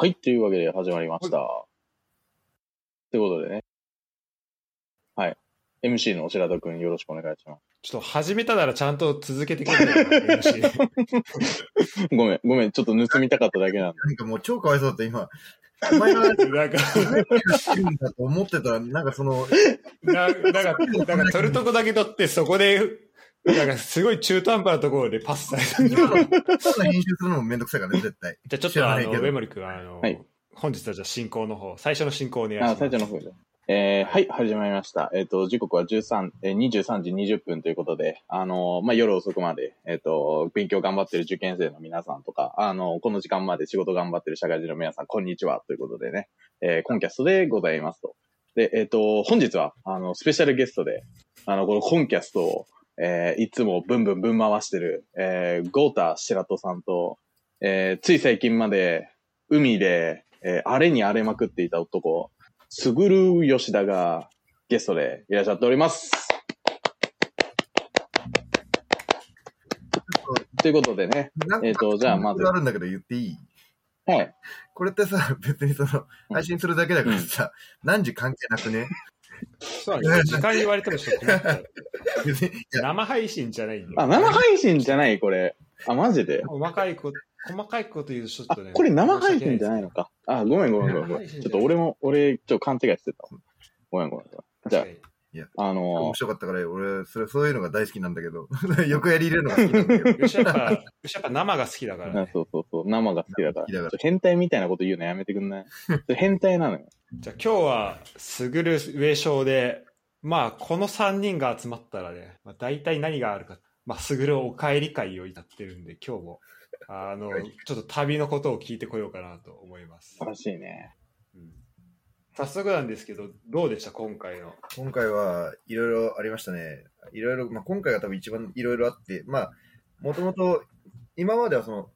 はい、というわけで始まりました。ということでね。はい。MC の白田くんよろしくお願いします。ちょっと始めたならちゃんと続けてくれない ごめん、ごめん、ちょっと盗みたかっただけなんで。なんかもう超かわいそうだった、今。お前がなんか、思ってたら、なんかその、ななんか、なんか取るとこだけ取って、そこで、なんかすごい中途半端なところでパスされた。じ今の、今の編集するのもめんどくさいからね、絶対。ゃあちょっとあの、上森くん、あの、はい本日はじゃあ進行の方、最初の進行をお願いしまあ、す。最初の方で。えー、はい、始まりました。えっ、と、時刻は13、えー、23時20分ということで、あのーまあ、夜遅くまで、えっ、と、勉強頑張ってる受験生の皆さんとか、あのこの時間まで仕事頑張ってる社会人の皆さん、こんにちは、ということでね、えー、コンキャストでございますと。で、えっ、と、本日は、あの、スペシャルゲストで、あの、このコンキャストを、えー、いつもブンブンブン回してる、えー、ゴータ白戸さんと、えー、つい最近まで、海で、えー、荒れに荒れまくっていた男、すぐる吉田がゲストでいらっしゃっております。ということでね、えっとじゃあまずあるんだけど言っていい？はい。これってさ、別にその、配信するだけだからさ、何時関係なくね？そう時間言われてもちょっと困っ生配信じゃないんで。あ、生配信じゃないこれ。あ、マジで？細かいこと、細かいこと言うとちょっあとね。、これ生配信じゃないのか。あ、ごめんごめんごめんごめん。ちょっと俺も、俺、ちょっと勘違いしてたわ。ごめんごめんごめん。じゃ確かにあ、あの面白かったから、俺、それ、そういうのが大好きなんだけど、横やり入れるのが好きなんだけど。吉やっぱ、吉やっぱ生が好きだから。そうそうそう、生が好きだから。好きだからちょ変態みたいなこと言うのやめてくんない？ちょっと変態なのよ。じゃあ今日は、すぐる上昇で、まあ、この3人が集まったらね、まあ、大体何があるか、まあ、すぐるお帰り会をやってるんで、今日も、あの、ちょっと旅のことを聞いてこようかなと思います素。晴らしいね。うん早速なんですけど、どうでした、今回の。今回はいろいろありましたね。いろいろ、まあ、今回が多分一番いろいろあって、まあ、もともと、今まではその、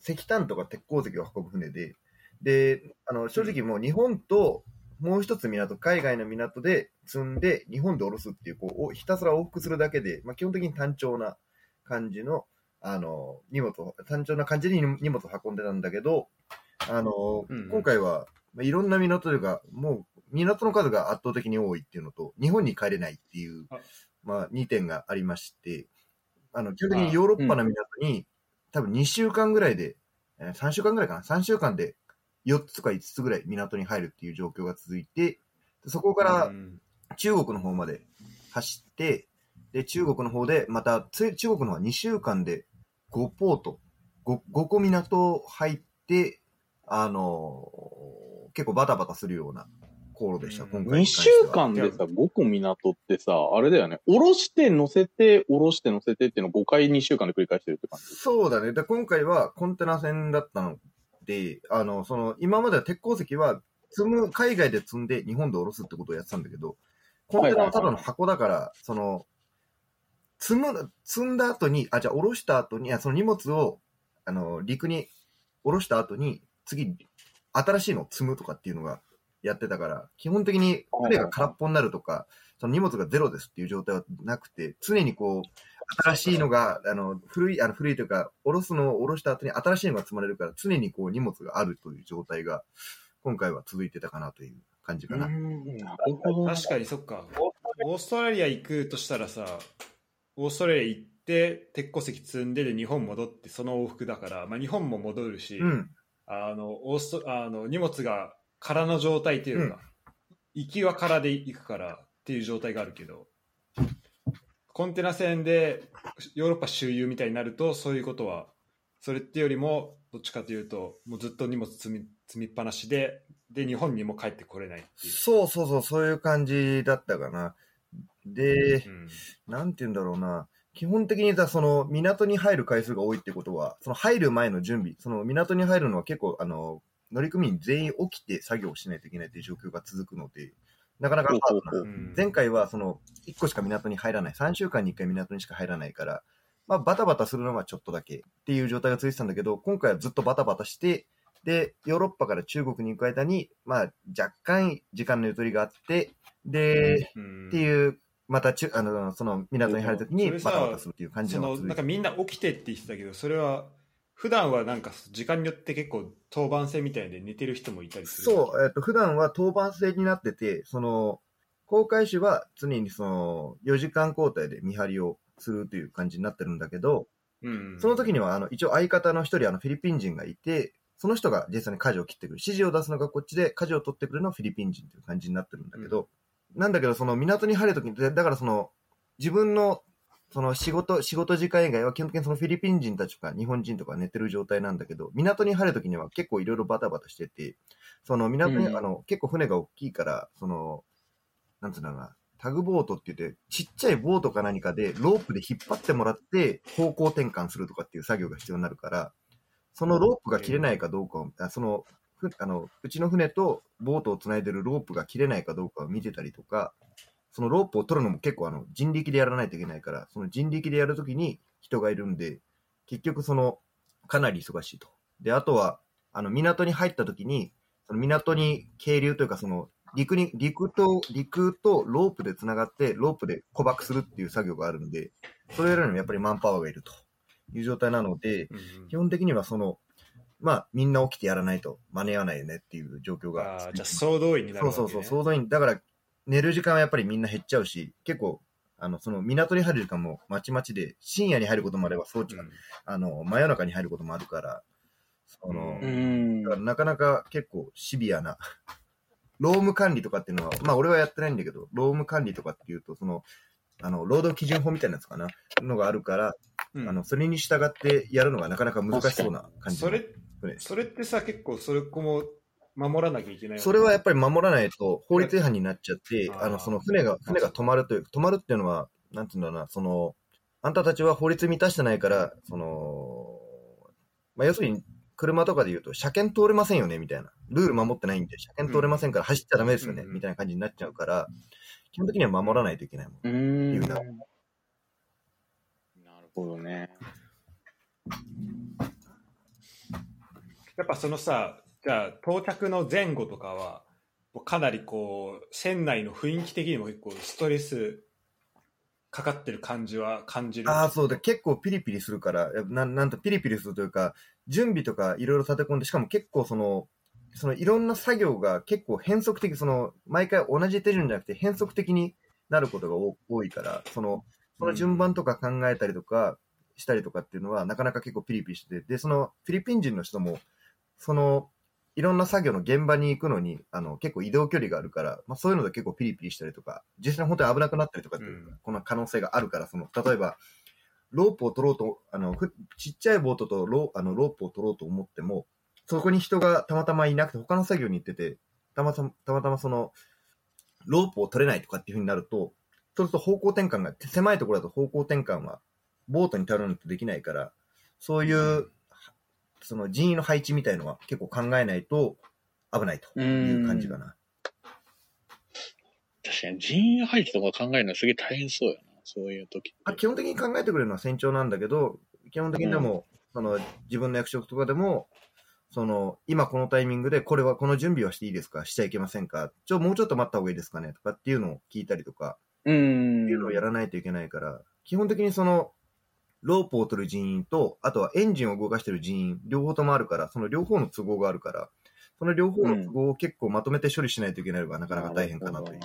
石炭とか鉄鉱石を運ぶ船で、で、あの、正直もう日本と、もう一つ港、海外の港で積んで、日本で降ろすっていう、こう、おひたすら往復するだけで、まあ、基本的に単調な感じの、あの、荷物を、単調な感じで荷物を運んでたんだけど、あの、うん今回は、まあ、いろんな港というか、もう港の数が圧倒的に多いっていうのと、日本に帰れないっていうあ、まあ、2点がありまして、あの、基本的にヨーロッパの港に、多分2週間ぐらいで、えー3週間ぐらいかな、3週間で4つか5つぐらい港に入るっていう状況が続いて、でそこからうん中国の方まで走って、で、中国の方で、また、つ中国の方は2週間で5ポート、5, 5個港入って、あのー結構バタバタするような航路でした、うん今回に2週。間でさ、5個港ってさ、あれだよね。下ろして乗せて、下ろして乗せてっていうのを5回2週間で繰り返してるって感じ。そうだね。で、今回はコンテナ船だったので、あの、その、今までは鉄鉱石は積む、海外で積んで日本で下ろすってことをやってたんだけど、コンテナはただの箱だから、その、積む、積んだ後に、あ、じゃあ下ろした後に、あその荷物を、あの、陸に下ろした後に、次、新しいのを積むとかっていうのがやってたから、基本的に船が空っぽになるとか、その荷物がゼロですっていう状態はなくて、常にこう、新しいのが、あの、古い、あの、古いというか、下ろすのを下ろした後に新しいのが積まれるから、常にこう荷物があるという状態が、今回は続いてたかなという感じかな。ん、なるほど。確かにそっか。オーストラリア行くとしたらさ、オーストラリア行って、鉄鉱石積んでで日本戻って、その往復だから、まあ、日本も戻るし、うん。あのオーストあの荷物が空の状態っていうか、行きは空で行くからっていう状態があるけど、コンテナ船でヨーロッパ周遊みたいになると、そういうことは、それってよりも、どっちかというと、もうずっと荷物積み積みっぱなしで、で、日本にも帰ってこれないっていう。そうそうそう、そういう感じだったかな。で、うんなんて言うんだろうな。基本的にさ、その港に入る回数が多いってことは、その入る前の準備、その港に入るのは結構、あの、乗組員全員起きて作業をしないといけないという状況が続くので、なかなかハードな前回はその1個しか港に入らない、3週間に1回港にしか入らないから、まあ、バタバタするのはちょっとだけっていう状態が続いてたんだけど、今回はずっとバタバタして、で、ヨーロッパから中国に行く間に、まあ、若干時間のゆとりがあって、で、うんっていう、またちゅあのその港に入るときにバタバタするっていう感じそののが続いてなんかみんな起きてって言ってたけどそれは普段はなんか時間によって結構当番制みたいで寝てる人もいたりする。そう、えっ、と、普段は当番制になってて、その、公開時は常にその、4時間交代で見張りをするという感じになってるんだけど、うん。その時には、あの、一応相方の一人、あの、フィリピン人がいて、その人が実際に舵を切ってくる。指示を出すのがこっちで、舵を取ってくるのはフィリピン人という感じになってるんだけど、なんだけど、その港に入る時に、でだからその、自分の、その仕事、仕事時間以外は基本的にそのフィリピン人たちとか日本人とか寝てる状態なんだけど、港に入る時には結構いろいろバタバタしてて、その港に、うんあの、結構船が大きいから、その、なんつうんだろうな、タグボートって言って、ちっちゃいボートか何かでロープで引っ張ってもらって方向転換するとかっていう作業が必要になるから、そのロープが切れないかどうかを、あその、ふあの、うちの船とボートをつないでるロープが切れないかどうかを見てたりとか、そのロープを取るのも結構あの人力でやらないといけないから、その人力でやるときに人がいるんで、結局その、かなり忙しいと。で、あとは、あの、港に入ったときに、その港に係留というか、その、陸に、陸と、陸とロープで繋がって、ロープで固爆するっていう作業があるんで、それやるのにやっぱりマンパワーがいるという状態なので、うんうん基本的にはその、まあ、みんな起きてやらないと間に合わないよねっていう状況があーじゃあ総動員になるわけ、ね。そうそうそう、総動員。だから、寝る時間はやっぱりみんな減っちゃうし、結構、あの、その港に入る時間もまちまちで、深夜に入ることもあれば、そうち、うん。あの、真夜中に入ることもあるから、その、からなかなか結構シビアな、労務管理とかっていうのは、まあ俺はやってないんだけど、労務管理とかっていうと、その、あの、労働基準法みたいなやつかな、のがあるから、うん。あの、それに従ってやるのがなかなか難しそうな感じ。それ、ねそれってさ、結構それこも守らなきゃいけないよねそれはやっぱり守らないと法律違反になっちゃって、あの、その船が、船が止まるという、止まるっていうのは、なんていうんだろうな、その、あんたたちは法律満たしてないから、その、まあ、要するに、車とかで言うと、車検通れませんよね、みたいな。ルール守ってないんで、車検通れませんから走っちゃダメですよね、うんうんみたいな感じになっちゃうから、基本的には守らないといけないもん。うん。いうななるほどね。やっぱそのさ、じゃあ到着の前後とかは、かなりこう、船内の雰囲気的にも結構ストレスかかってる感じは感じる。ああ、そうで、結構ピリピリするから、なんなんとピリピリするというか、準備とかいろいろ立て込んで、しかも結構その、そのいろんな作業が結構変則的、その、毎回同じ手順じゃなくて変則的になることが多いから、その、その順番とか考えたりとかしたりとかっていうのは、なかなか結構ピリピリしてて、で、そのフィリピン人の人も、その、いろんな作業の現場に行くのに、あの、結構移動距離があるから、まあそういうので結構ピリピリしたりとか、実際に本当に危なくなったりとかっていう、うん。この可能性があるから、その、例えば、ロープを取ろうと、あの、ふちっちゃいボートとロあのロープを取ろうと思っても、そこに人がたまたまいなくて、他の作業に行ってて、たまたま、たまたまその、ロープを取れないとかっていうふうになると、そうすると方向転換が、狭いところだと方向転換は、ボートに頼るのってできないから、そういう、その人員の配置みたいのは結構考えないと危ないという感じかな。確かに人員配置とか考えるのはすげえ大変そうやな。そういう時あ基本的に考えてくれるのは船長なんだけど、基本的にでも、その自分の役職とかでも、その今このタイミングでこれはこの準備はしていいですか？しちゃいけませんか？ちょもうちょっと待った方がいいですかね？とかっていうのを聞いたりとか、うん。っていうのをやらないといけないから、基本的にそのロープを取る人員と、あとはエンジンを動かしてる人員、両方ともあるから、その両方の都合があるから、その両方の都合を結構まとめて処理しないといけないのがなかなか大変かなという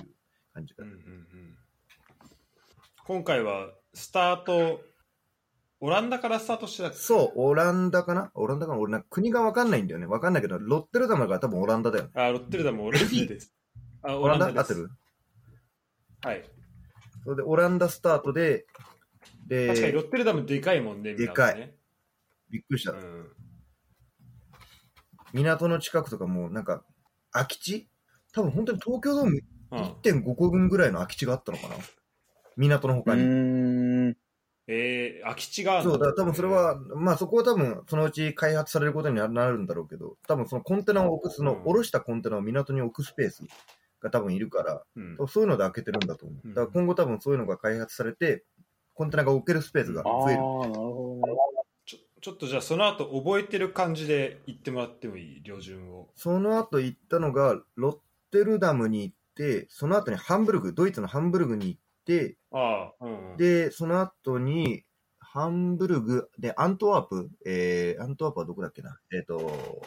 感じが。うんうんうん。今回はスタート、オランダからスタートしてた。そう、オランダかな？オランダかな？俺な国がわかんないんだよね。わかんないけど、ロッテルダムだから多分オランダだよね。あ、ロッテルダム、オランダです。あ、オランダ？合ってる？はい。それで、オランダスタートで、で確かにロ、ッテルダムでかいもんね、でかいびっくりした。うん。港の近くとかもうなんか、空き地？多分本当に東京ドームうん1.5個分ぐらいの空き地があったのかな？港の他に。うん。えー、空き地があるの？そう、だ多分それは、まあそこは多分そのうち開発されることになるんだろうけど、多分そのコンテナを置く、そのうん下ろしたコンテナを港に置くスペースが多分いるから、うんそういうので開けてるんだと思う。うんだから今後多分そういうのが開発されて、コンテナが置けるスペースがああ、増える。なるほどね。ちょちょっとじゃあその後覚えてる感じで言ってもらってもいい？両順を。その後行ったのが、ロッテルダムに行って、その後にハンブルグ、ドイツのハンブルグに行って、ああ、うんうん。で、その後に、ハンブルグ、で、アントワープ、えー、アントワープはどこだっけな？えっ、と、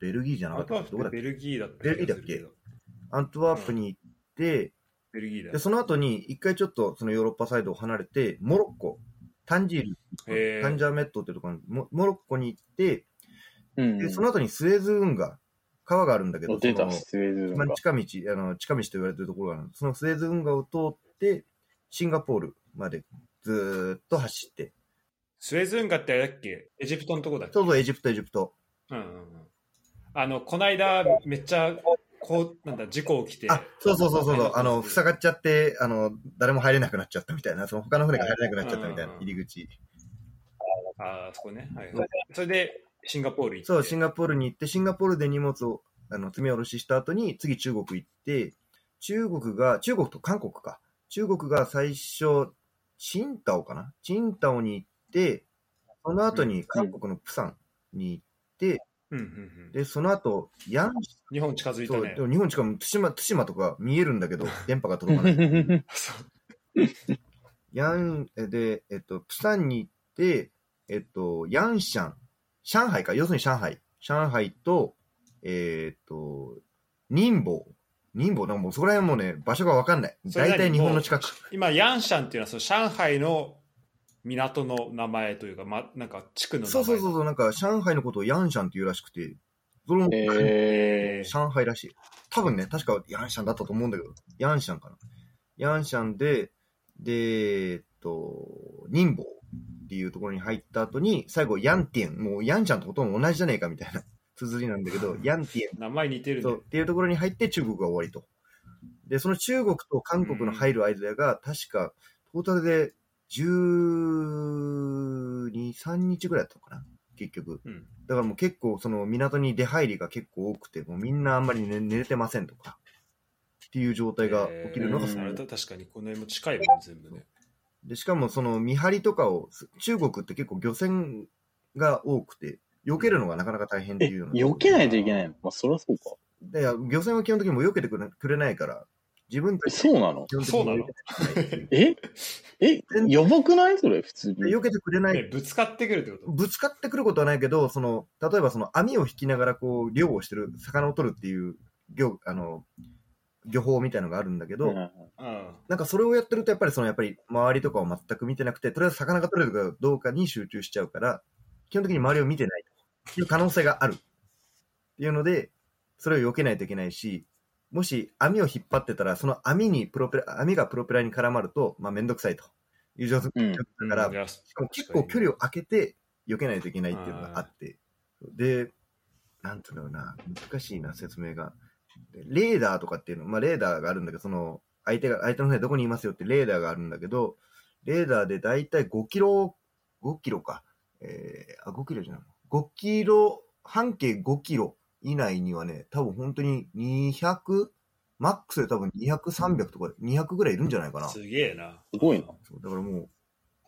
ベルギーじゃなかったっけ？ベルギーだったベルギーだっけ？アントワープに行って、ベルギーだ。で、その後に一回ちょっとそのヨーロッパサイドを離れて、モロッコ、タンジール、タンジャーメットっていうところにモモロッコに行って、うん。で、その後にスエズ運河、川があるんだけど、お出た、そのスウェーデンが。まあ近道、あの、近道と言われてるところがあるそのスエズ運河を通って、シンガポールまでずーっと走って、スエズ運河ってあれだっけ？エジプトのとこだっけ？そうそう、エジプト、エジプト。うんうんうん。あの、こないだめっちゃ、こう、なんだ、事故起きて。あ、そうそうそうそうそう、あの、塞ががっちゃって、あの、誰も入れなくなっちゃったみたいな、その他の船が入れなくなっちゃったみたいなうん、入り口。あそこね。はいはい。それで、シンガポール行って。そう、シンガポールに行って、シンガポールで荷物をあの積み下ろしした後に、次中国行って、中国が、中国と韓国か。中国が最初、チンタオかな？チンタオに行って、その後に韓国のプサンに行って、うんうんうん。で、その後、ヤン、日本近づいたそう、ねで。も日本しかも対馬、対馬とか見えるんだけど、電波が届かない。ヤン、えで、えっと、プサンに行って、えっと、ヤンシャン、上海か、要するに上海。上海と、えっと、ニンボウ。ニンボウ、なんかもうそこら辺もね、場所がわかんない。大体日本の近く。今、ヤンシャンっていうのはその上海の港の名前というか、ま、なんか地区の名前。そうそうそうそう、なんか上海のことをヤンシャンって言うらしくて、それも、えー、上海らしい。多分ね、確かヤンシャンだったと思うんだけど、ヤンシャンかな。ヤンシャンで、で、えっと、ニンボウっていうところに入った後に、最後、ヤンティエン。もうヤンシャンとほとんど同じじゃねえかみたいな 綴りなんだけど、ヤンティエン。名前似てるねそう、。っていうところに入って中国が終わりと。で、その中国と韓国の入る間が、確か、トータルで12、3日ぐらいだったのかな？結局。うん。だからもう結構その港に出入りが結構多くて、もうみんなあんまり寝寝れてませんとか、っていう状態が起きるのがえーそのあれだ確かにこの辺も近いもん、全部ね。で、しかもその見張りとかを、す中国って結構漁船が多くて、避けるのがなかなか大変ってえ、いうの避けないといけないの？まあ、そりゃそうか。でいや漁船は基本的にもう避けてくれくれないから、自分たえ、ちそうなの？基本的に避けてくれないっていう。え？え？やばくない？それ、普通に。で避けてくれない。ね、ぶつかってくるってこと？ぶつかってくることはないけど、その、例えばその網を引きながらこう、漁をしてる、魚を取るっていう、漁、あの、漁法みたいのがあるんだけど、うんうん。なんかそれをやってると、やっぱりその、やっぱり周りとかを全く見てなくて、とりあえず魚が取れるかどうかに集中しちゃうから、基本的に周りを見てないと。いう可能性がある。っていうので、それを避けないといけないし、もし網を引っ張ってたら、その網にプロペラ、網がプロペラに絡まると、まあめんどくさいと。いう状況うん。だから、いやしかも結構距離を空けて避けないといけないっていうのがあって、で、なんていうんだろうな、難しいな、説明が。でレーダーとかっていうの、まあレーダーがあるんだけど、その、相手が、相手の船どこにいますよってレーダーがあるんだけど、レーダーでだいたい5キロ、5キロか、えー、あ、5キロじゃない。5キロ、半径5キロ以内にはね、多分本当に200、マックスで多分200、300とか200ぐらいいるんじゃないかな。すげえな。すごいな。そうだからも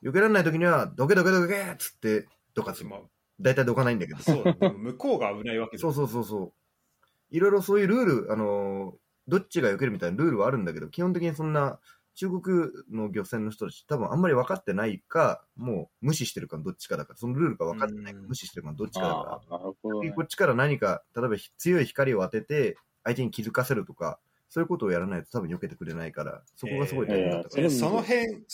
う、避けられない時には、どけどけどけっつって、どかす。まあ大体どかないんだけど。そう向こうが危ないわけだそうそうそうそう。いろいろそういうルール、あのーどっちが避けるみたいなルールはあるんだけど、基本的にそんな、中国の漁船の人たち、多分あんまり分かってないか、もう無視してるかどっちかだから、そのルールが分かってないかうん無視してるかどっちかだからね。こっちから何か、例えば強い光を当てて、相手に気づかせるとか、そういうことをやらないと多分避けてくれないから、そこがすごい大変だったから。えその辺、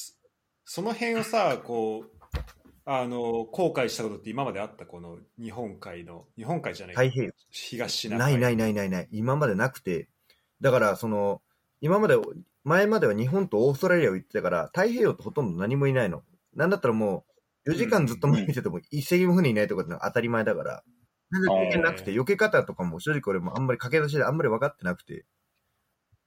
その辺をさ、こう、あの、後悔したことって今まであった？この日本海の、日本海じゃない、太平洋。東シナ海。ないないないないない。今までなくて。だから、その、今まで、前までは日本とオーストラリアを行ってたから、太平洋ってほとんど何もいないの。なんだったらもう、4時間ずっと前見てても一隻も船いないとかってのは当たり前だから、全然経験なくて、避け方とかも正直俺もあんまり駆け出しであんまり分かってなくて、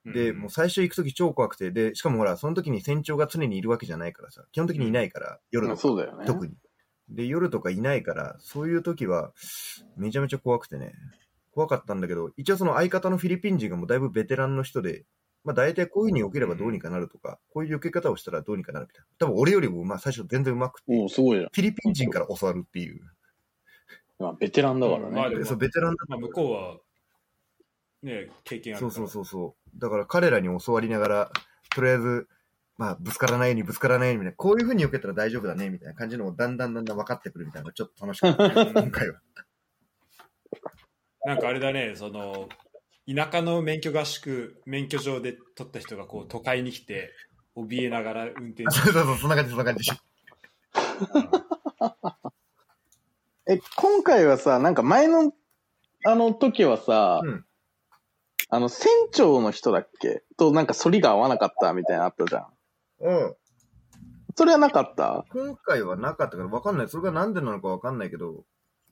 で、もう最初行くとき超怖くて、で、しかもほら、その時に船長が常にいるわけじゃないからさ、基本的にいないから、夜まあとか、そうだよね。特に。で、夜とかいないから、そういう時は、めちゃめちゃ怖くてね。怖かったんだけど、一応その相方のフィリピン人がもうだいぶベテランの人で、まあ大体こういう風に避ければどうにかなるとか、こういう避け方をしたらどうにかなるみたいな。多分俺よりもまあ最初全然上手くて。フィリピン人から教わるっていう。まあ、ベテランだからね。まあそう、ベテランだまあ、向こうは、ね、経験あるから。そうそうそうそう。だから彼らに教わりながら、とりあえず、まあ、ぶつからないようにぶつからないようにみたいな、こういう風に避けたら大丈夫だね、みたいな感じのをだんだんだんだん分かってくるみたいなのがちょっと楽しかった、今回は。なんかあれだね、その、田舎の免許合宿、免許場で取った人がこう都会に来て、怯えながら運転してそうそうそう、そんな感じ、そんな感じ。え、今回はさ、なんか前の、あの時はさ、うんあの、船長の人だっけ？となんか反りが合わなかったみたいなのあったじゃん。うん。それはなかった？今回はなかったから分かんない。それがなんでなのか分かんないけど、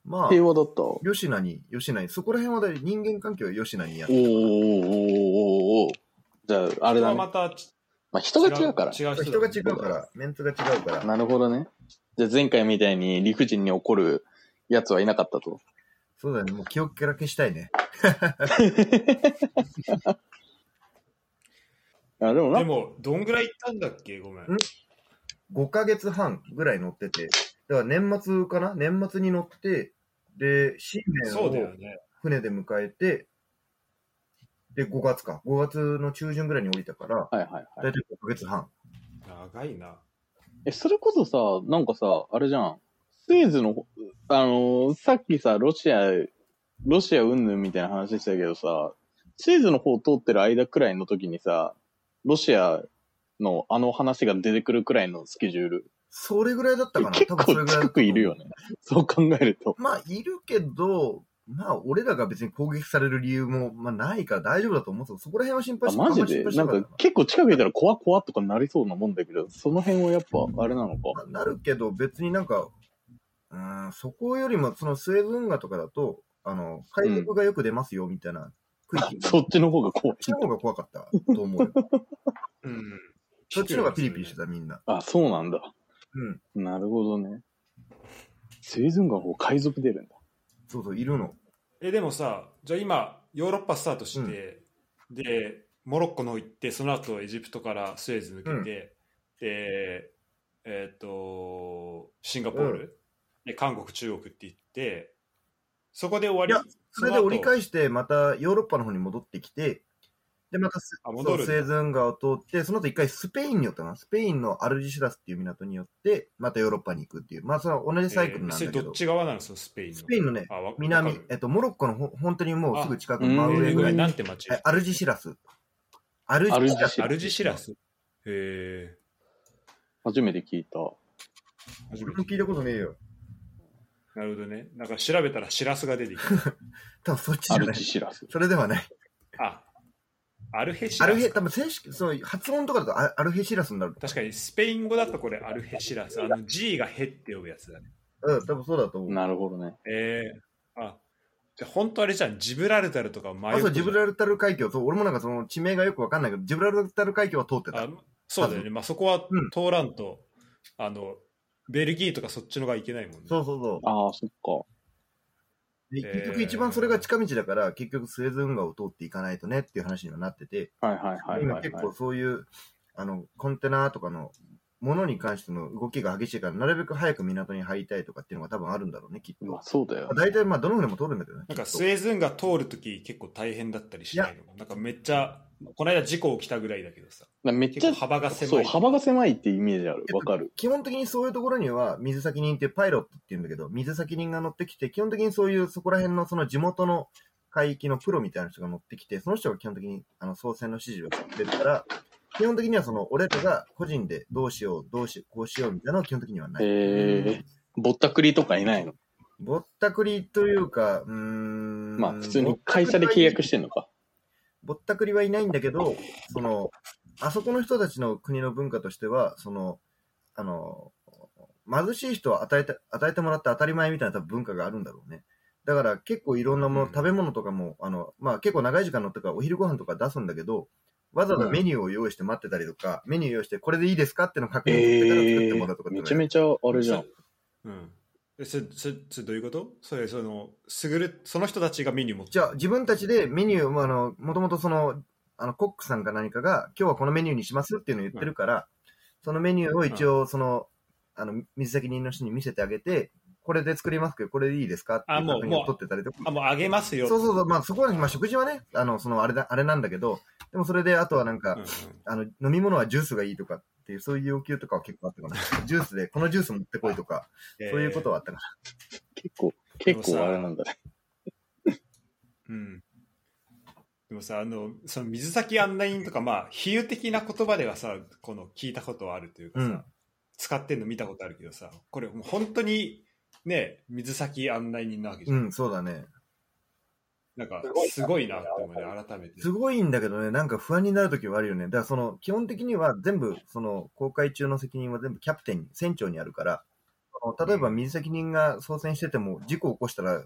まあ、平和だった。吉名に、吉名に、そこら辺はだい人間関係は吉名にやっおーてるおーおーおーおーじゃあ、あれだね。またあ、人が違うから。違う人が違うから、メンツが違うから。なるほどね。じゃあ前回みたいに理不尽に怒るやつはいなかったと。そうだよね。もう記憶から消したいね。あでもなでも、どんぐらい行ったんだっけ？ごめん。5ヶ月半ぐらい乗ってて、だから年末かな？年末に乗って、で、新年そうだよをね。船で迎えて、で、5月か。5月の中旬ぐらいに降りたから、はいはいはい。だいたい5ヶ月半。長いな。え、それこそさ、なんかさ、あれじゃん。スエズの、あのーさっきさ、ロシア、ロシア云々みたいな話したけどさ、スエズの方通ってる間くらいの時にさ、ロシアのあの話が出てくるくらいのスケジュール。それぐらいだったかな結多分それ構ぐらいだった近くいるよね。そう考えると。まあ、いるけど、まあ、俺らが別に攻撃される理由も、まあ、ないから大丈夫だと思うけど、そこら辺は心配あ、してマジで？なんか結構近くいたら怖怖とかなりそうなもんだけど、その辺はやっぱあれなのか？まあなるけど、別になんか、うーん、そこよりも、そのスエズ運河とかだと、あの、海賊がよく出ますよ、みたいな区域、そっちの方が怖いそ。っちの方が怖かったと思うよ。うん。そっちの方がピリピリしてた、みんな。あ、そうなんだ。うん。なるほどね。ズ運河の方海賊出るんだ。そうそう、いるの。え、でもさ、じゃあ今、ヨーロッパスタートして、で、モロッコの方行って、その後エジプトからスエズ抜けて、うんで、えっ、と、シンガポール、で、韓国、中国って行って、そこで終わり？いやそれで折りし返して、またヨーロッパの方に戻ってきて、で、またスエズ運河を通って、その後一回スペインに寄ったな。スペインのアルジシラスっていう港によって、またヨーロッパに行くっていう。まあ、それは同じサイクルなんだけど。えーどっち側なんですか、スペインの。スペインのね、南えっと、モロッコのほ本当にもうすぐ近くえの真上ぐらいに、なんて町？はいアルジシラス。アルジシラス。アルジシラス。へえ初めて聞いた。初めて俺も聞いたことねえよ。なるほどね。なんか調べたらシラスが出てきた。多分そっちじアルゃない。チシラス。それではない。あ、アルヘシラス。アルヘ、多分正式、そう、発音とかだとアアルヘシラスになる。確かにスペイン語だとこれアルヘシラス。あの G がヘって呼ぶやつだね。うん、多分そうだと思う。なるほどね。ええあ、じゃあ本当あれじゃん、ジブラルタルとかマあ、そう、ジブルラルタル海峡、そう、俺もなんかその地名がよくわかんないけど、ジブラルタル海峡は通ってた。あそうだよね。まあそこはうん通らんと、あの、ベルギーとかそっちのがいけないもんね。そうそうそう。ああ、そっか。結局一番それが近道だから、結局スエズ運河を通っていかないとねっていう話にはなってて、はいはいはい。今結構そういう、あの、コンテナとかのものに関しての動きが激しいから、なるべく早く港に入りたいとかっていうのが多分あるんだろうね、きっと。まあそうだよ。大体まあどの船も通るんだけどね。なんかスエズ運河通るとき結構大変だったりしないの？なんかめっちゃ、この間事故起きたぐらいだけどさ。めっちゃ幅が狭いそう、幅が狭いってイメージある。わかる。基本的にそういうところには水先人っていうパイロットっていうんだけど、水先人が乗ってきて、基本的にそういうそこら辺のその地元の海域のプロみたいな人が乗ってきて、その人が基本的にあの操船の指示をしてるから、基本的にはその俺らが個人でどうしよう、どうしよう、こうしようみたいなのは基本的にはない。へえ。ぼったくりとかいないの？ぼったくりというか、うーん。まあ普通に会社で契約してんのか。ぼったくりはいないんだけど、その、あそこの人たちの国の文化としては、その、あの、貧しい人は与えて、与えてもらって当たり前みたいな多分文化があるんだろうね。だから結構いろんなもの、うん食べ物とかも、あの、まあ結構長い時間乗ってからお昼ご飯とか出すんだけど、わざわざメニューを用意して待ってたりとか、メニュー用意してこれでいいですかってのを確認してから作ってえもらうとかっていうのめちゃめちゃあれじゃん。うん。えそれ、それ、それどういうこと？それ、その、すぐる、その人たちがメニュー持ってじゃあ自分たちでメニューを、あの、もともとその、あの、コックさんか何かが、今日はこのメニューにしますっていうのを言ってるから、そのメニューを一応、その、あの、水先人の人に見せてあげて、これで作りますけど、これでいいですかっていう取ってたりとか。あ、もうあげますよ。そうそうそう、まあそこはね、まあ食事はね、あの、そのあれだ、あれなんだけど、でもそれで、あとはなんか、うんうんあの、飲み物はジュースがいいとかっっていう、そういう要求とかは結構あったかな。ジュースで、このジュース持ってこいとか、そういうことはあったか結構、結構あれなんだね。うん。でもさ、あの、その水先案内人とか、まあ、比喩的な言葉ではさ、この聞いたことはあるというかさ、うん使ってんの見たことあるけどさ、これもう本当にね、水先案内人なわけじゃん。うん、そうだね。なんか、すごいなって思うね、改めて。すごいんだけどね、なんか不安になるときはあるよね。だからその、基本的には全部、その、公開中の責任は全部キャプテンに、船長にあるから、例えば水責任が操船してても、事故を起こしたら、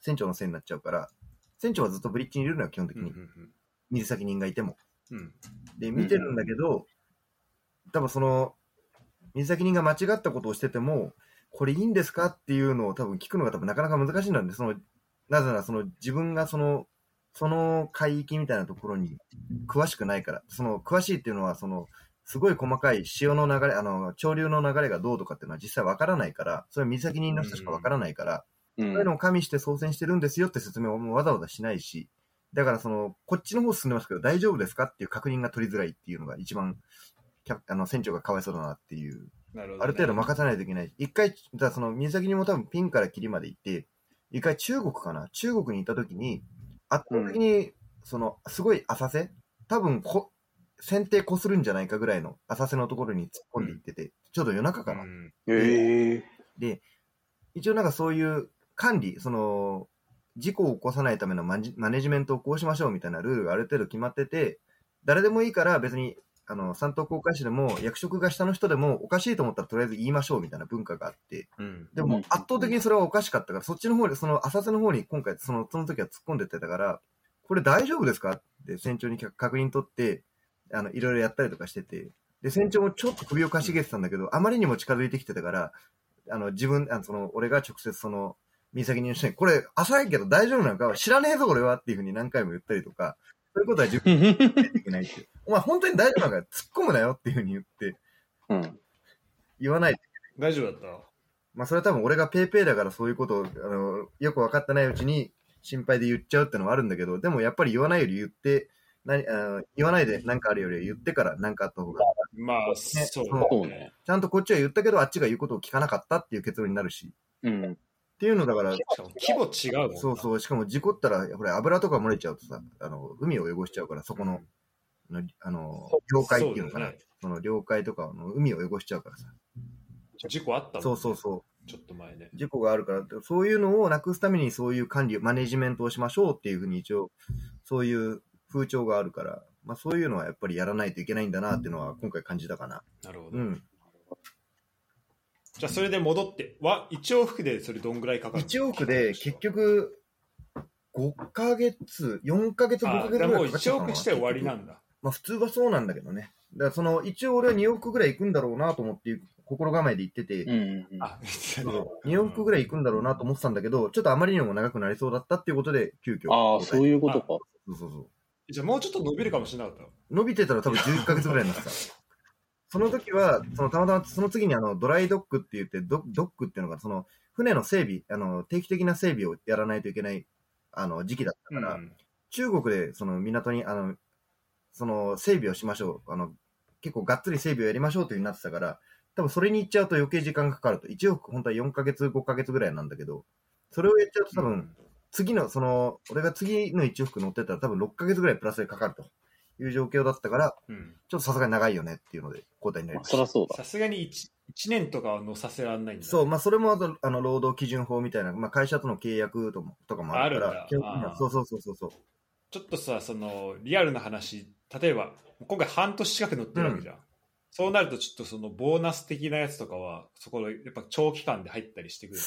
船長のせいになっちゃうから、船長はずっとブリッジにいるのよ、基本的に。ん水責任がいても。うんうん。で、見てるんだけど、多分その、水先人が間違ったことをしてても、これいいんですかっていうのを多分聞くのが多分なかなか難しいんだね。その、なぜならその自分がその、その海域みたいなところに詳しくないから。その、詳しいっていうのは、その、すごい細かい潮の流れ、あの、潮流の流れがどうとかっていうのは実際わからないから、それは水先人の人しかわからないから、うんそういうのを加味して操船してるんですよって説明をもうわざわざしないし、だからその、こっちの方進んでますけど大丈夫ですかっていう確認が取りづらいっていうのが一番、キャプあの、船長がかわいそうだなっていう、なるほど、ね。ある程度任さないといけない。一回、だその、水先にも多分ピンからキリまで行って、一回中国かな？中国に行った時に、圧倒的に、その、すごい浅瀬？多分こ、船底こするんじゃないかぐらいの浅瀬のところに突っ込んでいってて、ちょうど夜中かな、うん。ええで、一応なんかそういう管理、その、事故を起こさないためのマジマネジメントをこうしましょうみたいなルールがある程度決まってて、誰でもいいから別に、あの、三等航海士でも役職が下の人でもおかしいと思ったらとりあえず言いましょうみたいな文化があって、うん。でも圧倒的にそれはおかしかったから、そっちの方で、その浅瀬の方に今回、その、その時は突っ込んでってたから、これ大丈夫ですかって船長に確認取って、あの、いろいろやったりとかしてて、で、船長もちょっと首をかしげてたんだけど、あまりにも近づいてきてたから、あの、自分、あの、その、俺が直接その、水先人の人に、これ、浅いけど大丈夫なのか知らねえぞ、俺はっていうふうに何回も言ったりとか、そういうことは自分 で言っていけないっていう。お前本当に大丈夫なのか突っ込むなよっていうふうに言って、うん。言わない大丈夫だったまあそれは多分俺がペーペーだからそういうことを、あの、よく分かってないうちに心配で言っちゃうってのはあるんだけど、でもやっぱり言わないより言って、何あの言わないで何かあるよりは言ってから何かあった方が、まあ、そうそうだそうね。ちゃんとこっちは言ったけどあっちが言うことを聞かなかったっていう結論になるし、うん。っていうのだから、しかも規模違うもんなそうそう、しかも事故ったら、これ油とか漏れちゃうとさ、あの、海を汚しちゃうから、そこの、のあの、領海っていうのかな。そねその領海とかの海を汚しちゃうからさ。事故あったもんねそうそうそう。ちょっと前ね。事故があるから、そういうのをなくすためにそういう管理、マネジメントをしましょうっていうふうに一応、そういう風潮があるから、まあそういうのはやっぱりやらないといけないんだなっていうのは今回感じたかな。なるほど。うん。じゃあ、それで戻って、わ、一往復でそれどんぐらいかかる1往復で結局、5ヶ月、4ヶ月、5あヶ月ぐらいかかっちゃうかな復して終わりなんだ。まあ普通はそうなんだけどね。だからその、一応俺は2往復ぐらい行くんだろうなと思って、心構えで行ってて、うんうん。あ、2往復ぐらい行くんだろうなと思ってたんだけど、ちょっとあまりにも長くなりそうだったっていうことで、急遽。ああ、そうう。いうことか。そうそうそう。じゃあもうちょっと伸びるかもしれなかった。伸びてたら多分11ヶ月ぐらいになってた。その時は、そのたまたまその次にあのドライドックって言ってド、ドックっていうのが、その船の整備、あの定期的な整備をやらないといけないあの時期だったから、うん中国でその港にあのその整備をしましょうあの、結構がっつり整備をやりましょうというになってたから、多分それに行っちゃうと余計時間がかかると、1億本当は4ヶ月、5ヶ月ぐらいなんだけど、それをやっちゃうと多分、次の、その、俺が次の1往復乗ってたら多分6ヶ月ぐらいプラスでかかるという状況だったから、うんちょっとさすがに長いよねっていうので交代になりまあました。そりゃそうだ。さすがに 1, 一年とかは乗させられないんだ。そう、まあそれもあとあの労働基準法みたいな、まあ会社との契約ともとかもあるから基本的にはあーそうそうそうそうそう。ちょっとさ、その、リアルな話、例えば、今回半年近く乗ってるわけじゃん。そうなると、ちょっとその、ボーナス的なやつとかは、そこの、やっぱ長期間で入ったりしてくる。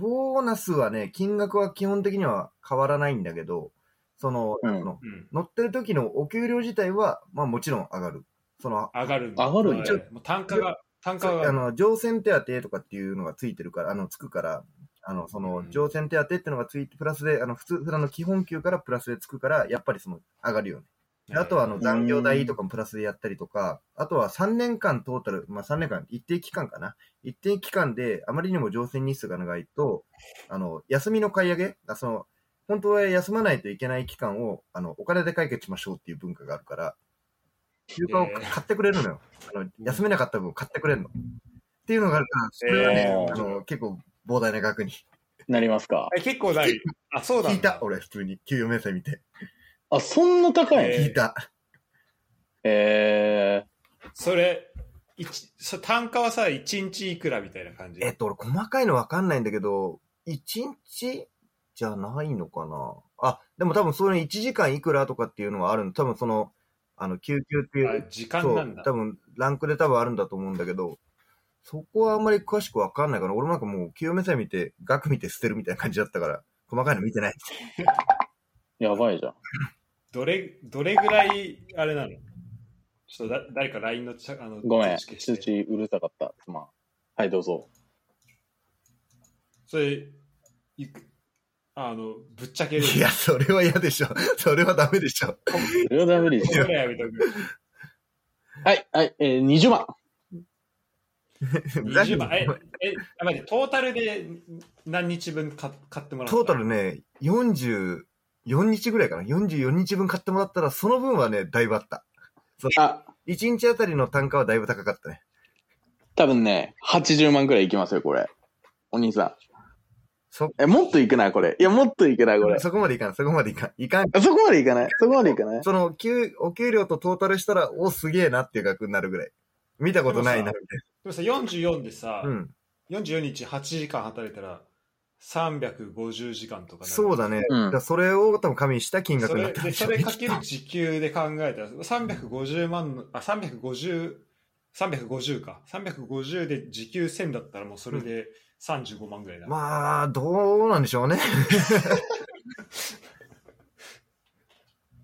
ボーナスはね、金額は基本的には変わらないんだけど、その、うん。乗ってる時のお給料自体は、まあもちろん上がる。その、上がる上がるんだはいもう単価が、単価が、あの、乗船手当とかっていうのがついてるから、あの、つくから、あの、そのう、ん乗船手当っていうのがついて、プラスで、あの、普通、普段の基本給からプラスでつくから、やっぱりその、上がるよね。であとは、あの、残業代とかもプラスでやったりとか、あとは3年間トータル、まあ3年間、一定期間かな。一定期間で、あまりにも乗船日数が長いと、あの、休みの買い上げ、あその、本当は休まないといけない期間を、あの、お金で解決しましょうっていう文化があるから、休暇を買ってくれるのよ。あの休めなかった分買ってくれるの。っていうのがあるから、それはね、えーあの結構膨大な額に。なりますか？え結構ない。あ、そうだ聞いた、。俺、普通に。給与明細見て。あ、そんな高いの？えー聞いた。えそれ、一そ単価はさ、1日いくらみたいな感じ？えっと、俺、細かいのわかんないんだけど、1日じゃないのかな？あ、でも多分それ1時間いくらとかっていうのはあるの。多分その、あの、救急っていう、あ時間なんだ。多分ランクで多分あるんだと思うんだけど、そこはあんまり詳しくわかんないから、俺もなんかもう、清めさえ見て、額見て捨てるみたいな感じだったから、細かいの見てない。ー、やばいじゃん。どれ、どれぐらい、あれなの？ちょっとだ誰か LINE のちゃあのごめん、通知うるさかった。すまん。はい、どうぞ。それ、いくあの、ぶっちゃける。いや、それは嫌でしょ。それはダメでしょ。それはダメでこすよ。れやめとく。はい、はい、えー、20万。20万。え、え、あ待って、トータルで何日分か買ってもらった？トータルね、44日ぐらいかな。44日分買ってもらったら、その分はね、だいぶあった。あ、1日あたりの単価はだいぶ高かったね。多分ね、80万くらいいきますよ、これ。お兄さそん。え、もっといくないこれ。いや、もっといくないこれ。そこまでいかん、そこまでいかん。いかん。あそこまでいかない？そこまでいかない？その、給、お給料とトータルしたら、お、すげえなっていう額になるぐらい。見たことないな、みたいでもさ、44でさ、な。うん。44日8時間働いたら、350時間とかそうだね。うんだそれを多分加味した金額それで、になったんでしょそうれかける時給で考えたら、350万の、あ、350、350か。350で時給1000だったらもうそれで35万ぐらいだ。まあ、どうなんでしょうね。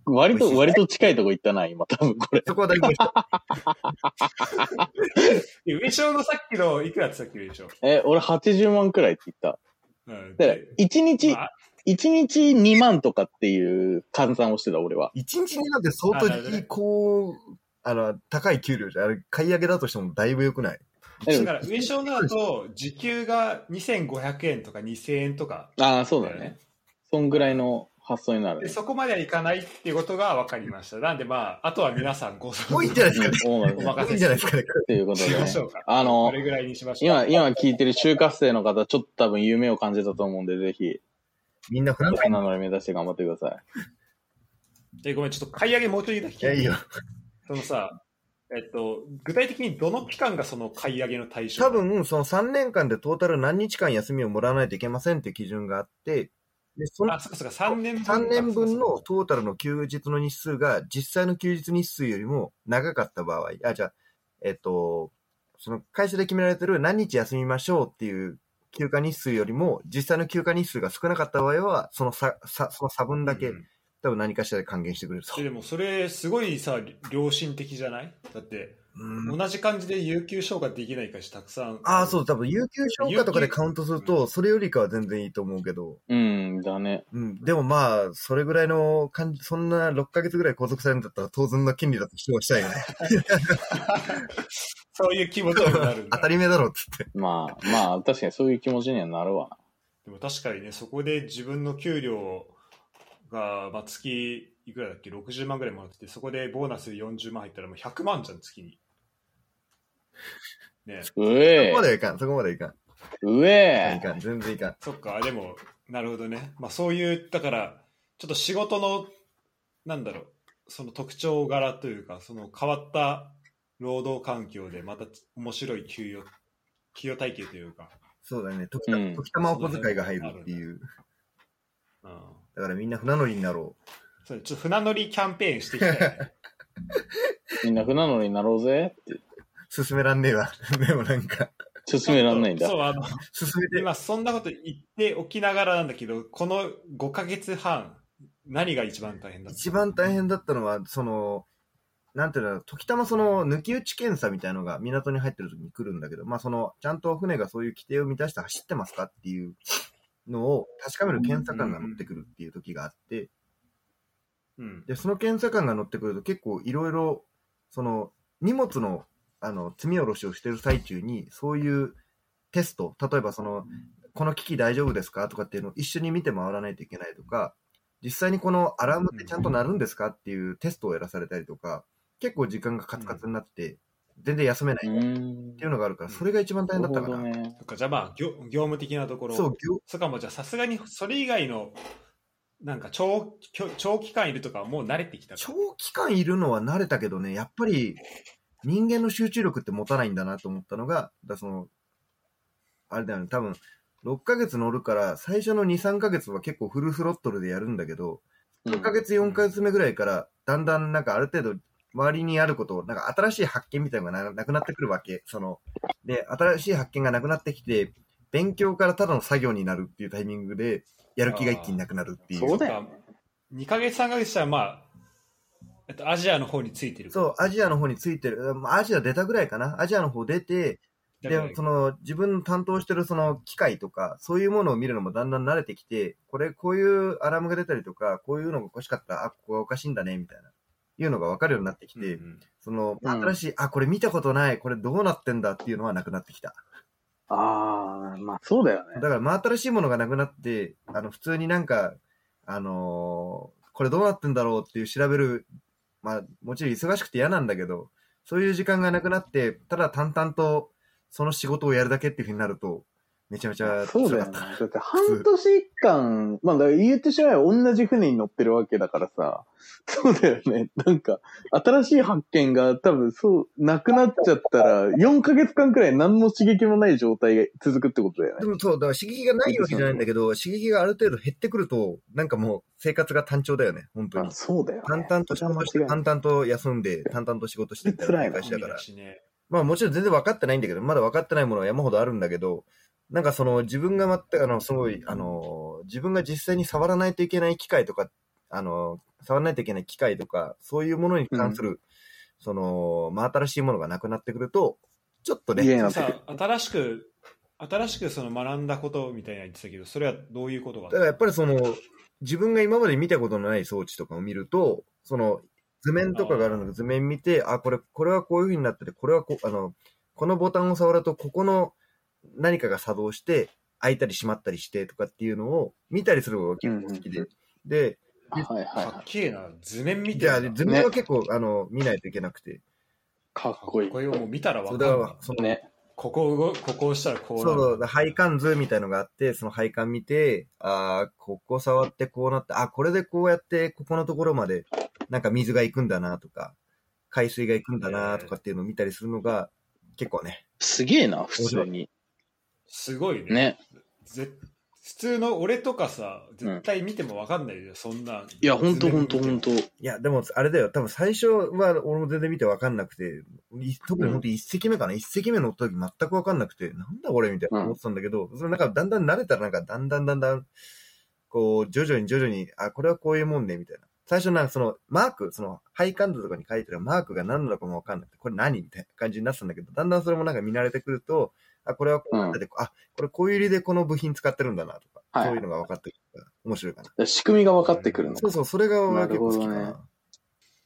割と、割と近いとこ行ったな、今、多分これ。そこは大丈夫。で上昇のさっきの、いくらってさっきの上昇？え、俺80万くらいって言った。うん。で、1日、まあ1日2万とかっていう換算をしてた、俺は。一日になって相当こう、あの、高い給料じゃん。あれ、買い上げだとしてもだいぶ良くない？えだから上昇のだと、時給が2500円とか2000円とか。ああ、そうだね。そんぐらいの発想になるで、ね。そこまではいかないっていうことが分かりました。なんでまあ、あとは皆さんご想像多いんじゃないですかね。お任せいいんじゃないですかね。っていうことでね。あのこれぐらいにしましょう。今、今聞いてる就活生の方、ちょっと多分夢を感じたと思うんで、ぜひ、みんなフランスなのに目指して頑張ってください。で、ごめん、ちょっと買い上げもうちょいだけ聞いや、いいよ。そのさ、えっと、具体的にどの期間がその買い上げの対象？多分、その3年間でトータル何日間休みをもらわないといけませんって基準があって、で、そのあ、そっかそっか、3年分。3年分のトータルの休日の日数が実際の休日日数よりも長かった場合、あ、じゃあ、えっと、その会社で決められてる何日休みましょうっていう休暇日数よりも実際の休暇日数が少なかった場合は、その差、差その差分だけうん多分何かしらで還元してくれるとえ。でもそれすごいさ良心的じゃない？だってうん同じ感じで有給消化できない会社たくさんああ、そう、多分有給消化とかでカウントすると、それよりかは全然いいと思うけど、うん、だね。うん、でもまあ、それぐらいの感じ、そんな6ヶ月ぐらい拘束されるんだったら当然の権利だと主張したいよね。そういう気持ちになる 当たり前だろうっつって。まあ、まあ、確かにそういう気持ちにはなるわな。でも確かにねそこで自分の給料が、まあ、月いくらだっけ？60万ぐらいもらっててそこでボーナスで40万入ったらもう100万じゃん月に。ね。うそえこまではいかん、そこまではいかん。うえいかん、全然いかん。そっかでもなるほどね。まあそういうだからちょっと仕事のなんだろうその特徴柄というかその変わった労働環境でまた面白い給与給与体系というか、そうだね。時た、うん。時たまお小遣いが入るっていう。うん、だからみんな船乗りになろそれちょっと船乗りキャンペーンしていきたいねみんな船乗りになろうぜってう。進めらんねえわ。でもなんか、進めらんないんだそ。うあの進めて、今そんなこと言っておきながらなんだけどこの5ヶ月半何が一番大変だった？一番大変だったのは、その、なんていうの、時たまその、抜き打ち検査みたいのが港に入ってる時に来るんだけど、まあその、ちゃんと船がそういう規定を満たして走ってますかっていうのを確かめる検査官が乗ってくるっていう時があって、うん。で、その検査官が乗ってくると結構いろいろ、その、荷物の、あの、積み下ろしをしてる最中に、そういうテスト、例えばその、この機器大丈夫ですかとかっていうのを一緒に見て回らないといけないとか、実際にこのアラームってちゃんと鳴るんですかっていうテストをやらされたりとか、結構時間がカツカツになって、全然休めないっうん。ていうのがあるから、それが一番大変だったかな。なるほどね。そっかじゃあまあ業業務的なところ。そう、業そっかもうじゃあさすがにそれ以外のなんか長長長期間いるとかはもう慣れてきた長期間いるのは慣れたけどね、やっぱり人間の集中力って持たないんだなと思ったのが、だその、あれだよね、多分、6ヶ月乗るから、最初の2、3ヶ月は結構フルスロットルでやるんだけど、うん3ヶ月、4ヶ月目ぐらいから、だんだんなんかある程度、周りにあることを、なんか新しい発見みたいなのがななくなってくるわけ。その、で、新しい発見がなくなってきて、勉強からただの作業になるっていうタイミングで、やる気が一気になくなるっていう。そうだよね。2ヶ月3ヶ月したらまあえっとアジアの方についてるそう、アジアの方についてる。まあアジア出たぐらいかな。アジアの方出て、で、その、自分の担当してるその機械とか、そういうものを見るのもだんだん慣れてきて、これ、こういうアラームが出たりとか、こういうのがおかしかった、あ、ここがおかしいんだね、みたいな、いうのが分かるようになってきて、うんうんその、うん新しい、あ、これ見たことない、これどうなってんだっていうのはなくなってきた。ああ、まあそうだよねだ。から、真新しいものがなくなって、あの、普通になんか、あのーこれどうなってんだろうっていう調べる、まあ、もちろん忙しくて嫌なんだけど、そういう時間がなくなって、ただ淡々とその仕事をやるだけっていうふうになると、めちゃめちゃそうだよね。だって半年間、まあ言ってしまえば同じ船に乗ってるわけだからさ、そうだよね。なんか、新しい発見が多分そう、なくなっちゃったら、4ヶ月間くらい何の刺激もない状態が続くってことだよね。たでもそう、だから刺激がないわけじゃないんだけど、刺激がある程度減ってくると、なんかもう生活が単調だよね、本当あに。そうだよ、ね。淡々と仕事して、淡々と休んで、淡々と仕事してって辛いな繰り返しだから。まあもちろん全然分かってないんだけど、まだ分かってないものは山ほどあるんだけど、なんかその自分が全く、あの、すごい、あの、自分が実際に触らないといけない機械とか、あの、触らないといけない機械とか、そういうものに関する、その、まあ新しいものがなくなってくると、ちょっとね、新しく新しくその学んだことみたいなの言ってたけどそれはどういうことが？だからやっぱりその、自分が今まで見たことのない装置とかを見ると、その、図面とかがあるので図面見て、あ、これ、これはこういう風になってて、これはこう、あの、このボタンを触ると、ここの何かが作動して、開いたり閉まったりしてとかっていうのを見たりするのが結構好きで。うんで、はいはいかはっけえな図面見てる図面は結構、あの、見ないといけなくて。い。かっこいい。これをもう見たら分かんないだから、その、ね。ここを動ここをしたらこうなるそう配管図みたいのがあって、その配管見て、ああ、ここ触ってこうなって、あこれでこうやって、ここのところまで、なんか水が行くんだなとか、海水が行くんだなとかっていうのを見たりするのが、結構ね。すげえな、普通に。すごいね。ね。ぜ普通の俺とかさ絶対見ても分かんないよ、そんな。いや、ほんとほんとほんと。いや、でも、あれだよ、多分最初は俺も全然見てわかんなくて、い特に本当一席目かな、一席目乗った時全くわかんなくて、なんだこれみたいな思ってたんだけど、そのなんかだんだん慣れたらなんかだんだんだんだん、こう、徐々に徐々に、あ、これはこういうもんね、みたいな。最初なんかそのマーク、その配管図とかに書いてるマークが何なのかもわかんなくて、これ何？みたいな感じになってたんだけど、だんだんそれもなんか見慣れてくると、あ、これはこうなってて、あ、これこういう理でこの部品使ってるんだなとか、はいそういうのが分かってくるから、面白いかな。仕組みが分かってくるのかそうそう、それが俺は結構好きかな。なね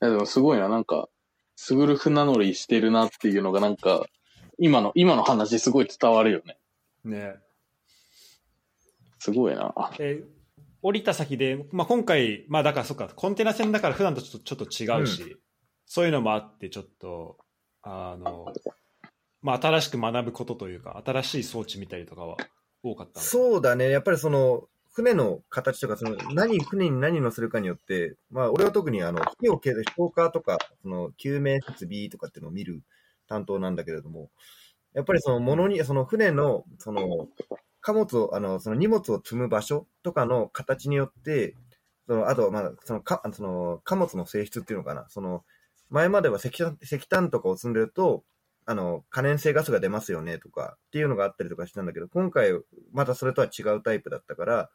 いやでもすごいな、なんか、すぐる船乗りしてるなっていうのがなんか、今の、今の話すごい伝わるよね。ねすごいな。あえ降りた先で、まあ、今回、まあだからそっか、コンテナ船だから普段とちょっとちょっと違うし、そういうのもあって、ちょっと、あの、まあ新しく学ぶことというか、新しい装置見たりとかは多かったそうだね。やっぱりその、船の形とか、その、何、船に何乗せるかによって、まあ、俺は特にあの、火を消す、消火とか、その、救命設備とかっていうのを見る担当なんだけれども、やっぱりその、物に、その、船の、その、貨物を、あの、その荷物を積む場所とかの形によって、その、あとまあ、その、か、その、貨物の性質っていうのかな。その、前までは石炭、石炭とかを積んでると、あの、可燃性ガスが出ますよねとかっていうのがあったりとかしたんだけど、今回またそれとは違うタイプだったから、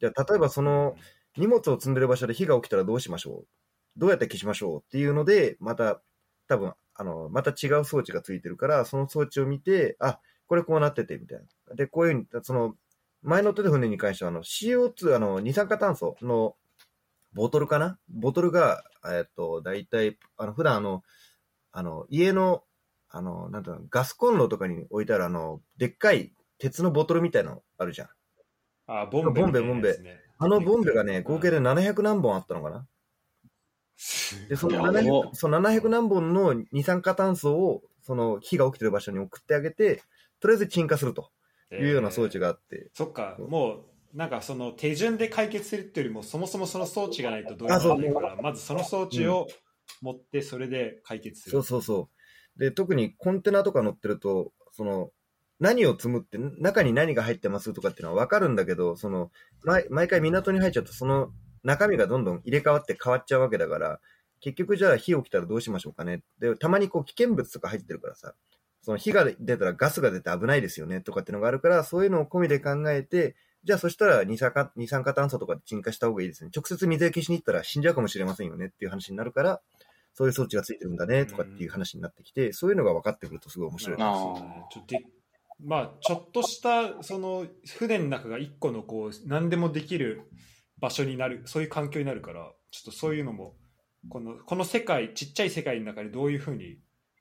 じゃあ例えばその荷物を積んでる場所で火が起きたらどうしましょう？どうやって消しましょう？っていうので、また多分、あの、また違う装置がついてるから、その装置を見て、あ、これこうなっててみたいな。で、こういうふうに、その、前の手で船に関しては、あの、CO2、あの、二酸化炭素のボトルかな？ボトルが、えっと、だいたい、あの、普段あの、あの、家の、あの、なんていうの、ガスコンロとかに置いてあるあの、でっかい鉄のボトルみたいなのあるじゃん。あボンベみたいなやつね、あのボンベがね、合計で700何本あったのかな。で、そのやば700、その700何本の二酸化炭素を、その火が起きてる場所に送ってあげて、とりあえず鎮火すると。いうような装置が。があって、そっか、もう、なんかその手順で解決するっていうよりも、そもそもその装置がないとどうにもならないから、まずその装置を持って、それで解決する。そうそうそう。で、特にコンテナとか乗ってると、その、何を積むって、中に何が入ってますとかっていうのは分かるんだけど、その、毎毎回港に入っちゃうと、その中身がどんどん入れ替わって変わっちゃうわけだから、結局じゃあ火起きたらどうしましょうかね。で、たまにこう危険物とか入ってるからさ、その火が出たらガスが出て危ないですよねとかっていうのがあるから、そういうのを込みで考えて、じゃあそしたら二酸化二酸化炭素とかで鎮火した方がいいですね。直接水焼けしに行ったら死んじゃうかもしれませんよねっていう話になるから、そういう装置がついてるんだねとかっていう話になってきて、そういうのが分かってくるとすごい面白い。あー。そうだねちょっとでまあ、ちょっとしたその船の中が一個のこう何でもできる場所になるそういう環境になるからちょっとそういうのもこのこの世界ちっちゃい世界の中でどういうふうに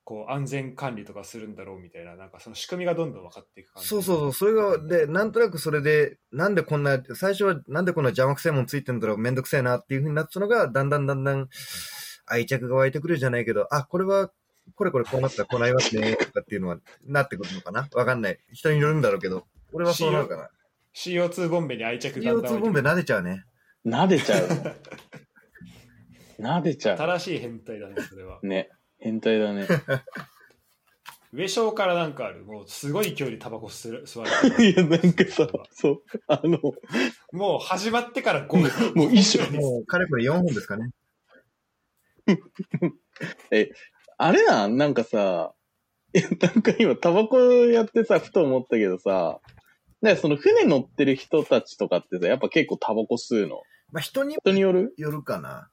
こう安全管理とかするんだろうみたいななんかその仕組みがどんどん分かっていく感じ。そうそうそう、それが、で、なんとなくそれで、なんでこんな、最初はなんでこんな邪魔くせえもんついてんだろう、めんどくせえなっていう風になってたのが、だんだんだんだん愛着が湧いてくるじゃないけど、あ、これは、これこれこうなったらこうなりますね、とかっていうのは、なってくるのかな？わかんない。人によるんだろうけど、俺はそうなるかな。CO2 ボンベに愛着がだんだん CO2 ボンベ撫でちゃうね。撫でちゃう。撫でちゃ正しい変態だねそれはう。ね。変態だね。上昇からなんかあるもうすごい勢いでタバコ吸る吸われて いや、なんかさ、そう、あの、もう始まってから5分もう一緒もう、かれこれ4本ですかね。あれなん？なんかさ、いやなんか今タバコやってさ、ふと思ったけどさ、なんかその船乗ってる人たちとかってさ、やっぱ結構タバコ吸うの？まあ、人に人による？よるかな。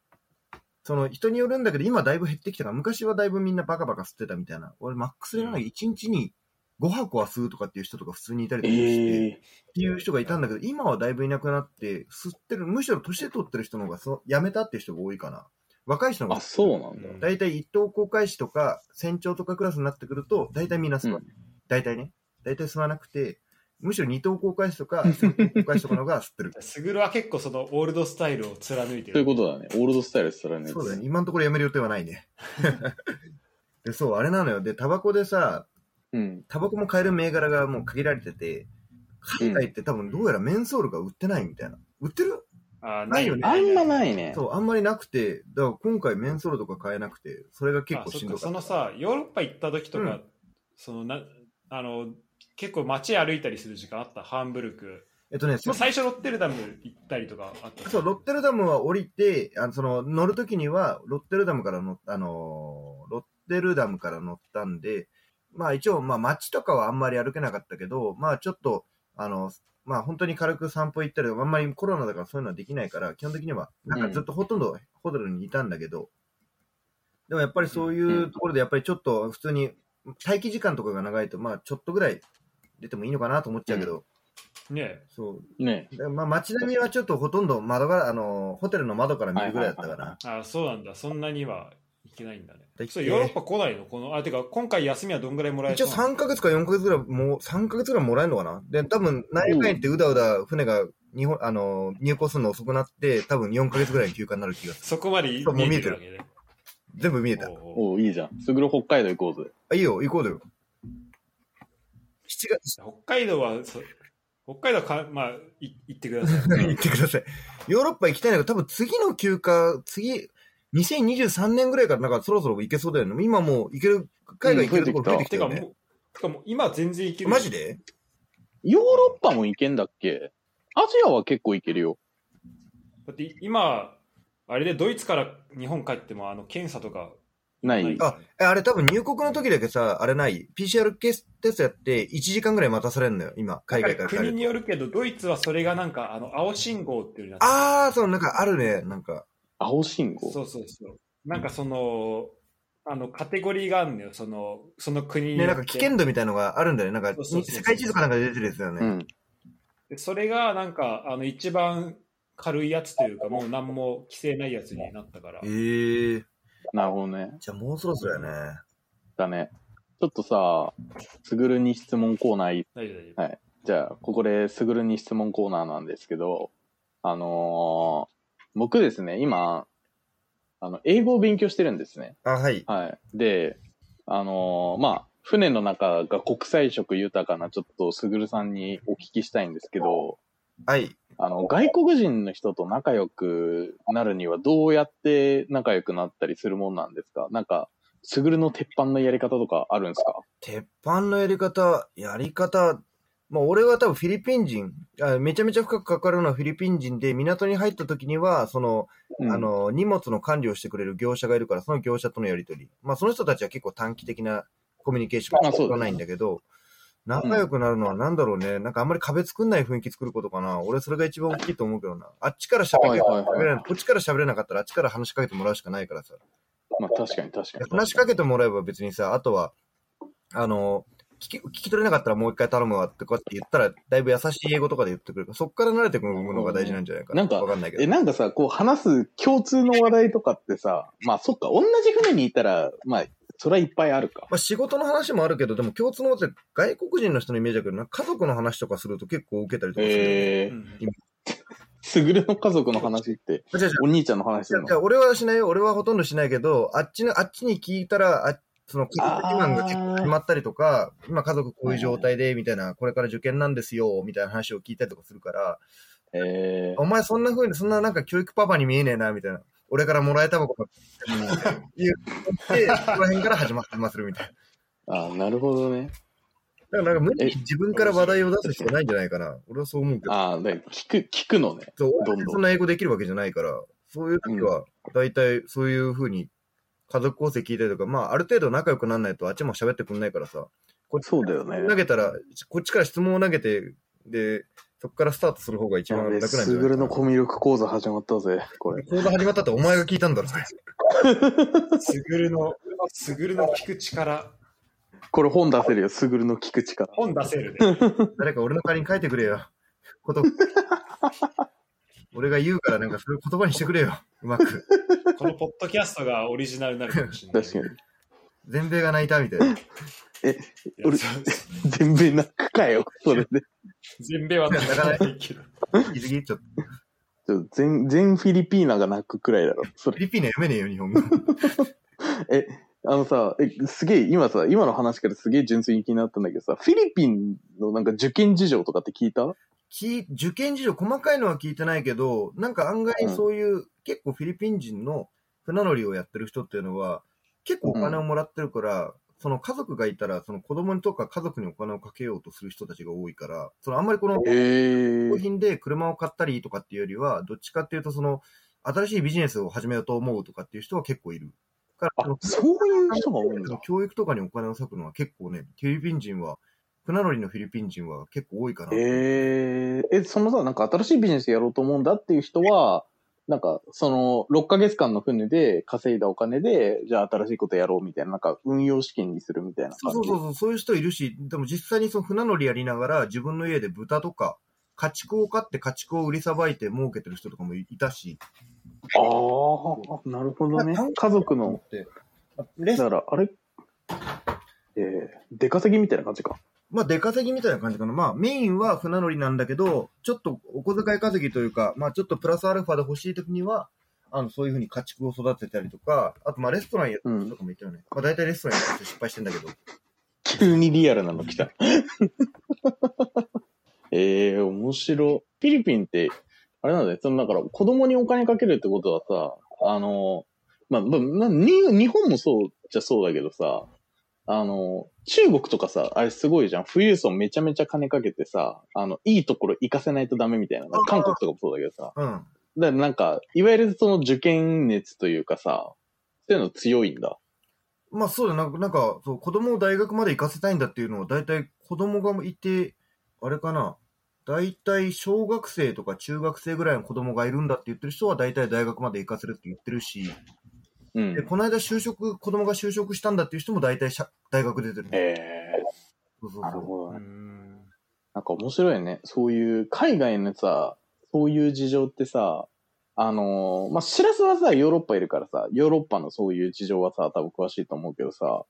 その、人によるんだけど、今だいぶ減ってきたから、昔はだいぶみんなバカバカ吸ってたみたいな。俺、マックスでなんか1日に5箱は吸うとかっていう人とか普通にいたりとかして、ええっていう人がいたんだけど、今はだいぶいなくなって、吸ってる、むしろ年で取ってる人の方がそ、辞めたっていう人が多いかな。若い人の方あ、が。そうなんだ。大体一等航海士とか船長とかクラスになってくると、大体みんな吸わない。大体ね。大体吸わなくて、むしろ二等航海士とか 三等航海士とかの方が吸ってる。スグルは結構そのオールドスタイルを貫いてるそういうことだね。オールドスタイルしたらね。そうだね。今のところやめる予定はないね。で、そう、あれなのよ。で、タバコでさ、うん。タバコも買える銘柄がもう限られてて、海外って多分どうやらメンソールが売ってないみたいな。売ってる？あーないよね。あんまないね。そう、あんまりなくて、だから今回メンソールとか買えなくて、それが結構しんどかった。そのさヨーロッパ行った時とか、うん。そのなあの結構街歩いたりする時間あった？ハンブルク、えっとね、最初ロッテルダム行ったりとかあった。そう、ロッテルダムは降りて、あの、その、乗るときには、ロッテルダムから乗っあのー、ロッテルダムから乗ったんで、まあ一応、まあ街とかはあんまり歩けなかったけど、まあちょっと、あの、まあ本当に軽く散歩行ったりあんまりコロナだからそういうのはできないから、基本的には、なんかずっとほとんどホテルにいたんだけど、でもやっぱりそういうところで、やっぱりちょっと普通に、待機時間とかが長いと、まあちょっとぐらい出てもいいのかなと思っちゃうけど、ねそう、ね。でまあ、街並みはちょっとほとんど窓が、あの、ホテルの窓から見るぐらいだったかはいはいな。あそうなんだ。そんなにはいけないんだねだそうヨーロッパ来ないの？このあてか今回休みはどんぐらいもらえ一応そうなの3ヶ月か4ヶ月ぐらい、もう3ヶ月ぐらいもらえるのかな？で、多分、何やかん言ってうだうだ船が日本、あの、入港するの遅くなって、多分4ヶ月ぐらいに休暇になる気がする。そこまで見えてるわけね全部見えた。おうおいいじゃん。すぐる北海道行こうぜ。あ、いいよ、行こうだよ。7月、北海道はそ北海道か、まあ、い行ってください 行ってください。ヨーロッパ行きたいんだけど、多分次の休暇、次、2023年ぐらいからなんかそろそろ行けそうだよね。今もう行ける、海外行けるところ増えてきたよね。てかもうてかもう今全然行けるマジで？ヨーロッパも行けんだっけ？アジアは結構行けるよ。だって今あれでドイツから日本帰ってもあの検査とかない。あ、えあれ多分入国の時だけさ、あれない ?PCR テストやって1時間ぐらい待たされるのよ、今、海外から帰る国によるけどドイツはそれがなんかあの青信号っていうあー、そう、なんかあるね、なんか。青信号そうそうそうなんかそのあのカテゴリーがあるのよそのその国にね、なんか危険度みたいのがあるんだよね。なんか、そうそうそうそう世界地図かなんかで出てるやつだよね。うん。でそれがなんかあの一番軽いやつというかもう何も規制ないやつになったからえー。なるほどね。じゃあもうそろそろやね。だね。ちょっとさ、すぐるに質問コーナーい？大丈夫大丈夫、はいじゃあ、ここですぐるに質問コーナーなんですけど、あのー僕ですね、今、あの、英語を勉強してるんですね。あ、はい。はい。で、あのーまあ、船の中が国際色豊かな、ちょっと、すぐるさんにお聞きしたいんですけど、はい。あの、外国人の人と仲良くなるにはどうやって仲良くなったりするもんなんですか？なんか、すぐるの鉄板のやり方とかあるんですか？鉄板のやり方、やり方、まあ俺は多分フィリピン人、あめちゃめちゃ深くかかるのはフィリピン人で、港に入った時には、その、うんあ、の、荷物の管理をしてくれる業者がいるから、その業者とのやり取り。まあその人たちは結構短期的なコミュニケーションあそうですがないんだけど、仲良くなるのはなんだろうね。なんかあんまり壁作んない雰囲気作ることかな。俺それが一番大きいと思うけどな。あっちから喋れはいはいこっちから喋れなかったらあっちから話しかけてもらうしかないからさ。まあ確かに確かに。話しかけてもらえば別にさ、あとは、あの、聞き聞き取れなかったらもう一回頼むわってこうやって言ったら、だいぶ優しい英語とかで言ってくれるから、そっから慣れてくるのが大事なんじゃないかな。なんかえ、わかんないけど。なんかさ、こう話す共通の話題とかってさ、まあそっか、同じ船にいたら、まあ、それはいっぱいあるか。まあ仕事の話もあるけど、でも共通のことって外国人の人のイメージだけどな、家族の話とかすると結構受けたりとかする。えー、うんすぐるの家族の話って、お兄ちゃんの話するのいやいや俺はしないよ。俺はほとんどしないけど、あっちの、あっちに聞いたら、あその、家族自慢が結構決まったりとか、今家族こういう状態で、みたいな、これから受験なんですよ、みたいな話を聞いたりとかするから、えお前そんな風に、そんななんか教育パパに見えねえな、みたいな。俺からもらえたばっか言って、そこら辺から始ま始まするみたいな。ー、あなるほどね。だからなんか無理に自分から話題を出す必要ないんじゃないかな。俺はそう思うけど。ああ、で聞く、聞くのね。そうどんどんそんな英語できるわけじゃないから、そういう時は、大体そういう風に家族構成聞いたりとか、まあある程度仲良くならないとあっちも喋ってくんないからさ、こっちそうだよね。投げたら、こっちから質問を投げて、で、そこからスタートする方が一番楽なんじゃない。すぐるのコミュ力講座始まったぜ、これ。講座始まったってお前が聞いたんだろ、それ。すぐるの、すぐるの聞く力、これ本出せるよ、すぐるの聞く力。本出せるね。誰か俺の代わりに書いてくれよ。こと。俺が言うからなんかそういう言葉にしてくれよ。うまく。このポッドキャストがオリジナルになるかもしれない。確かに。全米が泣いたみたいな。いや俺全米泣くかよ、それで。全米は泣かないけど。言い過ぎちょっと。ちょ全、全フィリピーナが泣くくらいだろ。それ。フィリピンは読めねえよ、日本語。え、あのさ、え、すげえ、今さ、今の話からすげえ純粋に気になったんだけどさ、フィリピンのなんか受験事情とかって聞いた？き受験事情、細かいのは聞いてないけど、なんか案外そういう、結構フィリピン人の船乗りをやってる人っていうのは、結構お金をもらってるから、その家族がいたら、その子供とか家族にお金をかけようとする人たちが多いから、そのあんまりこの、商品で車を買ったりとかっていうよりは、どっちかっていうと、その、新しいビジネスを始めようと思うとかっていう人は結構いる。だからあ、そういう人が多いんだ。教育とかにお金を割くのは結構ね、フィリピン人は、船乗りのフィリピン人は結構多いかな。えええ、そのさ、なんか新しいビジネスやろうと思うんだっていう人は、なんか、その、6ヶ月間の船で稼いだお金で、じゃあ新しいことやろうみたいな、なんか運用資金にするみたいな感じ？そうそうそう、そういう人いるし、でも実際にその船乗りやりながら自分の家で豚とか、家畜を飼って家畜を売りさばいて儲けてる人とかもいたし。ああ、なるほどね。家族の、だから、あれ、えー、出稼ぎみたいな感じか。まあ出稼ぎみたいな感じかな。まあメインは船乗りなんだけど、ちょっとお小遣い稼ぎというか、まあちょっとプラスアルファで欲しい時には、あの、そういうふうに家畜を育てたりとか、あとまあレストランやってる人とかもいたよね。まあ大体レストランやって失敗してんだけど。急にリアルなの来た。え えー、面白。フィリピンって、あれなんだよ。その、だから、子供にお金かけるってことはさ、あの、まあ、まあ、日本もそうじゃそうだけどさ、あの、中国とかさ、あれすごいじゃん。富裕層めちゃめちゃ金かけてさ、あの、いいところ行かせないとダメみたいな。韓国とかもそうだけどさ。うん。だからなんか、いわゆるその受験熱というかさ、そういうの強いんだ。まあそうだな、なんか、そう、子供を大学まで行かせたいんだっていうのは、大体子供がいて、あれかな、大体小学生とか中学生ぐらいの子供がいるんだって言ってる人は、大体大学まで行かせるって言ってるし、うんで、。この間就職、子供が就職したんだっていう人も大体大学出てる。ええー、そうそうそう。なるほどね。ん。なんか面白いね。そういう、海外のさ、そういう事情ってさ、あのーまあ、シラスはさ、ヨーロッパいるからさ、ヨーロッパのそういう事情はさ、多分詳しいと思うけどさ、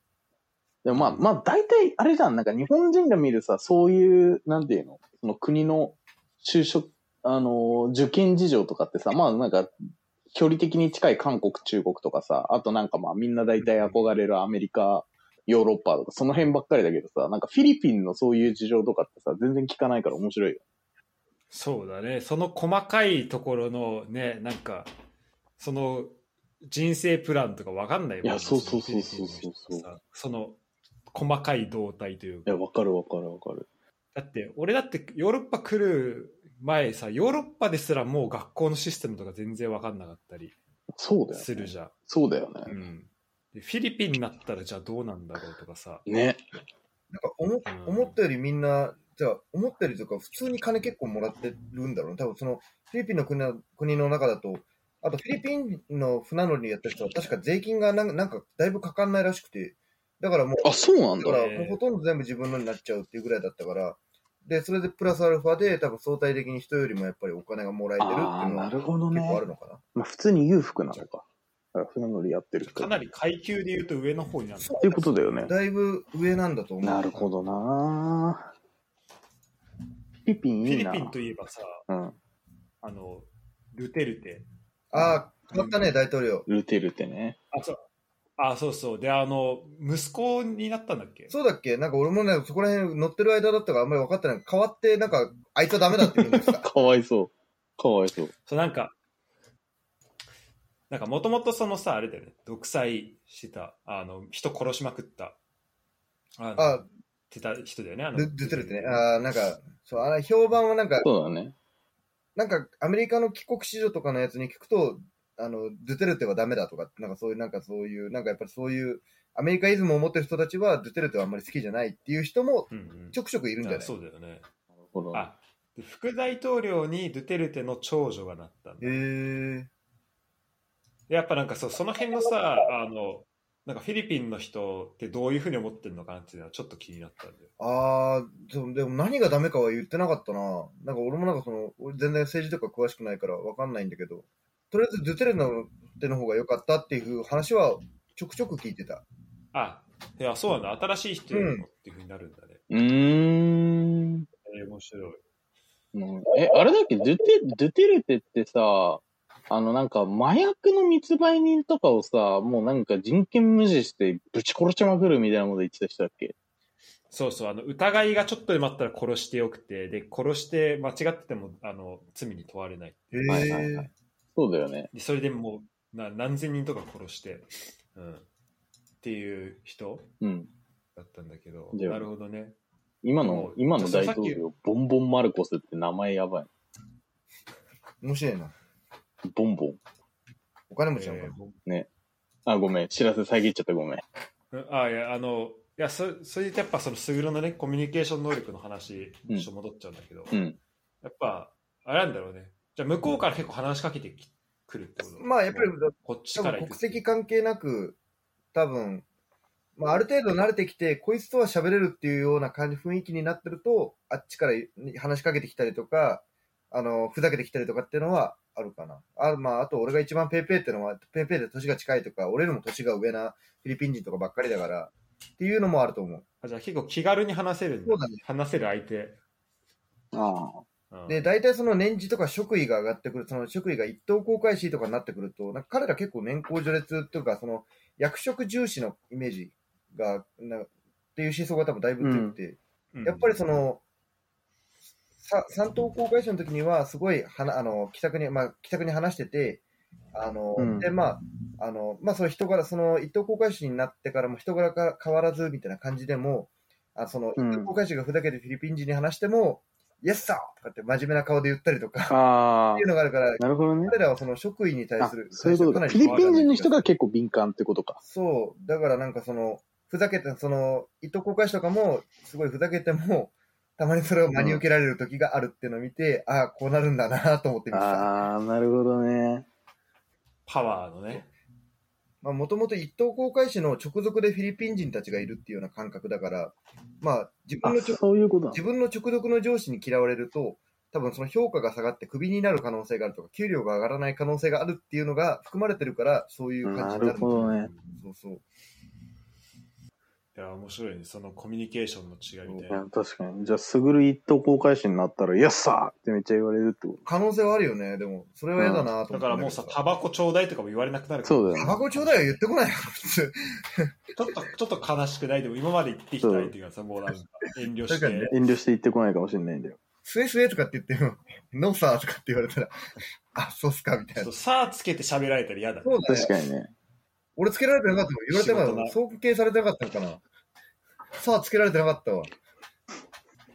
でもまあ、まあ、大体、あれじゃん、なんか日本人が見るさ、そういう、なんていうの、その国の就職、あのー受験事情とかってさ、まあなんか、距離的に近い韓国、中国とかさ、あとなんかまあみんな大体憧れるアメリカ、ヨーロッパとか、その辺ばっかりだけどさ、なんかフィリピンのそういう事情とかってさ、全然聞かないから面白いよ。そうだね。その細かいところのね、なんか、その人生プランとかわかんないもんいやそうそうそうそうそうフィリピンの人さその細かい動態というかいや、。わかるわかるわかる。だって、俺だってヨーロッパ来る前さ、ヨーロッパですらもう学校のシステムとか全然わかんなかったりそうだよ、ね。するじゃん。そうだよね。うん。でフィリピンになったらじゃあどうなんだろうとかさ。ね。なんか思思ったよりみんな、じゃあ思ったよりとか普通に金結構もらってるんだろうね。多分そのフィリピンの国の国の中だと、あとフィリピンの船乗りやった人は確か税金がなんかなんかだいぶかかんないらしくて、だからもう、あ、そうなんだ。ほとんど全部自分のになっちゃうっていうぐらいだったから、で、それでプラスアルファで多分相対的に人よりもやっぱりお金がもらえてるっていうのはなるほどね結構あるのかな。まあ普通に裕福なのか。だから船乗りやってる人。かなり階級で言うと上の方になるのっていうことだよね。だいぶ上なんだと思う。なるほどなフィリピンいいな。フィリピンといえばさ、うん。あの、ルテルテ。ああ、変わったね、大統領。ルテルテね。あ、そう。あ、そうそう。で、あの、息子になったんだっけ？そうだっけ？なんか俺もね、そこら辺乗ってる間だったからあんまり分かってない。変わって、なんか、あいつはダメだって言うんですか？かわいそう。かわいそう。そう、なんか、なんかもともとそのさ、あれだよね、独裁してた、あの、人殺しまくった、あの、あ、ってた人だよね、あの、ドゥドゥテルテね。ああ、なんか、そう、あれ評判はなんか、そうだね。なんかアメリカの帰国子女とかのやつに聞くと、あの、ドゥテルテはダメだとか、なんかそういう、なんかそういう、なんかやっぱりそういう、アメリカイズムを持ってる人たちは、ドゥテルテはあんまり好きじゃないっていう人もうんうんちょくちょくいるんじゃあない？そうだよね。なるほど。あ、で副大統領にドゥテルテの長女がなったんだへえ。でやっぱなんかそう、その辺のさ、あの、なんかフィリピンの人ってどういうふうに思ってるのかなっていうのはちょっと気になったんだよ。ああ、そうでも何がダメかは言ってなかったな。なんか俺もなんかその、俺全然政治とか詳しくないからわかんないんだけど、とりあえずドゥテルテの方が良かったっていう話はちょくちょく聞いてた。あ、いや、そうなんだ。新しい人っていうふうになるんだね。うーん。えー面白い。うんえ、あれだっけ？ドゥテ、ドゥテルテってさ、あのなんか麻薬の密売人とかをさ、もうなんか人権無視してぶち殺しまくるみたいなこと言ってた人だっけ？そうそう、あの疑いがちょっとでもあったら殺してよくて、で、殺して間違っててもあの罪に問われない。へはいはいはいえ。そうだよね。でそれでもうな何千人とか殺して、うん、っていう人うん。だったんだけど、じゃあなるほどね。今の今の大統領、ボンボンマルコスって名前やばい。面白いな。ボンボン。お金持ちなのかえな。ーあ、ごめん。知らせ遮っちゃったごめん。うんあいや、あの、いや、そそれでやっぱそのスグルのね、コミュニケーション能力の話にちょっと戻っちゃうんだけど、うん。やっぱ、あれなんだろうね。じゃあ向こうから結構話しかけてきくるってこと？まあやっぱり、こっち多から行く分国籍関係なく、多分、まあある程度慣れてきて、こいつとは喋れるっていうような感じ、雰囲気になってると、あっちから話しかけてきたりとか、あの、ふざけてきたりとかっていうのはあるかな。あまあ、あと俺が一番ペーペーっていうのは、ペーペーで年が近いとか、俺よりも年が上なフィリピン人とかばっかりだから、っていうのもあると思う。あじゃあ結構気軽に話せるんだそうだね話せる相手。あうんで、大体その年次とか職位が上がってくる、その職位が一等航海士とかになってくると、なんか彼ら結構年功序列っていうか、その役職重視のイメージが、なっていう思想が多分だいぶ強くて、うん。やっぱりその、さ三等航海士の時には、すごいはなあの気さくに、まあ、気さくに話してて、あの、うん。で、まあ、あの、まあ、その人柄、その一等航海士になってからも人柄が変わらずみたいな感じでも、あその一うん。等航海士がふざけてフィリピン人に話しても、イエスサーとかって真面目な顔で言ったりとか、あ。あっていうのがあるから、あ。なるほどね。彼らはその職位に対あする、そういうことか。かなりフィリピン人の人が結構敏感ってことか。そう、だからなんかその、ふざけて、その、一等航海士とかも、すごいふざけても、たまにそれを真に受けられる時があるっていうのを見て、ああ、こうなるんだなと思って見てた。ああ、なるほどね。パワーのね。まあ、もともと一等航海士の直属でフィリピン人たちがいるっていうような感覚だから、まあ、自あ分のういう自分の直属の上司に嫌われると、多分その評価が下がってクビになる可能性があるとか、給料が上がらない可能性があるっていうのが含まれてるから、そういう感じになるんだと思うなるほどね。そうそう。いや、面白いね。そのコミュニケーションの違いみたいな。いや確かに。じゃあ、すぐる一等公開士になったら、イエスサーってめっちゃ言われるってこ可能性はあるよね。でも、それは嫌だなと思ってんだからもうさ、タバコちょうだいとかも言われなくなると。からそうだよね。タバコちょうだいは言ってこないよ、普通。ちょっと、ちょっと悲しくない？でも、今まで言ってきた相手がさ、もうなんか遠慮し確かにねて。遠慮して言ってこないかもしれないんだよ。スエスエとかって言っても、ノーサーとかって言われたら、あ、そうっすか、みたいな。さあつけて喋られたら嫌だね。そうだね確かにね。俺つけられてなかったもん。言われてなかったもん。仕尊敬されてなかったのかな。さあ、つけられてなかったわ。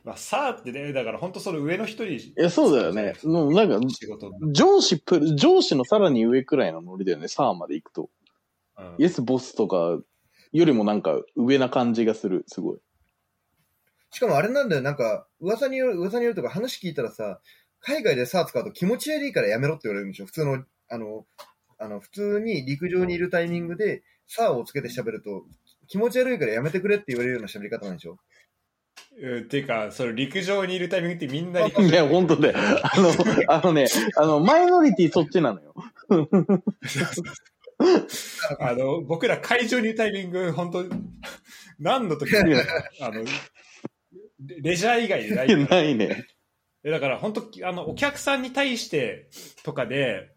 まあ、さあってね、だから本当その上の人に。いや、そうだよね。もうなんか。上司プル、上司のさらに上くらいのノリだよね、サーまで行くと。うんイエスボスとかよりもなんか上な感じがする、すごい。しかもあれなんだよ、なんか、噂による、噂によるとか話聞いたらさ、海外でさあ使うと気持ち悪いからやめろって言われるんでしょ普通の、あの、あの、普通に陸上にいるタイミングで、さあをつけて喋ると、気持ち悪いからやめてくれって言われるような喋り方なんでしょ？うんっていうか、その陸上にいるタイミングってみんな陸上 いや、本当だよ。あの、あのね、あの、マイノリティそっちなのよ。あの、僕ら会場にいるタイミング、本当何の時？いやあの、レレジャー以外でない。ないね。えだから本当、あの、お客さんに対してとかで、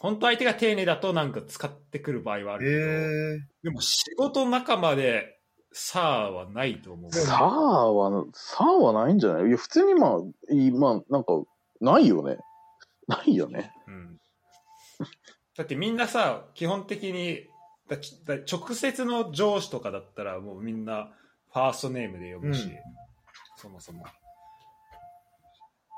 本当相手が丁寧だとなんか使ってくる場合はあへるけど、えでも仕事仲間で、さあはないと思う。サーは、サーはないんじゃない？いや、普通にまあ、まあ、なんか、ないよね。ないよね。うんだってみんなさ、基本的に、だだ直接の上司とかだったらもうみんなファーストネームで呼ぶし、うんそもそも。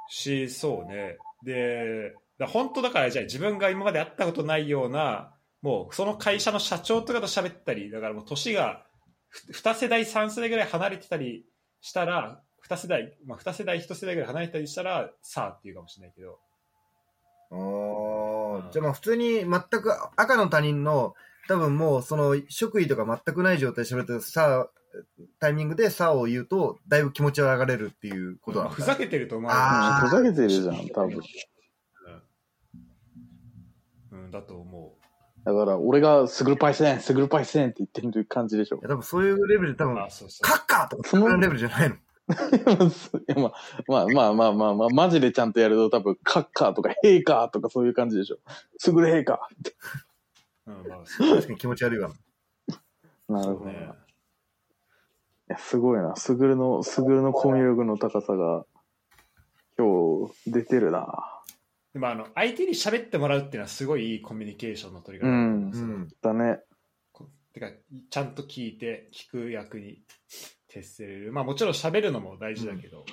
し、そうね。で、だ本当だからじゃあ自分が今まで会ったことないような、もうその会社の社長とかと喋ったり、だからもう年がふ2世代、3世代ぐらい離れてたりしたら、2世代、まあ2世代、1世代ぐらい離れてたりしたら、さあっていうかもしれないけど、あーじゃあまあ普通に全く赤の他人の、多分もうその職位とか全くない状態で喋ってるさあ、タイミングでさあを言うと、だいぶ気持ちは上がれるっていうことなのかふざけてると思われる。あーふざけてるじゃん、多分。うん、だと思だから、俺が、スグルパイセン、スグルパイセンって言ってる感じでしょい。や多分そういうレベルで多う。分、あ、そうそう。カッカーとかそのレベルじゃないの。いやまあ、まあまあまあまあまあ、マジでちゃんとやると多分、カッカーとかヘイカーとかそういう感じでしょ。スグルヘイカうん、まあ、そう確かに気持ち悪いわ。ー。なるほど。いね。や、すごいな。スグルの、スグルのコミュ力の高さが、今日、出てるな。でも、あの、相手に喋ってもらうっていうのはすごいいいコミュニケーションの取り方だと思うんですようん。だね。こてか、ちゃんと聞いて、聞く役に徹せれる。まあ、もちろん喋るのも大事だけど、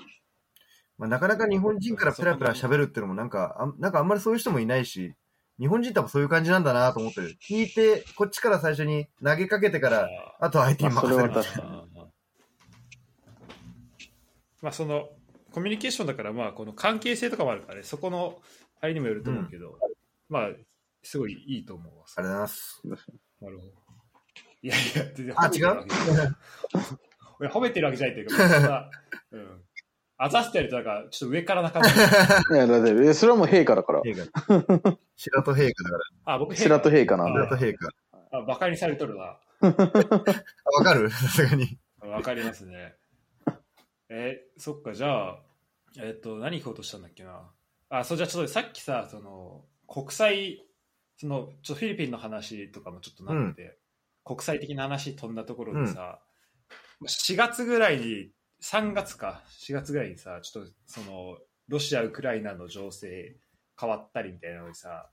まあ、なかなか日本人からペラペラ喋るっていうのもなんか、あなんかあんまりそういう人もいないし、日本人多分そういう感じなんだなと思ってる。聞いて、こっちから最初に投げかけてから、あと相手に任せるまあそれは。確かにまあそのコミュニケーションだからまあこの関係性とかもあるからねそこのあれにもよると思うけど、まあすごいいいと思うわありがとうございます。なるほどいやいや全然あ、褒めて違うるわけじゃない俺褒めてるわけじゃないというかうんあざしてやるとなんかちょっと上からな感じいや、だって、えそれはもう陛下だから。陛下。白と陛下だから。あ僕白と陛下なん白とで。陛下。あバカにされとるな あわかる？さすがに。わかりますね。えーそっか、じゃあ、えっ、と、何聞こうとしたんだっけな？あ、そう、じゃあちょっとさっきさ、その、国際、その、ちょフィリピンの話とかもちょっとなって、国際的な話飛んだところでさ、4月ぐらいに、3月か、4月ぐらいにさ、ちょっと、その、ロシア、ウクライナの情勢変わったりみたいなのでさ、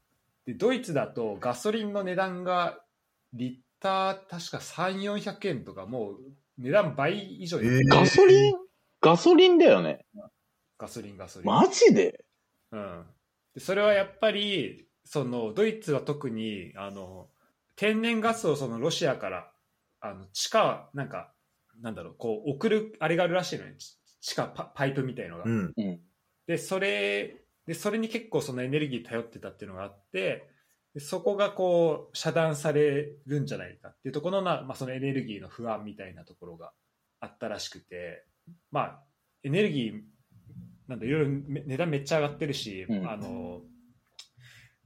で、ドイツだとガソリンの値段が、リッター確か3、400円とか、もう値段倍以上えー。ガソリン？ガソリンだよね。ガソリン、ガソリン。マジで？うん、でそれはやっぱりそのドイツは特にあの天然ガスをそのロシアからあの地下なんかなんだろうこう送るあれがあるらしいのねち地下パパイプみたいのが、うん。うん。でそれでそれに結構そのエネルギー頼ってたっていうのがあってでそこがこう遮断されるんじゃないかっていうところのな、まあ、そのエネルギーの不安みたいなところがあったらしくてまあエネルギーなんだいろいろめ値段めっちゃ上がってるし、うんあの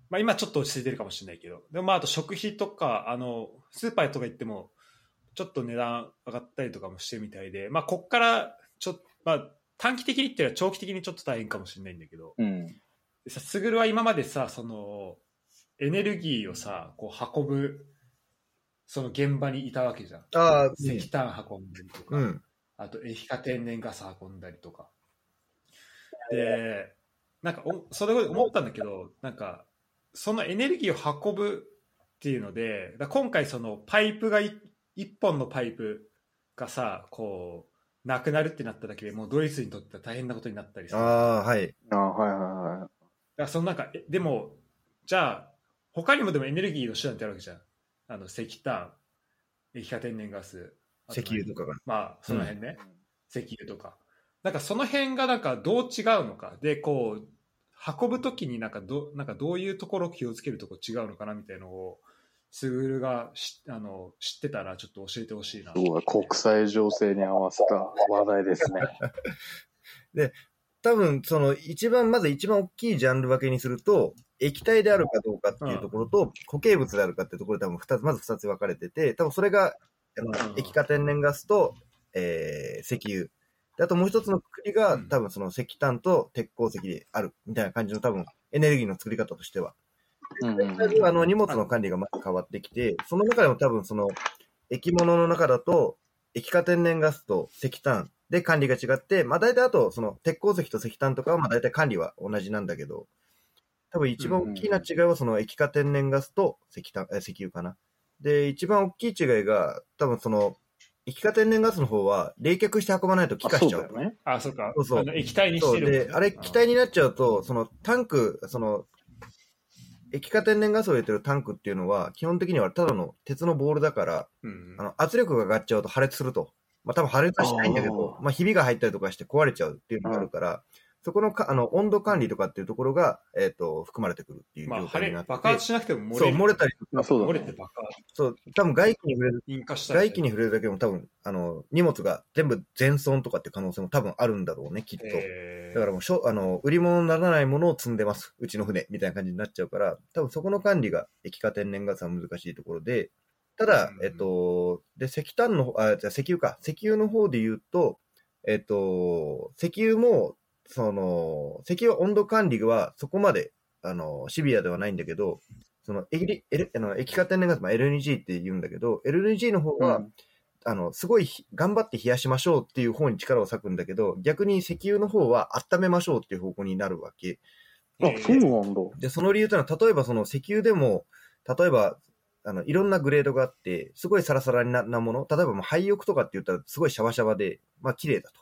まあ、今ちょっと落ち着いてるかもしれないけどでもまああと食費とかあのスーパーとか行ってもちょっと値段上がったりとかもしてるみたいで、まあ、こっからちょっと、まあ、短期的にっていうのは長期的にちょっと大変かもしれないんだけど、うん。でさ、スグルは今までさ、その、エネルギーをさ、こう運ぶ、その現場にいたわけじゃん。ああ、石炭運んだりとか、うん。あと液化天然ガス運んだりとか。で、なんかお、それを思ったんだけど、なんか、そのエネルギーを運ぶっていうので、だ今回そのパイプがい、一本のパイプがさ、こう、なくなるってなっただけでもうドイツにとっては大変なことになったりさ。ああ、はい。あはいはいはい。だからそのなんか、えでも、じゃあ、他にもでもエネルギーの手段ってあるわけじゃん。あの、石炭、液化天然ガス、石油とかが。まあ、その辺ね、石油とか。なんかその辺がなんかどう違うのか。で、こう、運ぶときになんかどなんかどういうところを気をつけるとこ違うのかなみたいのを、すぐるがしあの知ってたらちょっと教えてほしいな。すごい、国際情勢に合わせた話題ですね。多分、その、一番、まず一番大きいジャンル分けにすると、液体であるかどうかっていうところと、固形物であるかっていうところで多分二つ、まず二つ分かれてて、多分それが、うん液化天然ガスと、えー、石油。であともう一つのくくりが、うん多分その石炭と鉄鉱石である、みたいな感じの多分、エネルギーの作り方としては。うんうんだいぶあの荷物の管理がまず変わってきて、その中でも多分その液物の中だと液化天然ガスと石炭で管理が違って、まあ大体あとその鉄鉱石と石炭とかはまあ大体管理は同じなんだけど、多分一番大きな違いはその液化天然ガスと石炭、え石油かな。で、一番大きい違いが多分その液化天然ガスの方は冷却して運ばないと気あ化しちゃう。そうね。あ、そうか。そうそう液体にしてるで、あれ、気体になっちゃうと、そのタンク、その、液化天然ガスを入れてるタンクっていうのは、基本的にはただの鉄のボールだから、うんあの圧力が上がっちゃうと破裂すると。まあ多分破裂はしないんだけど、あーまあひびが入ったりとかして壊れちゃうっていうのがあるから、そこのかあの温度管理とかっていうところが、えっ、と、含まれてくるっていうまあ、状破裂態になってて、爆発しなくても漏そう。漏れたりとか、あそう漏。れて爆発。そう、多分外気に触れる、引火したら外気に触れるだけでも多分、あの、荷物が全部全損とかっていう可能性も多分あるんだろうね、きっと。えーだからもうしょ、あの、売り物にならないものを積んでます。うちの船、みたいな感じになっちゃうから、多分そこの管理が液化天然ガスは難しいところで、ただう、んえっと、で、石炭の方、あ、じゃあ石油か。石油の方で言うと、えっと、石油も、その、石油温度管理はそこまで、あの、シビアではないんだけど、その、エリエルあの液化天然ガス、まあ、LNG って言うんだけど、LNG の方は、うんあの、すごいひ頑張って冷やしましょうっていう方に力を割くんだけど、逆に石油の方は温めましょうっていう方向になるわけ。あ、そうなんだ。で、その理由というのは、例えばその石油でも、例えば、あの、いろんなグレードがあって、すごいサラサラななもの、例えばもう廃浴とかって言ったらすごいシャバシャバで、まあ綺麗だと。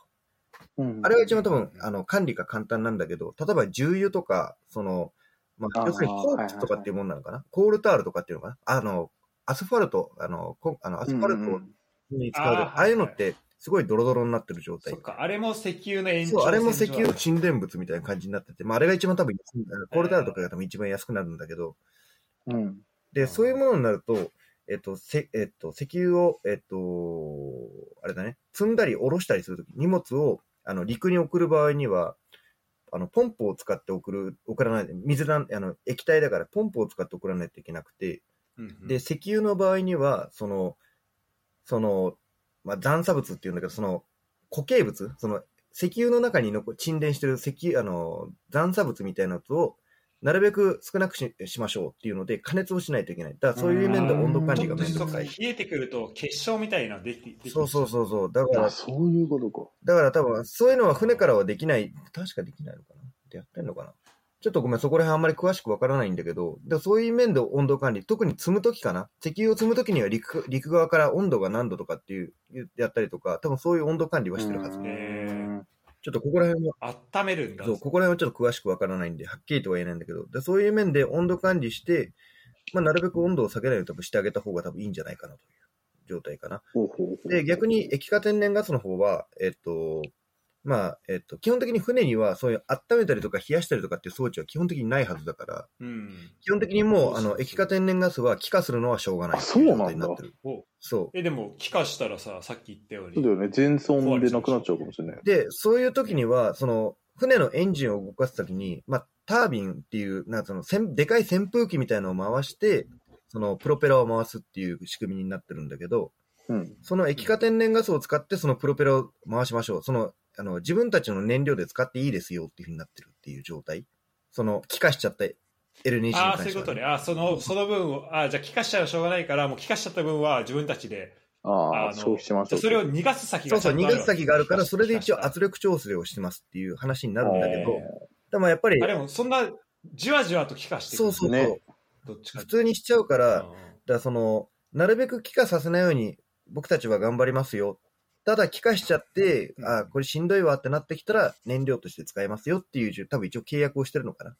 うん。あれが一番多分、あの、管理が簡単なんだけど、例えば重油とか、その、まあ、要するにコークとかっていうものなのかな、コールタールとかっていうのかな？あの、アスファルト、あの、こあのアスファルトうんうんに使う、あーああいうのって、すごいドロドロになってる状態。そっ。か、あれも石油の延長そう、あれも石油の沈殿物みたいな感じになってて、まあ、あれが一番多分コールタールとかが多分一番安くなるんだけど、うん。で、そういうものになると、えっと、せ、えっと、石油を、えっと、あれだね、積んだり下ろしたりするとき、荷物を、あの、陸に送る場合には、あの、ポンプを使って送る、送らない、水なん、あの、液体だからポンプを使って送らないといけなくて、うんうん。で、石油の場合には、その、その、まあ、残差物っていうんだけど、その、固形物その、石油の中に残沈殿してる石油、あの、残差物みたいなやつを、なるべく少なくししましょうっていうので、加熱をしないといけない。だからそういう面で温度管理がめんちょっとどくさい。冷えてくると結晶みたいなのできできてそうそうそうそう。だからあ、、そういうことか。だから多分、そういうのは船からはできない。確かできないのかなってやってんのかなちょっとごめん、そこら辺あんまり詳しくわからないんだけど、でそういう面で温度管理、特に積むときかな石油を積むときには陸陸側から温度が何度とかっていう、やったりとか、多分そういう温度管理はしてるはずちょっとここら辺は、温めるんだ。そう、ここら辺はちょっと詳しくわからないんで、はっきりとは言えないんだけど、でそういう面で温度管理して、まあ、なるべく温度を下げないように多分してあげた方が多分いいんじゃないかなという状態かな。で、逆に液化天然ガスの方は、えっと、まあ、えっと、基本的に船にはそういう温めたりとか冷やしたりとかっていう装置は基本的にないはずだから、うん。基本的にもう、あの、液化天然ガスは気化するのはしょうがないあそうなんだっていう状態になってる。おそえ、でも、気化したらさ、さっき言ったように。そうだよね。全損でなくなっちゃうかもしれない。う。で、そういう時には、その、船のエンジンを動かす時に、まあ、タービンっていう、なんかその、せんでかい扇風機みたいなのを回して、その、プロペラを回すっていう仕組みになってるんだけど、うん。その液化天然ガスを使ってそのプロペラを回しましょう。その、あの、自分たちの燃料で使っていいですよっていうふうになってるっていう状態。その、気化しちゃった L20 にああ、関してはそういうことね。あーその、その分を、あーじゃあ、気化しちゃうしょうがないから、もう気化しちゃった分は自分たちで、ああ、消費しましょう。じゃあそれを逃がす先そうそう、逃がす先があるから、それで一応圧力調整をしてますっていう話になるんだけど、えでもやっぱりあ、でも、そんな、じわじわと気化してくる。そうそうそう、ねどっちか普通にしちゃうから、だかうん。らその、なるべく気化させないように僕たちは頑張りますよ。ただ気化しちゃって、うんあこれしんどいわってなってきたら燃料として使えますよっていう、多分一応契約をしてるのかな。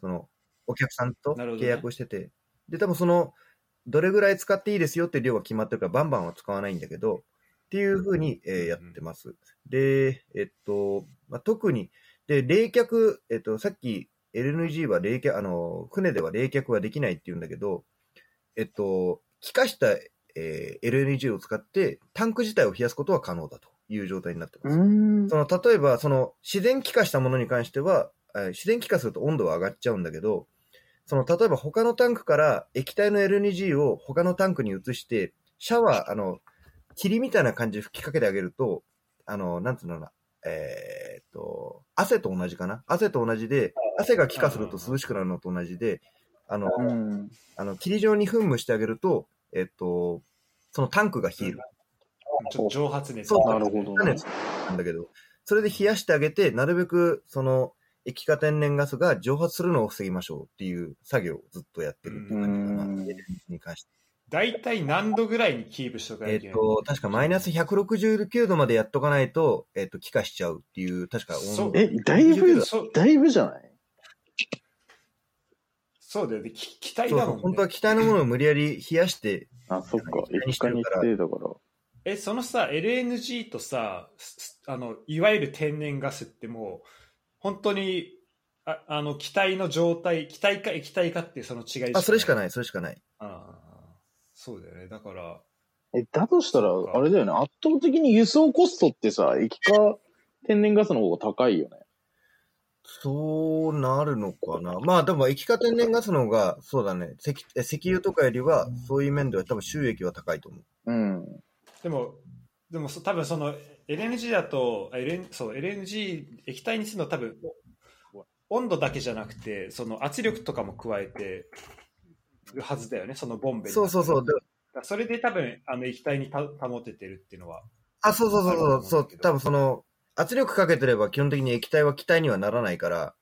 その、お客さんと契約をしてて。で、多分その、どれぐらい使っていいですよって量が決まってるからバンバンは使わないんだけど、っていうふうに、えーやってます。で、えっと、まあ、特に、で、冷却、えっと、さっき LNG は冷却、あの、船では冷却はできないって言うんだけど、えっと、気化した、えー LNG を使ってタンク自体を冷やすことは可能だという状態になってます。うん。その例えば、その自然気化したものに関しては、えー自然気化すると温度は上がっちゃうんだけど、その例えば他のタンクから液体の LNG を他のタンクに移して、シャワー、あの、霧みたいな感じで吹きかけてあげると、あの、なんつうのかな、えーっと、汗と同じかな？汗と同じで、汗が気化すると涼しくなるのと同じで、あの、うん。あの、霧状に噴霧してあげると、えっと、そのタンクが冷える。ちょっと蒸発熱そうなるほどね。なんだけど、それで冷やしてあげて、なるべくその液化天然ガスが蒸発するのを防ぎましょうっていう作業をずっとやってるっていう感じかな。に関して。大体何度ぐらいにキープしとかないといけないえっと、確かマイナス169度までやっとかないと、えっと、気化しちゃうっていう、確か温度。え、だいぶ、だいぶじゃない？そうだよね。き気体だもん、ね。本当は気体のものを無理やり冷やして、あ、そっか。液体に一回にしてるからしてだから。え、そのさ、LNG とさ、すあの、いわゆる天然ガスってもう、本当に、ああの、気体の状態、気体か液体かっていうその違いあ、それしかい。ない、それしかない。ああそうだよね。だから、え、だとしたら、あれだよね。圧倒的に輸送コストってさ、液化天然ガスの方が高いよね。そうなるのかな。まあ、でも液化天然ガスの方が、そうだね、石え石油とかよりは、そういう面では多分収益は高いと思う。うん。でも、でもそ多分その LNG だと、あ LN そう LNG 液体にするのは多分温度だけじゃなくて、その圧力とかも加えてるはずだよね、そのボンベにそうそうそう。でそれで多分あの液体にた保ててるっていうのは。あ、そうそうそうそう、そう、多分その、圧力かけてれば基本的に液体は気体にはならないから、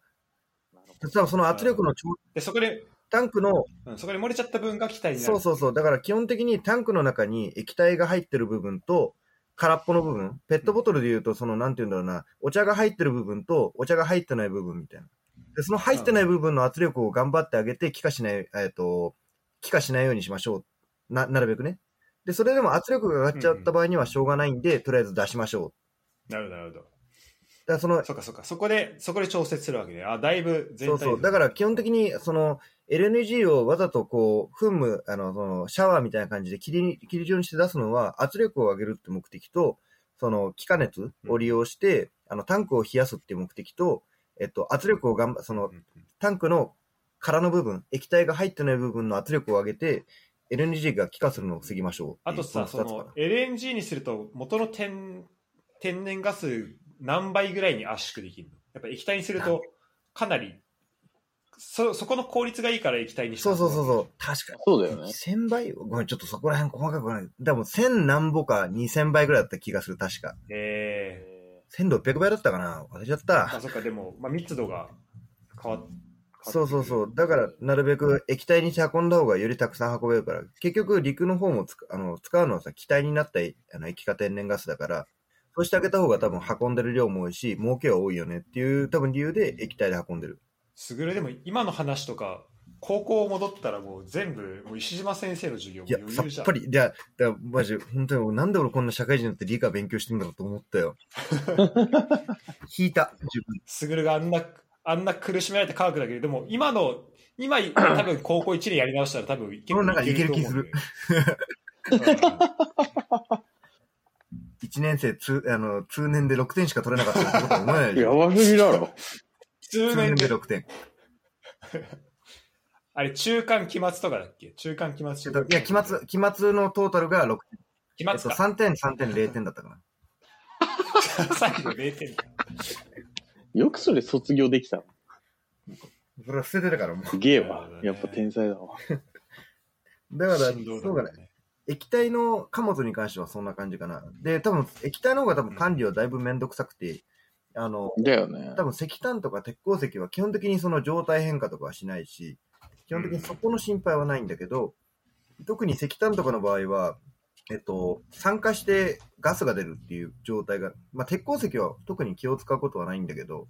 多分その圧力の調で、そこで、タンクの、うん、そこで漏れちゃった分が気体になる。そうそうそう、だから基本的にタンクの中に液体が入ってる部分と、空っぽの部分、ペットボトルで言うと、その、なんて言うんだろうな、お茶が入ってる部分と、お茶が入ってない部分みたいな。で、その入ってない部分の圧力を頑張ってあげて、気化しない、えっ、と、気化しないようにしましょう。な、なるべくね。で、それでも圧力が上がっちゃった場合にはしょうがないんで、とりあえず出しましょう。なるほど、なるほど。だその、そうか、そうか。そこで、そこで調節するわけで。あ、だいぶ全体そうそう。だから基本的に、その、LNG をわざとこう、噴霧、あの、その、シャワーみたいな感じで霧に、霧状にして出すのは、圧力を上げるって目的と、その、気化熱を利用して、あの、タンクを冷やすっていう目的と、えっと、圧力を頑張、そのう、んタンクの空の部分、液体が入ってない部分の圧力を上げて、LNG が気化するのを防ぎましょう。あとさ、その LNG にすると元の天天然ガス何倍ぐらいに圧縮できるの？やっぱ液体にするとかなりそそこの効率がいいから液体にしたそうそうそうそう。確かに。そうだよね。1000倍？ごめん、ちょっとそこら辺細かくない。でも1000何歩か2000倍ぐらいだった気がする、確か。え1600倍だったかな？忘れちゃっー、あた。そっかでも、まあ、密度が変わっそうそうそう。だから、なるべく液体にして運んだ方がよりたくさん運べるから、結局陸の方もつくあの使うのはさ、気体になったあの液化天然ガスだから、そうしてあげた方が多分運んでる量も多いし、儲けは多いよねっていう多分理由で液体で運んでる。すぐるでも今の話とか高校戻ったらもう全部もう石島先生の授業もいや、っぱり、いや、だマジ、本当に、なんで俺こんな社会人になって理科勉強してんだろうと思ったよ。引いた、自分。すぐるがあんなあんな苦しめられた科学だけどでも今の今多分高校1年やり直したら多分結この中でいける気する1年生通、あの、通年で6点しか取れなかったってことは思えないでしやょ。ばすぎだろ。普通通年で年で6点。あれ中間期末とかだっけ？中間期末えっといや、期末、期末のトータルが6点。えっと、期末か。3点、3点、0点だったかな。最後0点か。よくそれ卒業できたの。それは捨ててたからもう。すげえわやっぱ天才だわ。だから、そうだね。。液体の貨物に関してはそんな感じかな。で、多分液体の方が多分管理はだいぶめんどくさくて、あの、だよね。多分石炭とか鉄鉱石は基本的にその状態変化とかはしないし、基本的にそこの心配はないんだけど、特に石炭とかの場合は、えっと、酸化してガスが出るっていう状態が、まあ、鉄鉱石は特に気を使うことはないんだけど、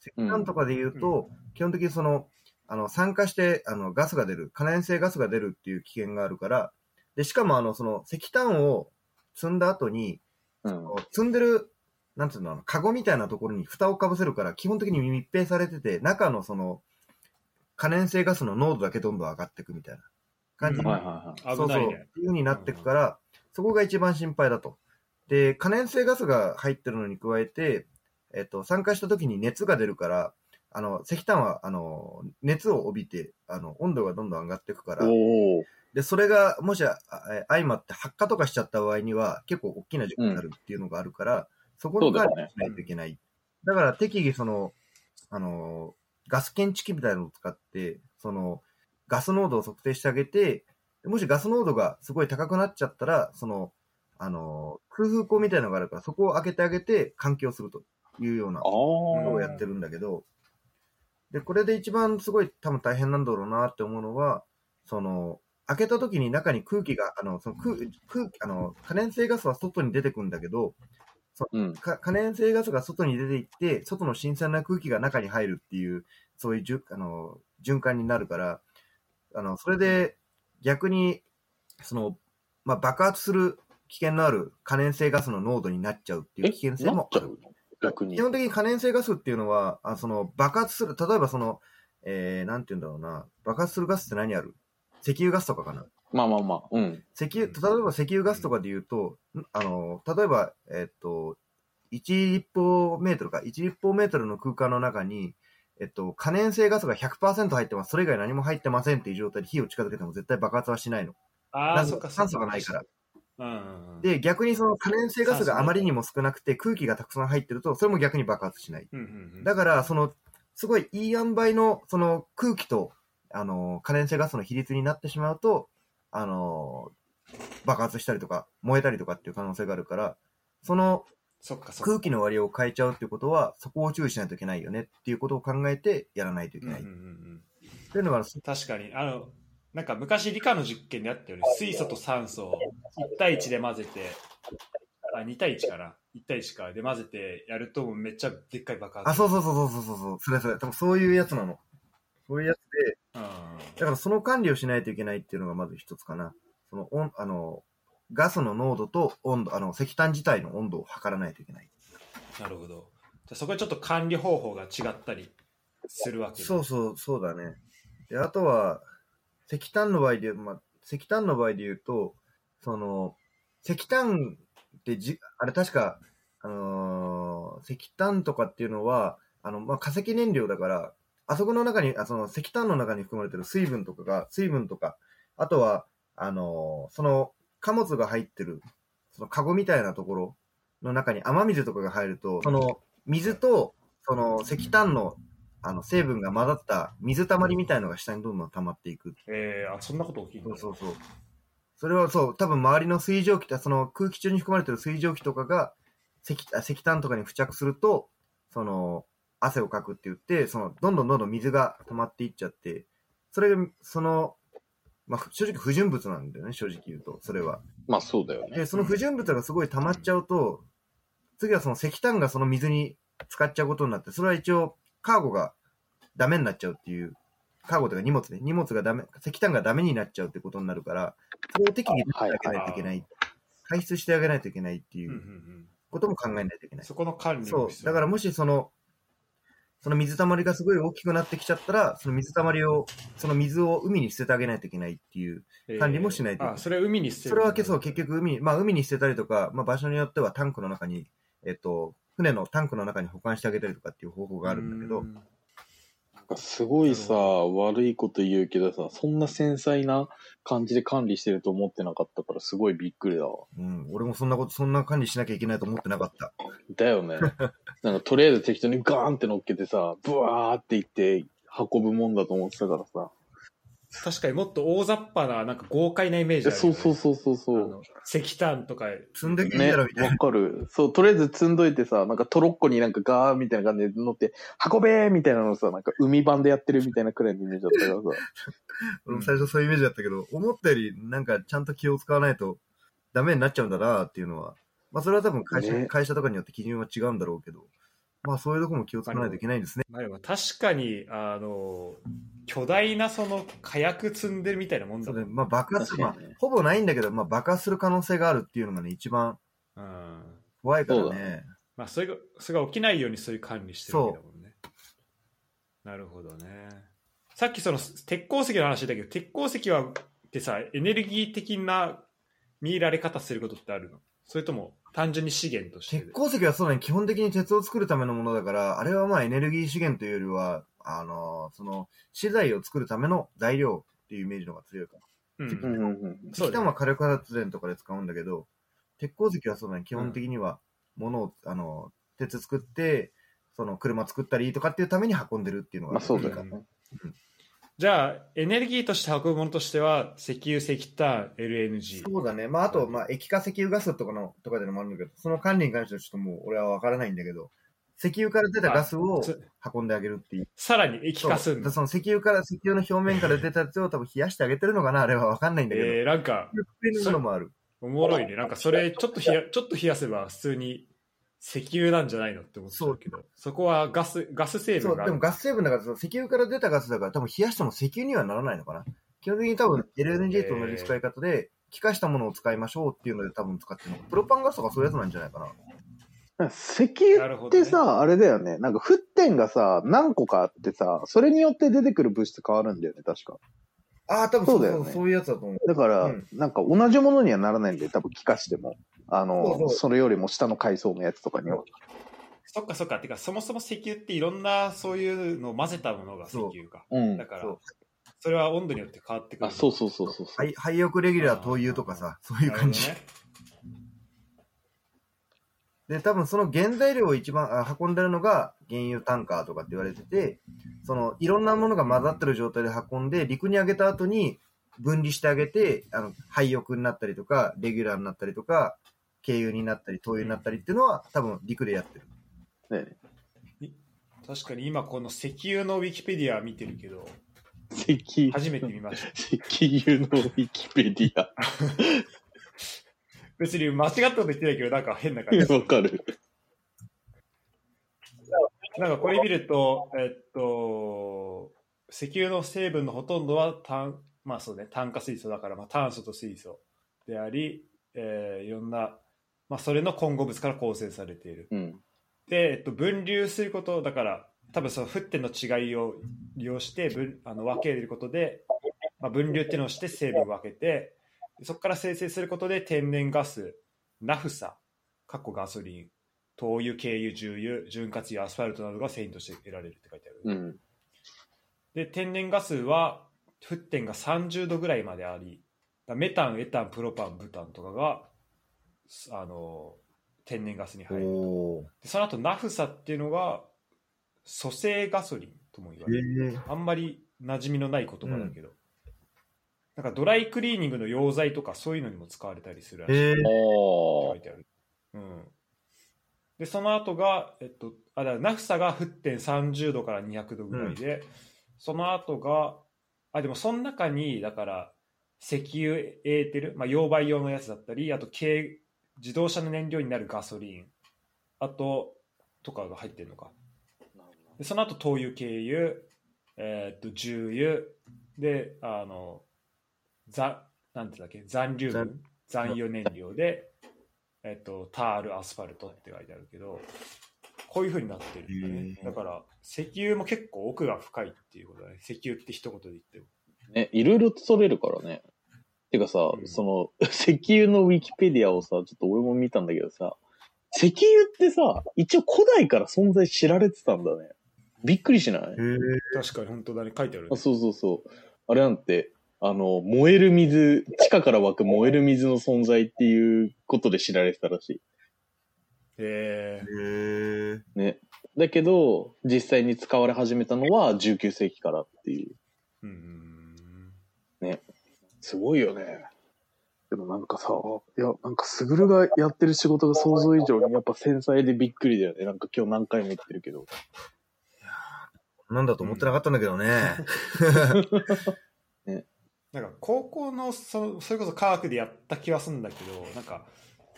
石炭とかで言うと、基本的にその、あの、酸化して、あの、ガスが出る、可燃性ガスが出るっていう危険があるから、で、しかもあの、その、石炭を積んだ後に、うん。積んでる、なんていうの、あのカゴみたいなところに蓋をかぶせるから、基本的に密閉されてて、中のその、可燃性ガスの濃度だけどんどん上がっていくみたいな感じに、うんはいはいはい。そうそう、ね。っていう風になっていくから、そこが一番心配だと。で、可燃性ガスが入ってるのに加えて、えっと、酸化した時に熱が出るから、あの、石炭は、あの、熱を帯びて、あの、温度がどんどん上がっていくから、おお。で、それが、もしあえ相まって発火とかしちゃった場合には、結構大きな事故になるっていうのがあるから、そこの管理をしないといけない。だから適宜その、あの、ガス検知器みたいなのを使って、その、ガス濃度を測定してあげて、もしガス濃度がすごい高くなっちゃったら、その、あの、空風口みたいなのがあるから、そこを開けてあげて換気をするというようなあことをあ。やってるんだけど、で、これで一番すごい多分大変なんだろうなって思うのは、その、開けた時に中に空気が、あの、その空、空気、あの、可燃性ガスは外に出てくんだけど、うん。か可燃性ガスが外に出ていって、外の新鮮な空気が中に入るっていう、そういうじゅあの循環になるから、あの、それで逆に、その、まあ、爆発する危険のある可燃性ガスの濃度になっちゃうっていうえ？危険性もある。逆に基。本的に可燃性ガスっていうのは、あその爆発する、例えばその、えー、なんて言うんだろうな、爆発するガスって何ある？石油ガスとかかな？まあまあまあ。うん。石油、例えば石油ガスとかで言うと、んあの、例えば、えっと、1立方メートルか、1立方メートルの空間の中に、えっと、可燃性ガスが100%入ってます。それ以外何も入ってませんっていう状態で火を近づけても絶対爆発はしないの。ああ、そっか、酸素がないから。うんうんうん。で、逆にその可燃性ガスがあまりにも少なくて空気がたくさん入ってると、それも逆に爆発しない。うんうんうん、だから、その、すごいいい塩梅の、その空気と、あの、可燃性ガスの比率になってしまうと、あの、爆発したりとか、燃えたりとかっていう可能性があるから、その。空気の割合を変えちゃうっていうことは、そこを注意しないといけないよねっていうことを考えてやらないといけない。うんうんうんっうんていうのが、確かに。あの、なんか昔理科の実験であったよね。水素と酸素を1対1で混ぜて、あ、2対1かな。1対1か。で混ぜてやるとめっちゃでっかい爆発。あ、そうそうそうそうそうそう、それそれ、多分そういうやつなの。そういうやつで、うん。だからその管理をしないといけないっていうのがまず一つかな。その、温あの、ガスの濃度と温度、あの、石炭自体の温度を測らないといけない。なるほど。じゃあそこでちょっと管理方法が違ったりするわけだそうそう、そうだね。で、あとは、石炭の場合で、まあ、石炭の場合で言うと、その、石炭ってじ、あれ確か、あのー石炭とかっていうのは、あの、まあ、化石燃料だから、あそこの中に、あその石炭の中に含まれてる水分とかが、水分とか、あとは、あのーその貨物が入ってる、そのカゴみたいなところの中に雨水とかが入ると、その水と、その石炭のあの成分が混ざった水たまりみたいのが下にどんどん溜まっていく。えー、あ、そんなこと起きるそうそうそう。それはそう、多分周りの水蒸気、その空気中に含まれてる水蒸気とかが石あ石炭とかに付着すると、その汗をかくって言って、そのどんどんどんどん水が溜まっていっちゃって、それが、その、まあ、正直不純物なんだよね、正直言うと、それは。まあそうだよね。で、その不純物がすごい溜まっちゃうと、次はその石炭がその水に使っちゃうことになって、それは一応カーゴがダメになっちゃうっていう、カーゴというか荷物ね、荷物がダメ、石炭がダメになっちゃうってことになるから、それを適宜出してあげないといけない。排出してあげないといけないっていうんうんう。うんことも考えないといけない。そこの管理そう。だからもしその、その水たまりがすごい大きくなってきちゃったら、その水たまりを、その水を海に捨ててあげないといけないっていう管理もしないと。いけないあ、それ海に捨てるそれはけそう結局海に、まあ、海に捨てたりとか、まあ、場所によってはタンクの中に、えっと、船のタンクの中に保管してあげたりとかっていう方法があるんだけどう、んかすごいさ、悪いこと言うけどさ、そんな繊細な感じで管理してると思ってなかったから、すごいびっくりだわ。うん。俺もそんなこと、そんな管理しなきゃいけないと思ってなかった。だよね。なんかとりあえず適当にガーンって乗っけてさ、ブワーっていって運ぶもんだと思ってたからさ。確かにもっと大雑把な、なんか豪快なイメージあるよね、そうそうそうそうそう。あの石炭とか、積んできてんろ、みたいな。わかる。そう、とりあえず積んどいてさ、なんかトロッコになんかガーみたいな感じで乗って、運べーみたいなのさ、なんか海版でやってるみたいなくらいのイメージだったからさ。俺 も最初そういうイメージだったけど、思ったよりなんかちゃんと気を使わないとダメになっちゃうんだなっていうのは、まあそれは多分会社,、ね会社とかによって基準は違うんだろうけど、まあそういうとこも気を使わないといけないんですね。まあでも確かに、あの、巨大なその火薬積んでるみたいなもんだもん。そうね、まあ爆発、まあほぼないんだけど、まあ爆発する可能性があるっていうのがね、一番うん。怖いからね。まあそれが、それが起きないようにそういう管理してるわけだもんね。なるほどね。さっきその鉄鉱石の話だけど、鉄鉱石はってさ、エネルギー的な見られ方することってあるの？それとも単純に資源としてで鉄鉱石はそうだね、基本的に鉄を作るためのものだから、あれはまあエネルギー資源というよりは、あのその、資材を作るための材料っていうイメージの方が強いかな。うんうんうんうん。そうだね石炭は火力発電とかで使うんだけど、鉄鉱石はそうだね、基本的には物を、あの、鉄作って、その車作ったりとかっていうために運んでるっていうのが。まあそうだよね。じゃあ、エネルギーとして運ぶものとしては、石油、石炭、LNG。そうだね。まあ、あと、まあ、液化石油ガスとかの、とかでのもあるんだけど、その管理に関してはちょっともう俺はわからないんだけど、石油から出たガスをつ運んであげるっていう。さらに液化するの？そう。その石油から、石油の表面から出たやつを 多分冷やしてあげてるのかな？あれはわかんないんだけど。えー、なんか、のもある。おもろいね。なんかそれ、ちょっと冷や、ちょっと冷やせば普通に石油なんじゃないのって思ってたけど、そこはガス、ガス成そう、分がある。でもガス成分だから、その石油から出たガスだから、多分冷やしても石油にはならないのかな。基本的に多分 LNG と同じ使い方で、気化したものを使いましょうっていうので多分使ってるの。プロパンガスとかそういうやつなんじゃないかな。石油ってさ、あれだよね。なんか沸点がさ、何個かあってさ、それによって出てくる物質変わるんだよね、確か。ああ、多分そうだよねそうそういうやつだと思う。だから、うんなんか同じものにはならないんで、多分気化しても。あの、そうそうそれよりも下の階層のやつとかには。そっかそっか。てか、そもそも石油っていろんなそういうのを混ぜたものが石油か。うんだ。からそう、それは温度によって変わってくる。あ、そうそうそうそうそう。廃廃浴レギュラー灯油とかさ、そういう感じ。で、多分その原材料を一番あ運んでるのが原油タンカーとかって言われてて、そのいろんなものが混ざってる状態で運んで、陸に上げた後に分離してあげて、あの、廃浴になったりとか、レギュラーになったりとか、軽油になったり、灯油になったりっていうのは多分陸でやってる。ね、確かに今この石油のウィキペディア見てるけど、石油、初めて見ました。石油のウィキペディア。別に間違ったこと言ってないけど、なんか変な感じ。わかる。なんかこれ見ると、えっと、石油の成分のほとんどは炭、まあそうね、炭化水素だから、まあ、炭素と水素であり、えーいろんな、まあ、それの混合物から構成されている。うん。で、えっと、分流することだから、多分その沸点の違いを利用して分あの分けることで、まあ、分流っていうのをして成分を分けて、そこから生成することで天然ガス、ナフサ、過去ガソリン、灯油、軽油、重油、潤滑油、アスファルトなどが繊維として得られるって書いてある。うん。で、天然ガスは沸点が30度ぐらいまであり、だメタン、エタン、プロパン、ブタンとかが、すあの、天然ガスに入る。おでその後ナフサっていうのが蘇生ガソリンとも言われる、えあんまり馴染みのない言葉だけど、なんかドライクリーニングの溶剤とかそういうのにも使われたりするらしい。えってあ書いてある、うん、でその後が、えっと、あだナフサが沸点30度から200度ぐらいで、その後があでもその中にだから石油エーテル、まあ、溶媒用のやつだったりあと軽自動車の燃料になるガソリン。あととかが入ってるのか。でその後灯油軽油、えーっと重油。であのざなんてだっけ？残留分。残油燃料で、えっと、タールアスファルトって書いてあるけどこういうふうになってるんだね。だから石油も結構奥が深いっていうことだね。石油って一言で言っても。ね、いろいろと取れるからね。てかさ、うんその、石油のウィキペディアをさ、ちょっと俺も見たんだけどさ、石油ってさ、一応古代から存在知られてたんだね。びっくりしない？確かに本当だね、書いてある、あね。そうそうそう。あれなんて、あの、燃える水、地下から湧く燃える水の存在っていうことで知られてたらしへえへえ。い。ね。だけど、実際に使われ始めたのは19世紀からっていう。うん。すごいよね。でもなんかさ、いや、なんかスグルがやってる仕事が想像以上にやっぱ繊細でびっくりだよね。なんか今日何回も言ってるけど。なんだと思ってなかったんだけどね。なんか高校のそのそれこそ科学でやった気はするんだけどなんか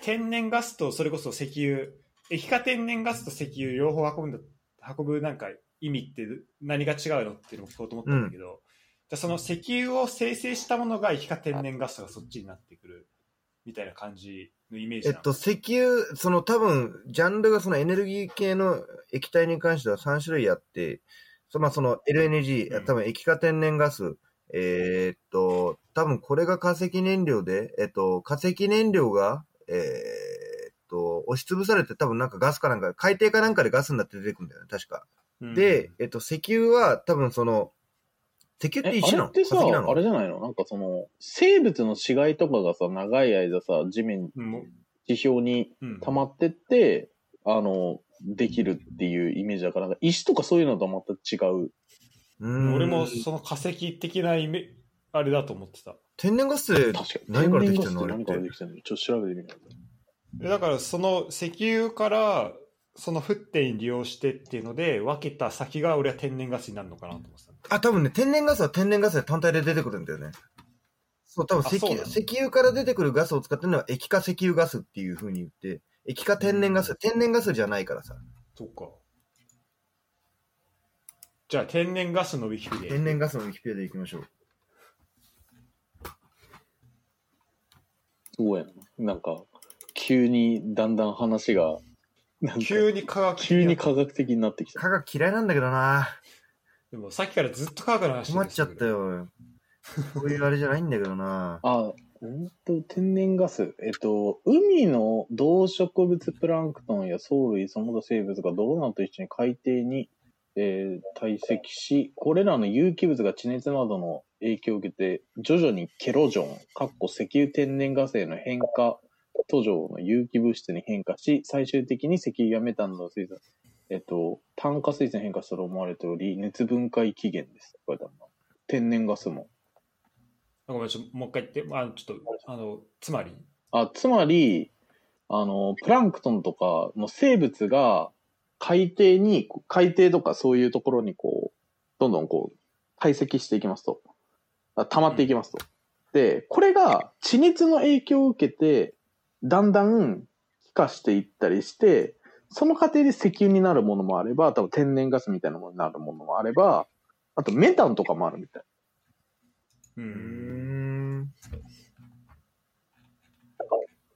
天然ガスとそれこそ石油液化天然ガスと石油両方運ぶんだ運ぶなんか意味って何が違うのっていうのを聞こうと思ったんだけど、じゃあその石油を生成したものが液化天然ガスがそっちになってくるみたいな感じのイメージえっと、石油、その多分、ジャンルがそのエネルギー系の液体に関しては3種類あって、そまあ、その LNG、うん。多分液化天然ガス、えーっと、多分これが化石燃料で、えっと、化石燃料が、えーっと、押しつぶされて多分なんかガスかなんか、海底かなんかでガスになって出てくるんだよね、確か。うん。で、えっと、石油は多分その、石油ってえ、石なの？あれってさ、あれじゃないの？なんかその、生物の死骸とかがさ、長い間さ、地面、うん。地表にうん。溜まってって、あの、できるっていうイメージだから、なんか石とかそういうのとはまた違う。うーん。俺もその化石的なイメあれだと思ってた。天然ガスって確かに。何からできて天然ガスってんのあれって何からできてんの？ちょっと調べてみないと。でだからその石油からその沸点に利用してっていうので分けた先が俺は天然ガスになるのかなと思ってたあ、多分ね、天然ガスは天然ガスで単体で出てくるんだよね。そう、多分石油あそうなの？石油から出てくるガスを使ってるのは液化石油ガスっていう風に言って、液化天然ガス、天然ガスじゃないからさ。そっかじゃあ天然ガスのウィキペディア天然ガスのウィキペディアでいきましょう。すごいな。なんか、急にだんだん話が、なんか急に科学的急に科学的になってきた。科学嫌いなんだけどなでもさっきからずっと科学の話困っちゃったよ。こういうあれじゃないんだけどなあ、うんと、天然ガス。えっと、海の動植物プランクトンや藻類、その他生物がドローナと一緒に海底に、えー堆積し、これらの有機物が地熱などの影響を受けて、徐々にケロジョン、かっこ石油天然ガスへの変化途上の有機物質に変化し、最終的に石油やメタンの水素、えっと、炭化水素に変化したと思われており、熱分解起源です。これ。天然ガスも。ごめんちょもう一回言ってあのちょっとあのつまり？あ、つまり、あの、プランクトンとかの生物が海底に、海底とかそういうところにこう、どんどんこう、堆積していきますと。あ溜まっていきますと。で、これが地熱の影響を受けて、だんだん気化していったりして、その過程で石油になるものもあれば、多分天然ガスみたいなものになるものもあれば、あとメタンとかもあるみたい。うん。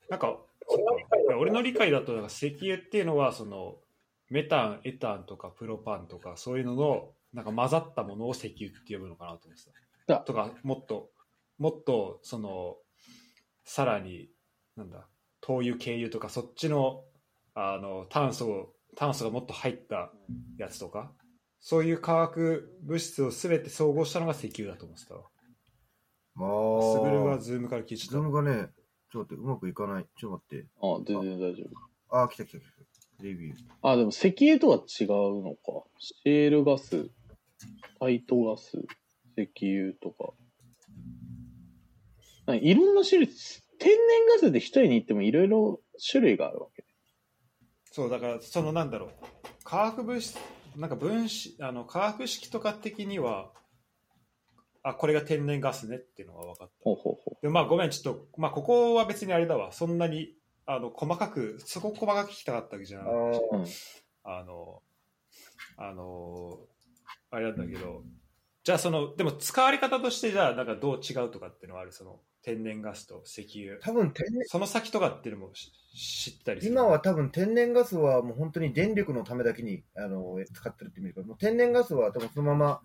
なんか俺の理解だとなんか石油っていうのはそのメタンエタンとかプロパンとかそういうののなんか混ざったものを石油って呼ぶのかなと思ってたとかもっともっとそのさらになんだ灯油軽油とかそっちのあの炭素炭素がもっと入ったやつとかそういう化学物質を全て総合したのが石油だと思ってたわあスグルがあ。ズームから聞いてズたームがね、ちょっと待って、うまくいかない。ちょっと待って。あ、全然大丈夫。あー、来た来た来た。レビュー。あ、でも石油とは違うのか。シェールガス、タイトガス、石油とか。かいろんな種類、天然ガスで一重に言ってもいろいろ種類があるわけ。そうだからそのなんだろう化学物質なんか分子あの化学式とか的にはあこれが天然ガスねっていうのが分かったほうほうほでまあごめんちょっとまあここは別にあれだわそんなにあの細かくそこ細かく聞きたかったわけじゃなくてう。うん。あのあのあれなんだけどじゃあそのでも使われ方としてじゃあなんかどう違うとかっていうのはある？その天然ガスと石油。多分天然、その先とかっていうのもし知ったりする？今は多分天然ガスはもう本当に電力のためだけにあの使ってるって見るから、もう天然ガスは多分そのまま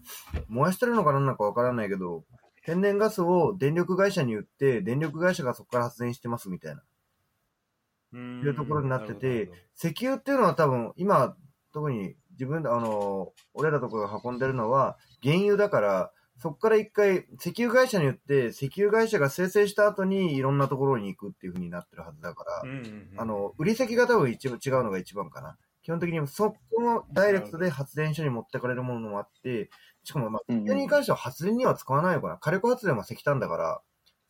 燃やしてるのかなんなのかわからないけど、天然ガスを電力会社に売って、電力会社がそこから発電してますみたいな。うんいうところになってて石油っていうのは多分今、特に自分で、あの、俺らとかが運んでるのは、原油だから、そこから一回、石油会社によって、石油会社が生成した後にいろんなところに行くっていう風になってるはずだから、うんうんうんあの、売り先が多分一番違うのが一番かな。基本的にそこのダイレクトで発電所に持ってかれるものもあって、しかもまあ、うん石油に関しては発電には使わないのかな。火力発電は石炭だから、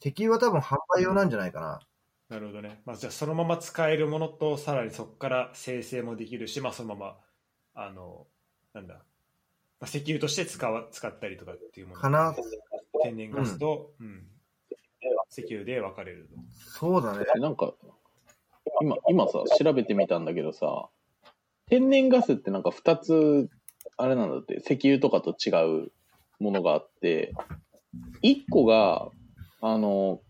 石油は多分販売用なんじゃないかな。なるほどね。まあ、じゃあそのまま使えるものと、さらにそこから生成もできるし、まあ、そのまま、あの、なんだ、まあ、石油として使わ使ったりとかっていうもの。かな。天然ガスと、うん石油で分かれると。そうだね。でなんか、今、今さ、調べてみたんだけどさ、天然ガスってなんか2つ、あれなんだって、石油とかと違うものがあって、1個が、あの、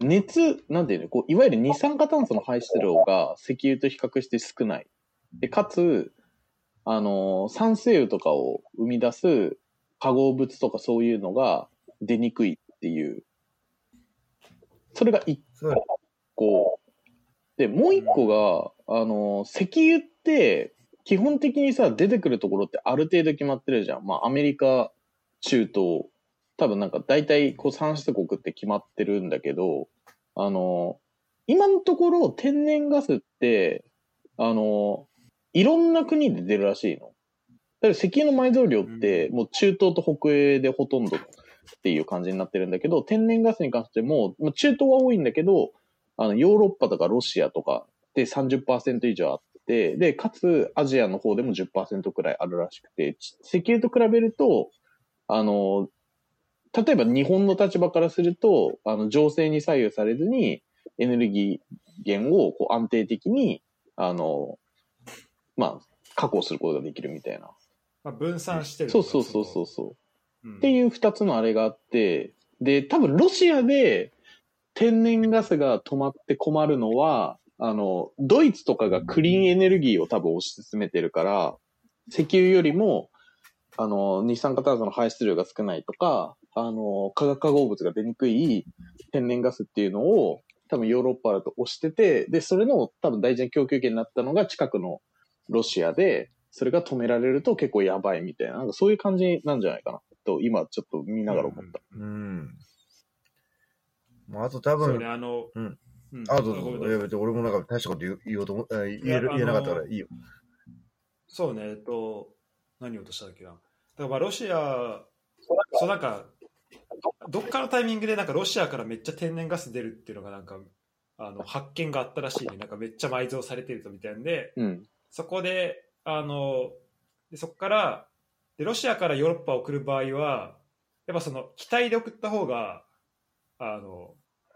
熱、なんていうの、こういわゆる二酸化炭素の排出量が石油と比較して少ない。で、かつ、あの、酸性油とかを生み出す化合物とかそういうのが出にくいっていう。それが1そう個。で、もう一個が、あの、石油って、基本的にさ、出てくるところってある程度決まってるじゃん。まあ、アメリカ、中東、多分なんか大体こう産出国って決まってるんだけど、あの、今のところ天然ガスって、あの、いろんな国で出るらしいの。だから石油の埋蔵量って、もう中東と北米でほとんどっていう感じになってるんだけど、天然ガスに関しても、まあ中東は多いんだけど、あの、ヨーロッパとかロシアとかで30%以上あって、で、かつアジアの方でも10%くらいあるらしくて、ち石油と比べると、あの、例えば日本の立場からすると、あの、情勢に左右されずに、エネルギー源をこう安定的に、あの、まあ、確保することができるみたいな。まあ、分散してる。そうそうそうそうそう。うん。っていう二つのあれがあって、で、多分ロシアで天然ガスが止まって困るのは、あの、ドイツとかがクリーンエネルギーを多分推し進めてるから、石油よりも、あの、二酸化炭素の排出量が少ないとか、あの、化学化合物が出にくい天然ガスっていうのを、多分ヨーロッパだと推してて、で、それの多分大事な供給源になったのが近くのロシアで、それが止められると結構やばいみたいな、なんかそういう感じなんじゃないかな。と、今ちょっと見ながら思った。うん。まあ、あと多分、そうね、あの、うんうん。あ、どうぞ。いや別に俺もなんか大したこと言う言おうと思え言え言えなかったからいいよ。そうね、えっと、何を落としたっけな。だからまあロシア、そうなんか、どっかのタイミングでなんかロシアからめっちゃ天然ガス出るっていうのがなんか、あの発見があったらしいね。なんかめっちゃ埋蔵されてるとみたいなんで、うん。そこで、あの、でそこからで、ロシアからヨーロッパを送る場合は、やっぱその機体で送った方が、あの、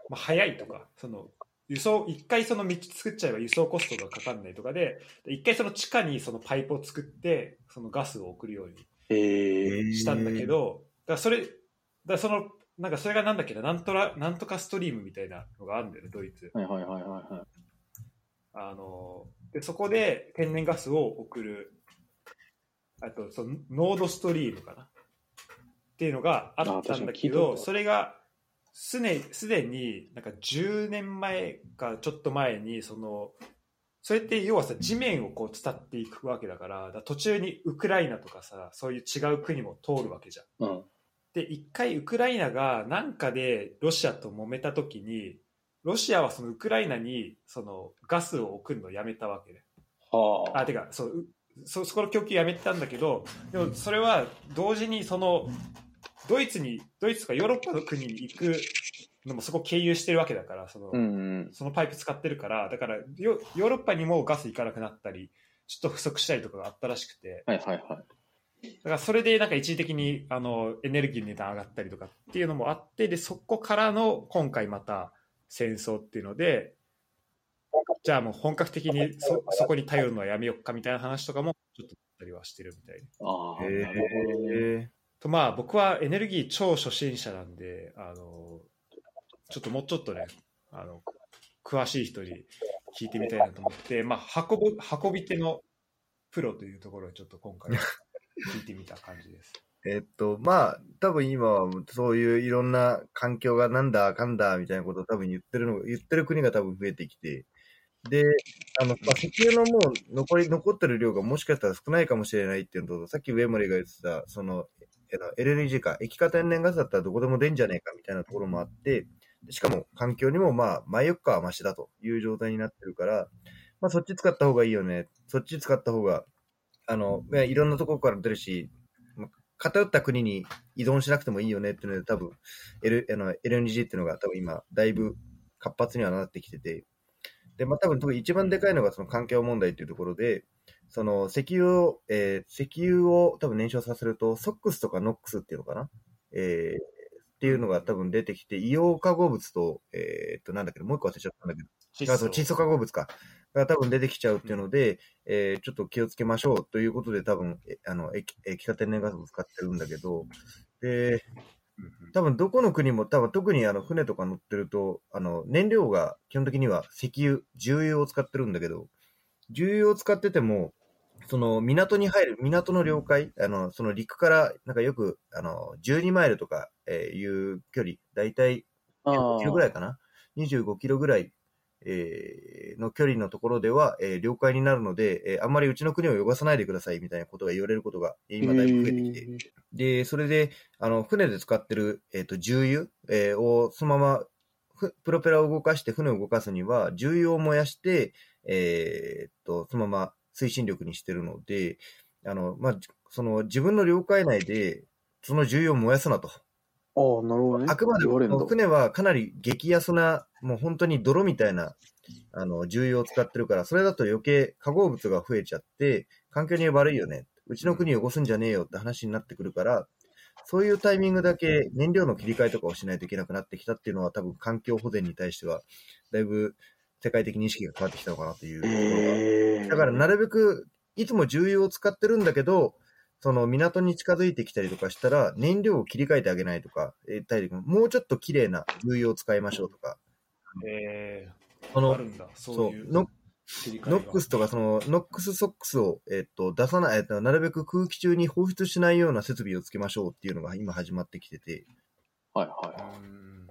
まあ、早いとか、その、輸送、一回その道作っちゃえば輸送コストがかかんないとかで、で一回その地下にそのパイプを作って、そのガスを送るようにええしたんだけど、だからそれ、だその、なんかそれがなんだっけな、なんとら、なんとかストリームみたいなのがあるんだよね、ドイツ。はいはいはいはいはい。あの、で、そこで天然ガスを送る、あと、その、ノードストリームかな？っていうのがあったんだけど、るそれが、すね、すでになんか10年前かちょっと前に、その、それって要はさ、地面をこう伝っていくわけだから、だから途中にウクライナとかさ、そういう違う国も通るわけじゃん。うん。で、一回ウクライナがなんかでロシアと揉めた時に、ロシアはそのウクライナにそのガスを送るのをやめたわけで。はあ。あ、てか、そう、うそ、そこの供給やめてたんだけど、でもそれは同時にその、ドイツに、ドイツとかヨーロッパの国に行くのもそこ経由してるわけだから、その、うんうん。そのパイプ使ってるから、だからヨヨーロッパにもガス行かなくなったり、ちょっと不足したりとかがあったらしくて、はいはいはい。だからそれでなんか一時的にあのエネルギーの値段上がったりとかっていうのもあって、で、そこからの今回また戦争っていうので、じゃあもう本格的にそそこに頼るのはやめよっかみたいな話とかもちょっとあったりはしてるみたいで。あなるほど。とまあ僕はエネルギー超初心者なんで、あの、ちょっともうちょっとね、あの、詳しい人に聞いてみたいなと思って、まあ運ぶ、運び手のプロというところをちょっと今回は聞いてみた感じです。えっと、まあ、多分今はそういういろんな環境がなんだかんだみたいなことを多分言ってるの、言ってる国が多分増えてきて、で、あの、まあ、石油のもう残り、残ってる量がもしかしたら少ないかもしれないっていうのと、さっき上森が言ってた、その、LNG か、液化天然ガスだったらどこでも出んじゃねえかみたいなところもあって、しかも環境にもまあ、前よっかはマシだという状態になってるから、まあそっち使った方がいいよね。そっち使った方が、あの、いろんなところから出るし、偏った国に依存しなくてもいいよねっていうので、多分、L、あの LNG っていうのが多分今、だいぶ活発にはなってきてて、で、まあ多分特に一番でかいのがその環境問題っていうところで、その石油を、えー石油を多分燃焼させると、ソックスとかノックスっていうのかな？えーっていうのが多分出てきて、硫黄化合物と、えーっと、なんだっけ？ど、もう一個忘れちゃったんだけど、あそう窒素化合物か。が多分出てきちゃうっていうので、えーちょっと気をつけましょうということで多分、えあの、液液化天然ガスを使ってるんだけど、で、多分どこの国も、多分特にあの船とか乗ってると、あの、燃料が基本的には石油、重油を使ってるんだけど、重油を使ってても、その港に入る、港の領海、あの、その陸から、なんかよく、あの、12マイルとか、えーいう距離、だいたい25キロぐらいかな ?25 キロぐらい、えーの距離のところでは、えー領海になるので、えーあんまりうちの国を汚さないでくださいみたいなことが言われることが今だいぶ増えてきて、で、それで、あの、船で使ってる、えっ、と、重油、えーをそのまま、ふプロペラを動かして船を動かすには、重油を燃やして、えーっと、そのまま推進力にしてるので、あの、まあ、じその自分の領海内で、その重油を燃やすなと。ああ、なるほどね。あくまでも船はかなり激安な、もう本当に泥みたいな、あの、重油を使ってるから、それだと余計化合物が増えちゃって、環境に悪いよね。うちの国を汚すんじゃねえよって話になってくるから、そういうタイミングだけ燃料の切り替えとかをしないといけなくなってきたっていうのは多分環境保全に対しては、だいぶ世界的に意識が変わってきたのかなというところがええだからなるべく、いつも重油を使ってるんだけど、その港に近づいてきたりとかしたら、燃料を切り替えてあげないとか、えー大陸もうちょっと綺麗な重油を使いましょうとか、えそのーある、んだ、そうそ、いううノックスとか、その、ノックスソックスを、えっと、出さない、えっと、なるべく空気中に放出しないような設備をつけましょうっていうのが今始まってきてて、はいはうん。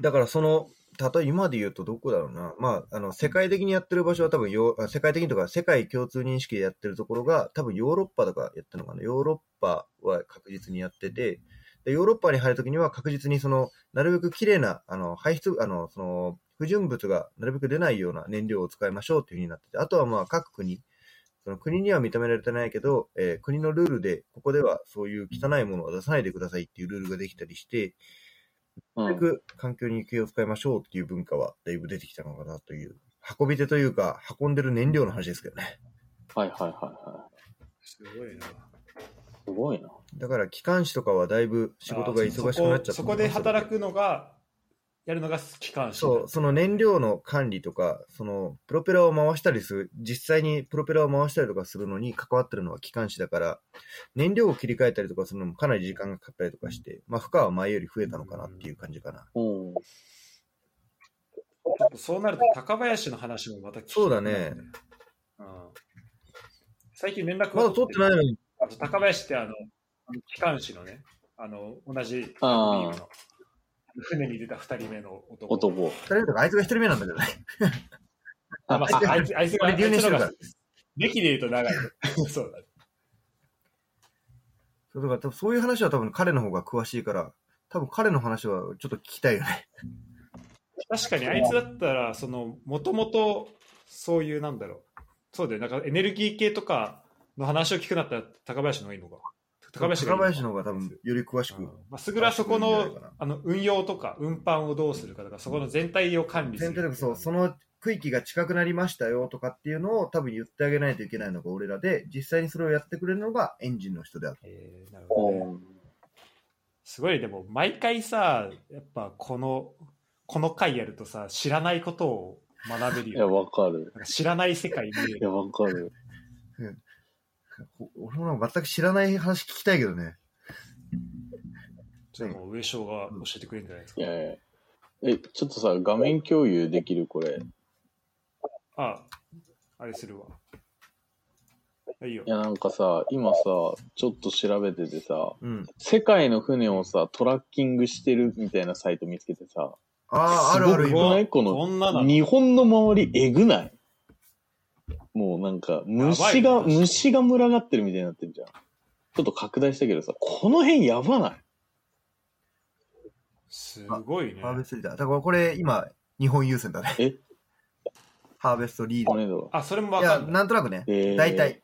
だからその、例え今で言うとどこだろうな。まあ、あの、世界的にやってる場所は多分ヨ世界的にとか世界共通認識でやってるところが多分ヨーロッパとかやってるのかな。ヨーロッパは確実にやってて、でヨーロッパに入るときには確実にその、なるべく綺麗な、あの、排出、あの、その、不純物がなるべく出ないような燃料を使いましょうっていうふうになってて、あとはまあ各国、その国には認められてないけど、えー国のルールで、ここではそういう汚いものを出さないでくださいっていうルールができたりして、い。なるべく環境に気を使いましょうっていう文化はだいぶ出てきたのかなという。運び手というか、運んでる燃料の話ですけどね。はいはいはいはすごいな。い。すごいな。だから、機関士とかはだいぶ仕事が忙しくなっちゃった。そこで働くのが、やるのが機関士。そう、その燃料の管理とか、その、プロペラを回したりする、実際にプロペラを回したりとかするのに関わってるのは機関士だから、燃料を切り替えたりとかするのもかなり時間がかかったりとかして、まあ、負荷は前より増えたのかなっていう感じかな。うん。そうなると高林の話もまた聞きそうだね。うん最近連絡まだ取ってないのに、あと高林ってあの、あの機関士のね、あの、同じの船に出た二人目の男。男。二人とかあいつが一人目なんだけどね。あ、まあ、あいつ、あいつが、俺留年してるからあいつのが歴で言うと長い。そうだね。そうだから多分そういう話は多分彼の方が詳しいから、多分彼の話はちょっと聞きたいよね。確かにあいつだったら、その、もともと、そういう、なんだろう。そうだよ。なんかエネルギー系とかの話を聞くなったら高林の方がいいのか。高林高林の方が多分より詳しく。うんまあ、すぐらそこのあの運用とか運搬をどうするかとか、そこの全体を管理する。全体でもそう、その区域が近くなりましたよとかっていうのを多分言ってあげないといけないのが俺らで、実際にそれをやってくれるのがエンジンの人である。えーなるほどねうん。すごい、でも、毎回さ、やっぱこの、この回やるとさ、知らないことを学べるいや、よ、ね。わかる。知らない世界見える。いや、わかる。ほ俺も全く知らない話聞きたいけどね。ちょっと上昇が教えてくれるんじゃないですか？いやいや。え、ちょっとさ、画面共有できるこれ。あ、あれするわ。いいよい。や、なんかさ、今さ、ちょっと調べててさ、うん。世界の船をさ、トラッキングしてるみたいなサイト見つけてさ、ああ、あるある、この、こんなの日本の周りえぐない？もうなんか、やば虫が、虫が群がってるみたいになってるじゃん。ちょっと拡大したけどさ、この辺やばない？すごいね。ハーベストリーダー。だからこれ今、日本優先だね。え？ハーベストリーダー。あ、それもいや、わかんない。なんとなくね、えー大体。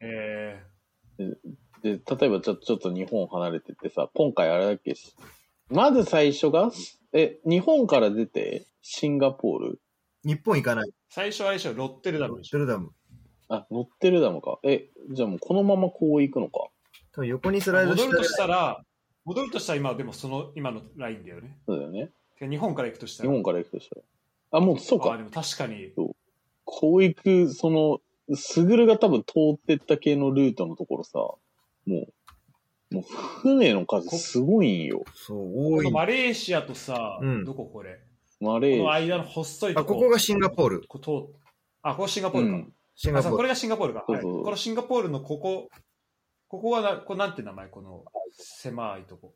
えで、例えばちょちょっと日本離れてってさ、今回あれだっけし、まず最初が、え、日本から出て、シンガポール？日本行かない。ー最初はあれでしょ、ロッテルダロムでしょ。ッテルダム。あ、乗ってるダムか。え、じゃあもうこのままこう行くのか。多分横にスライド戻るとししたら、戻るとしたら今でもその今のラインだよね。そうだよね。てか日本から行くとしたら。日本から行くとしたら。あ、もうそうか。あでも確かに。こう行く、その、スグルが多分通ってった系のルートのところさ、もう、もう船の数すごいんよ。そう、こ多い。のマレーシアとさ、うんどここれ？マレーこの間の細いとあ、ここがシンガポール。こ通っあ、ここシンガポールか。うんシンガポール。これがシンガポールか。はい、そうそうそうこのシンガポールのここ、ここはな、これなんて名前？この狭いとこ。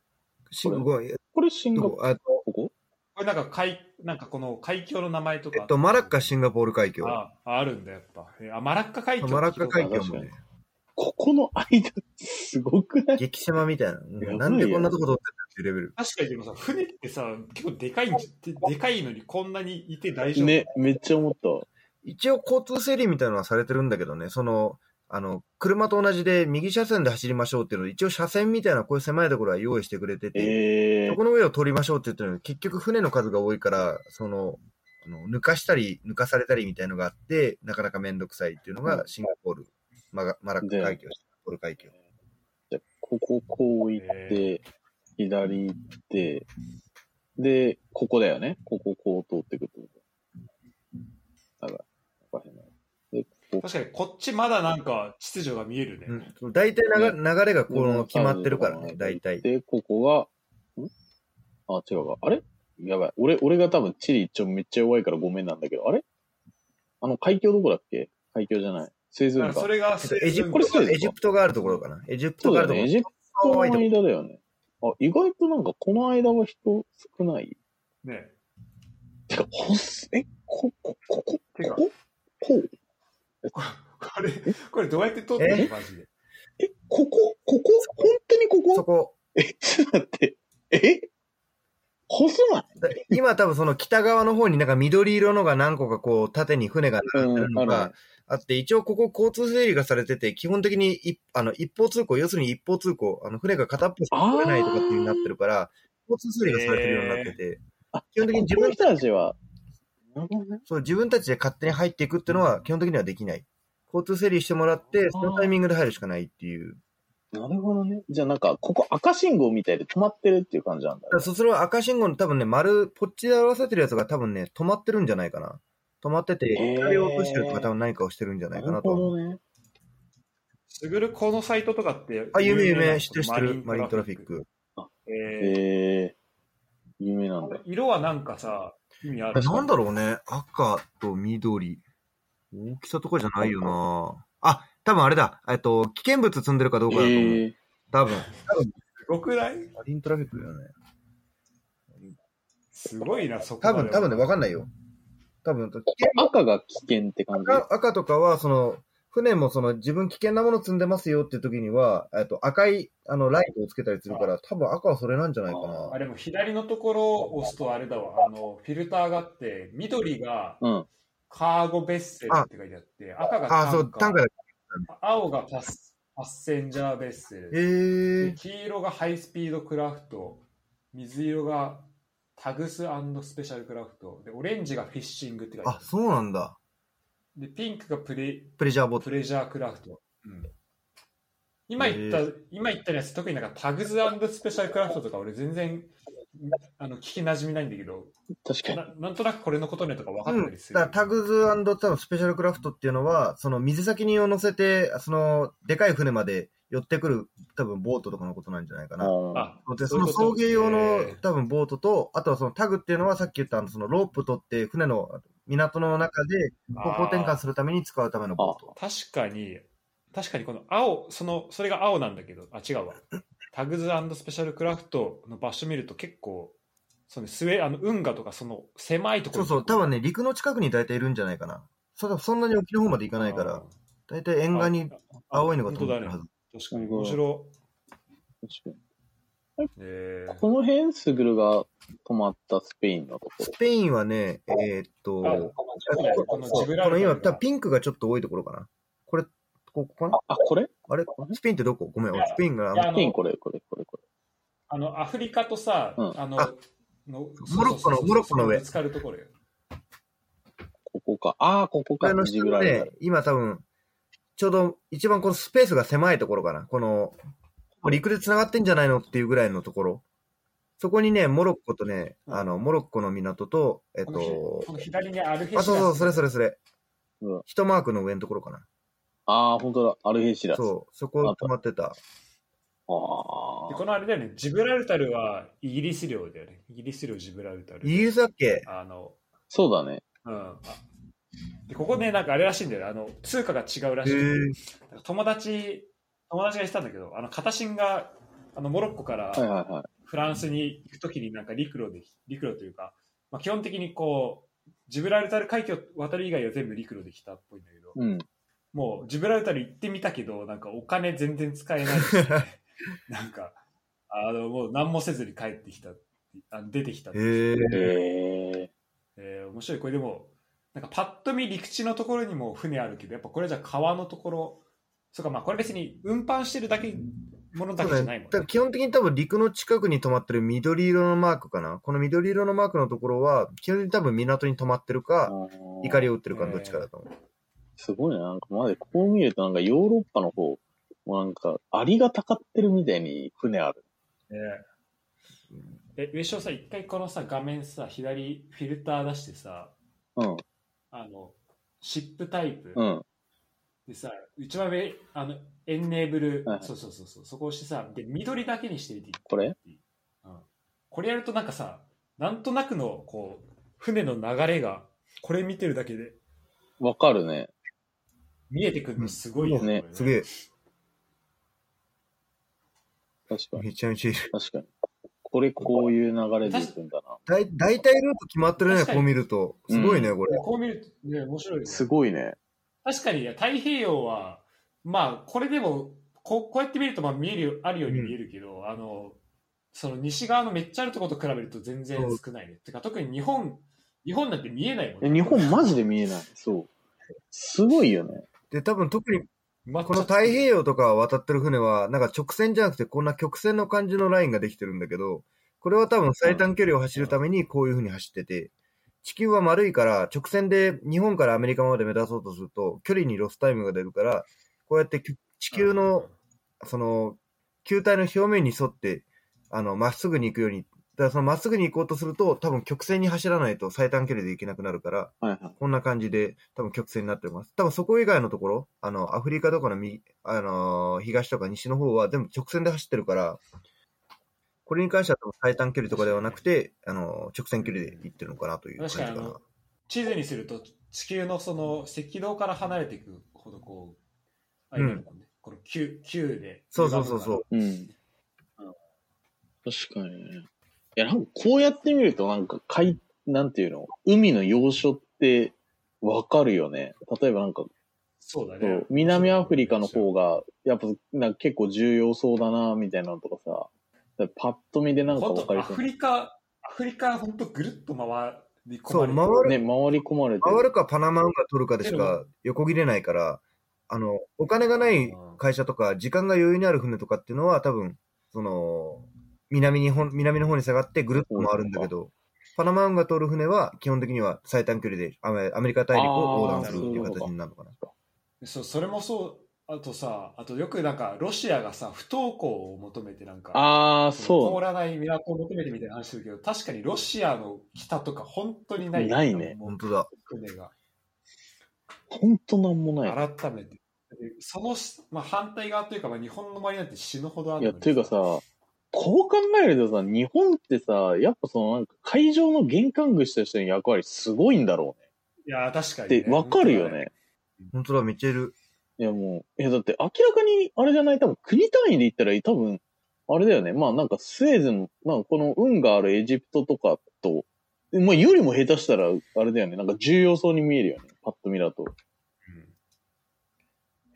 シンごめんこれシンガポール、どこ？ここ？これなんか海、なんかこの海峡の名前とか。えっと、マラッカシンガポール海峡。あああるんだ、やっぱ。えあ、マラッカ海峡。マラッカ海峡もね、ここの間、すごくない？激島みたいな。なんでこんなとこ通ってんだっていうレベル。確かにでもさ、船ってさ、結構でかいんじででかいのにこんなにいて大丈夫ね、めっちゃ思ったわ。一応交通整理みたいなのはされてるんだけどね、その、あの、車と同じで右車線で走りましょうっていうのを一応車線みたいなこういう狭いところは用意してくれてて、えーそこ、の上を通りましょうって言ってるのに結局船の数が多いから、その、あの抜かしたり、抜かされたりみたいのがあって、なかなかめんどくさいっていうのがシンガポール、マガマラッカ海峡、シンガポール海峡。じゃあこここう行って、左行って、で、ここだよね。こここう通ってくってこと。だから、わかんない。で、ここ確かにこっちまだなんか秩序が見えるね。うん、大体流流れがこの決まってるからね、大体。で、ここが、ん？あ、違うか。あれ？やばい。俺、俺が多分地理一応めっちゃ弱いからごめんなんだけど、あれ？あの、海峡どこだっけ？海峡じゃない。スエズそれがえっとエジプこれそうですかエジプトがあるところかな。エジプそうトがあるところ。ね。エジプトの間だよね。あ、意外となんかこの間は人少ない？ね。てか、ほっす、え、こ、こ、こ、こ、てかこ、こう、これ、これどうやって撮ってるの？マジで。え、ここ、ここ、本当にここ？そこ。え、ちょっと待って。え？細な今多分その北側の方になんか緑色のが何個かこう縦に船が並んでるのうんあがるあって、一応ここ交通整理がされてて、基本的に一あの一方通行、要するに一方通行、あの船が片っぽしか来れないとかっていう風になってるから、交通整理がされてるようになってて、あ基本的に自分たちは、なるほどね。そう自分たちで勝手に入っていくっていうのは基本的にはできない。交通整理してもらって、そのタイミングで入るしかないっていう。なるほどね。じゃあなんか、ここ赤信号みたいで止まってるっていう感じなんだだからそそれは赤信号の多分ね、丸、ポッチで合わせてるやつが多分ね、止まってるんじゃないかな。止まってて、してるとか多分何かをしてるんじゃないかなとは思う。すぐるこのサイトとかって。あ、有名有な名、知ってる知ってる、マリントラフィッ。ク。えーえー、有名なんだ。色はなんかさ、意味あるなんだろうね、赤と緑。大きさとかじゃないよなあ、多分あれだ。えっと、危険物積んでるかどうかだと思う。えー、多分。すごくない？マリントラフィックだよね。すごいな、そこ多分、多分ね、わかん。ないよ。多分、赤が危険って感じ？赤赤とかは、その、船もその自分危険なもの積んでますよっていう時には、えっと赤いあのライトをつけたりするから、多分赤はそれなんじゃないかな。あれも左のところを押すとあれだわ、あの、フィルターがあって、緑がうん。カーゴベッセルって書いてあって、赤があ、そう、単価だ。青がパスパッセンジャーベッセル、えー、で黄色がハイスピードクラフト、水色がタグススペシャルクラフト、でオレンジがフィッシングって書いてああ、る。そうなんだ。で、ピンクがプレプレジャーボートプ。レジャークラフト。うん今言った、今言ったやつ、特になんかタグズスペシャルクラフトとか俺全然あの聞き馴染みないんだけど、確かに。ななんとなくこれのことねとか分かうん、だったりする。からタグズ多分スペシャルクラフトっていうのは、その水先にを乗せて、そのでかい船まで寄ってくる多分ボートとかのことなんじゃないかな。ああでその送迎用の多分ボートと、あとはそのタグっていうのはさっき言ったそのロープ取って船の港の中で方向転換するために使うためのボート。確かに、確かにこの青、その、それが青なんだけど、あ、違うわ。タグズスペシャルクラフトの場所見ると結構、そのスウェあの運河とかその狭いところそうそう、多分ね、陸の近くに大体いるんじゃないかな。そそんなに沖の方まで行かないから、だいたい沿岸に青いのが飛んでるはず。確かに。面白確かにい。えーこの辺、スグルが泊まったスペインのとこスペインはね、えーっと、あここの今、が多分ピンクがちょっと多いところかな。これ、ここかなろ。あ、これ？あれ？スペインってどこ？ごめん、俺スペインがスペインこれ、これ、これ、これ。あの、アフリカとさ、うんあの、あのモロッコのモロッコの上ぶつかるところよ。ここか。ああ、ここかね今多分、ちょうど一番このスペースが狭いところかな。この、陸で繋がってんじゃないのっていうぐらいのところ。そこにね、モロッコとね、うんあの、モロッコの港と、えっと左にアルヘシあ、ラスそうそう、それそれそれうん。一マークの上のところかな。ああ、本当だ。アルヘシラス。そう、そこ止まってた。ああでこのあれだよね、ジブラルタルはイギリス領だよね。イギリス領ジブラルタル。イギリスだっけ？あの、そうだね。うん。あでここね、なんかあれらしいんだよね。あの、通貨が違うらしい。友達、友達が言ってたんだけど、あの、片新が、あの、モロッコから。フランスに行くときになんか陸路で、陸路というか、まあ、基本的にこう、ジブラルタル海峡渡る以外は全部陸路で来たっぽいんだけど、うん。もうジブラルタル行ってみたけど、なんかお金全然使えないし、なんか、あの、もう何もせずに帰ってきたあの出てきたってへえ。へえ。えー面白い。これでも、なんかパッと見陸地のところにも船あるけど、やっぱこれじゃ川のところ、そうか、まあこれ別に運搬してるだけ、ものだけじゃないもんだから基本的に多分陸の近くに止まってる緑色のマークかな。この緑色のマークのところは、基本的に多分港に止まってるか、怒りを打ってるかのどっちかだと思う。すごいね。なんかまでこう見るとなんかヨーロッパの方、もうなんか、アリがたかってるみたいに船ある。えーえ、上昇さ、一回このさ、画面さ、左フィルター出してさ、うん。あの、シップタイプうん。でさ、一番上、あの、エンネーブル、はいはいそうそうそうそう、そこを押してさ、で、緑だけにしてみていいこれ？うん。これやるとなんかさ、なんとなくの、こう、船の流れが、これ見てるだけでわかるね。見えてくるのすごいよねこれすげえ。確かに。めちゃめちゃいる。確かに。これこういう流れでいくんだな。だい大体ルート決まってるね、こう見ると。すごいね、これ。こう見ると、ね、面白いよね。すごいね。確かに、太平洋は、まあ、これでも、こうこうやって見ると、まあ、見えるよ、あるように見えるけど、あの、その西側のめっちゃあるところと比べると全然少ないね。てか、特に日本、日本なんて見えないもんえ日本マジで見えない。そう。すごいよね。で、多分特にここの太平洋とか渡ってる船は、なんか直線じゃなくて、こんな曲線の感じのラインができてるんだけど、これは多分最短距離を走るためにこういう風に走ってて、地球は丸いから直線で日本からアメリカまで目指そうとすると、距離にロスタイムが出るから、こうやってき地球の、その、球体の表面に沿って、あの、まっすぐに行くように、だからそのまっすぐに行こうとすると、多分曲線に走らないと最短距離で行けなくなるから、はいはい。こんな感じで、多分曲線になってます。多分そこ以外のところ、あの、アフリカとかのみ、あのー東とか西の方は全部直線で走ってるから、これに関しては多分最短距離とかではなくて、あのー直線距離で行ってるのかなという感じかな確かにあの。地図にすると、地球のその赤道から離れていくほど、こう、あれなのかね。この球、球で。そうそうそうそう。うん。確かにね。いや、なんかこうやってみるとなんか海、なんていうの？海の要所ってわかるよね。例えばなんか、そそうだねう。南アフリカの方が、やっぱなんか結構重要そうだな、みたいなのとかさ、パッと見でなんか本わかりそう当アフ。リカ、アフリカ、本当ぐるっと回り込そう、まれて回る、ね、回り込まれてる。回るかパナマ運河取るかでしか横切れないから、あの、お金がない会社とか、時間が余裕にある船とかっていうのは多分、その、南にほん、南の方に下がってぐるっと回るんだけど、パナマ運河通る船は基本的には最短距離でアメアメリカ大陸を横断するっていう形になるのかな。そうそれもそうあとさあとよくなんかロシアがさ不登校を求めてなんかああ、通そらない港を求めてみたいな話するけど確かにロシアの北とか本当にないないね本当だ。船がう。ほんとなんもない。改めてでその、まあ、反対側というか、まあ、日本の周りなんて死ぬほどあるいや、というかさ、こう考えるとさ、日本ってさ、やっぱそのなんか海上の玄関口としての役割すごいんだろいや確かうね。に、ってわかるよね。本当だ、めっちゃいる。いやもう、いやだって明らかに、あれじゃない、多分国単位で言ったら多分、あれだよね。まあなんかスエズの、なんかこの運があるエジプトとかと、まあよりも下手したら、あれだよね。なんか重要そうに見えるよね。パッと見だと。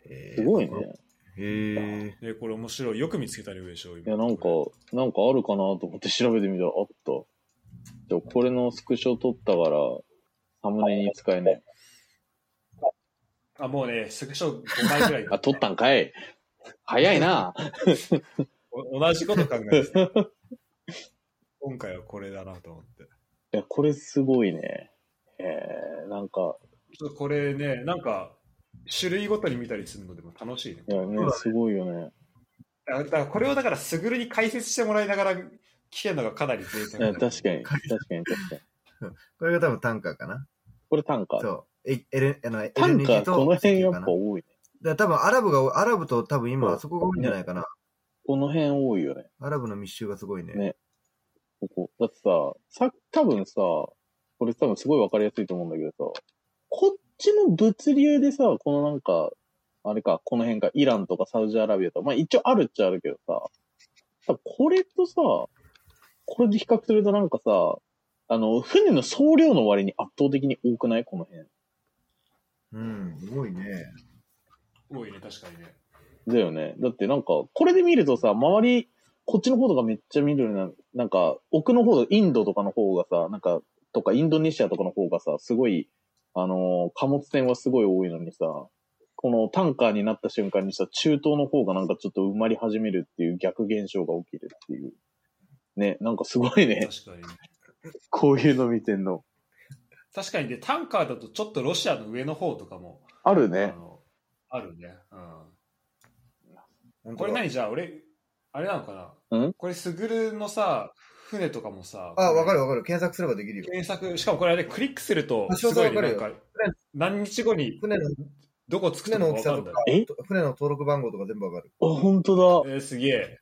へーすごいね。。へえ。で、これ面白い。よく見つけたね、上昇。いや、なんか、なんかあるかなと思って 調べてみたらあった。でもこれのスクショ撮ったから、サムネに使えない。あ、もうね、スクショ5枚ぐらい。あ、撮ったんかい早いな。お同じこと考えてた。今回はこれだなと思って。いや、これすごいね。えー、なんか、ちょっとこれね、なんか、種類ごとに見たりするのでも楽しいね。いやね、すごいよね。だからだからこれをだから、すぐるに解説してもらいながら聞けるのがかなり贅い沢確かに、確かに、確かに。これが多分タンカーかな。これ単価。そう。え、エレ、あの、エ単レニ価、この辺やっぱ多いね。だ多分アラブが、アラブと多分今あそこが多いんじゃないかな。この辺多いよね。アラブの密集がすごいね。ねここ。だってさ、さ、多分さ、これ多分すごいわかりやすいと思うんだけどさ、こっちの物流でさ、このなんか、あれか、この辺か、イランとかサウジアラビアとか、まあ一応あるっちゃあるけどさ、多分これとさ、これで比較するとなんかさ、あの、船の総量の割に圧倒的に多くない？この辺。うん、すごいね。多いね、確かにね。だよね。だってなんか、これで見るとさ、周り、こっちの方とかめっちゃ見るような、なんか、奥の方、インドとかの方がさ、なんか、とかインドネシアとかの方がさ、すごい、あのー貨物船はすごい多いのにさ、このタンカーになった瞬間にさ、中東の方がなんかちょっと埋まり始めるっていう逆現象が起きるっていう。ね、なんかすごいね。確かにね。こういうの見てんの。確かにで、タンカーだとちょっとロシアの上の方とかも、ああるね。のあるね。うん。これ何？じゃあ、俺、あれなのかな？うん？これ、スグルのさ、船とかもさ、あ、わかるわかる。検索すればできるよ。検索、しかもこれあれ、クリックすると、あすごいなんか、何日後に船の、どこ着く船とかわかんないの大きさとか。、え？船の登録番号とか全部わかる。あ、ほんとだ。えー、すげえ。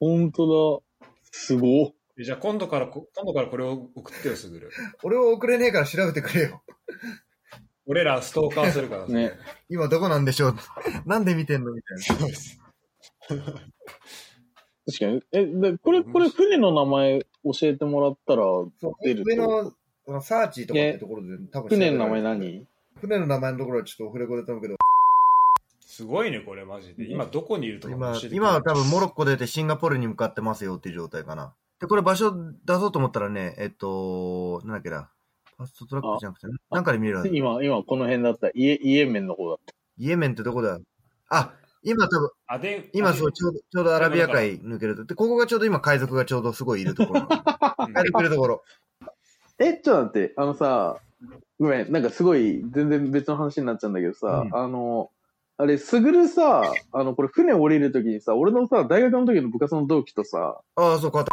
ほんとだ。すごじゃあ今度からこ、今度からこれを送ってよ、すぐる。俺は送れねえから調べてくれよ。俺らストーカーするからね。今どこなんでしょうなんで見てんのみたいな。そうです。確かに。え、で、これ、これ船の名前教えてもらったら、出ると？上の、このサーチとかってところで多分船の名前何？船の名前のところはちょっとオフレコで頼むけど、すごいね、これ、マジで。今どこにいるとかも今教えてくれ、る今は多分モロッコ出てシンガポールに向かってますよっていう状態かな。で、これ場所出そうと思ったらね、えっと、なんだっけな。ファストトラックじゃなくてね、なんかで見えるはず。今、今この辺だった。イエ、イエメンの方だった。イエメンってどこだ？あ、今多分、アデン、今そう、ちょうど、ちょうどアラビア海抜けると。で、ここがちょうど今海賊がちょうどすごいいるところ。うん海賊いるところ。え、ちょっと待って、あのさ、ごめん、なんかすごい、全然別の話になっちゃうんだけどさ、うんあの、あれ、すぐるさ、あの、これ船降りるときにさ、俺のさ、大学の時の部活の同期とさ、ああ、そう、変わっ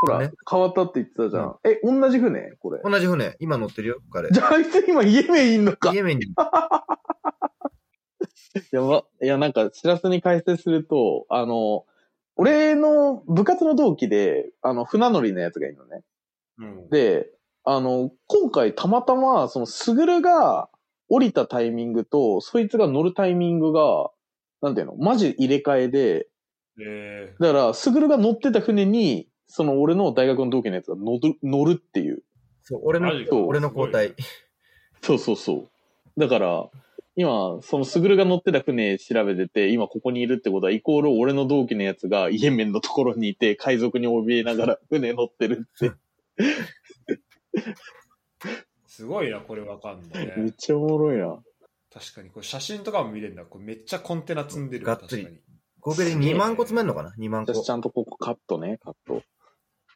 ほら、ね変わったって言ってたじゃん。え、同じ船これた。。同じ船、今乗ってるよ、彼。じゃあ、あいつ今イエメンいんのかイ。エメンに。やば。いや、なんか、知らずに解説すると、あの、俺の部活の同期で、あの、船乗りのやつがいるのね。うんで、あの、今回たまたま、その、すぐるが降りたタイミングと、そいつが乗るタイミングが、なんていうの、マジ入れ替えで、えだから、すぐるが乗ってた船に、その俺の大学の同期のやつが乗る、乗るっていう。そう、俺の俺の交代。そうそうそう。だから、今、そのすぐるが乗ってた船調べてて、今ここにいるってことは、イコール俺の同期のやつがイエメンのところにいて、海賊に怯えながら船乗ってるって。ー、すごいな、これわかんないめっね。ちゃおもろいな。確かに、これ写真とかも見れるんだ。これめっちゃコンテナ積んでる。がっつり確かに合計で2万個詰めんのかな ?2 万個。私ちゃんとここカットね、カット。っ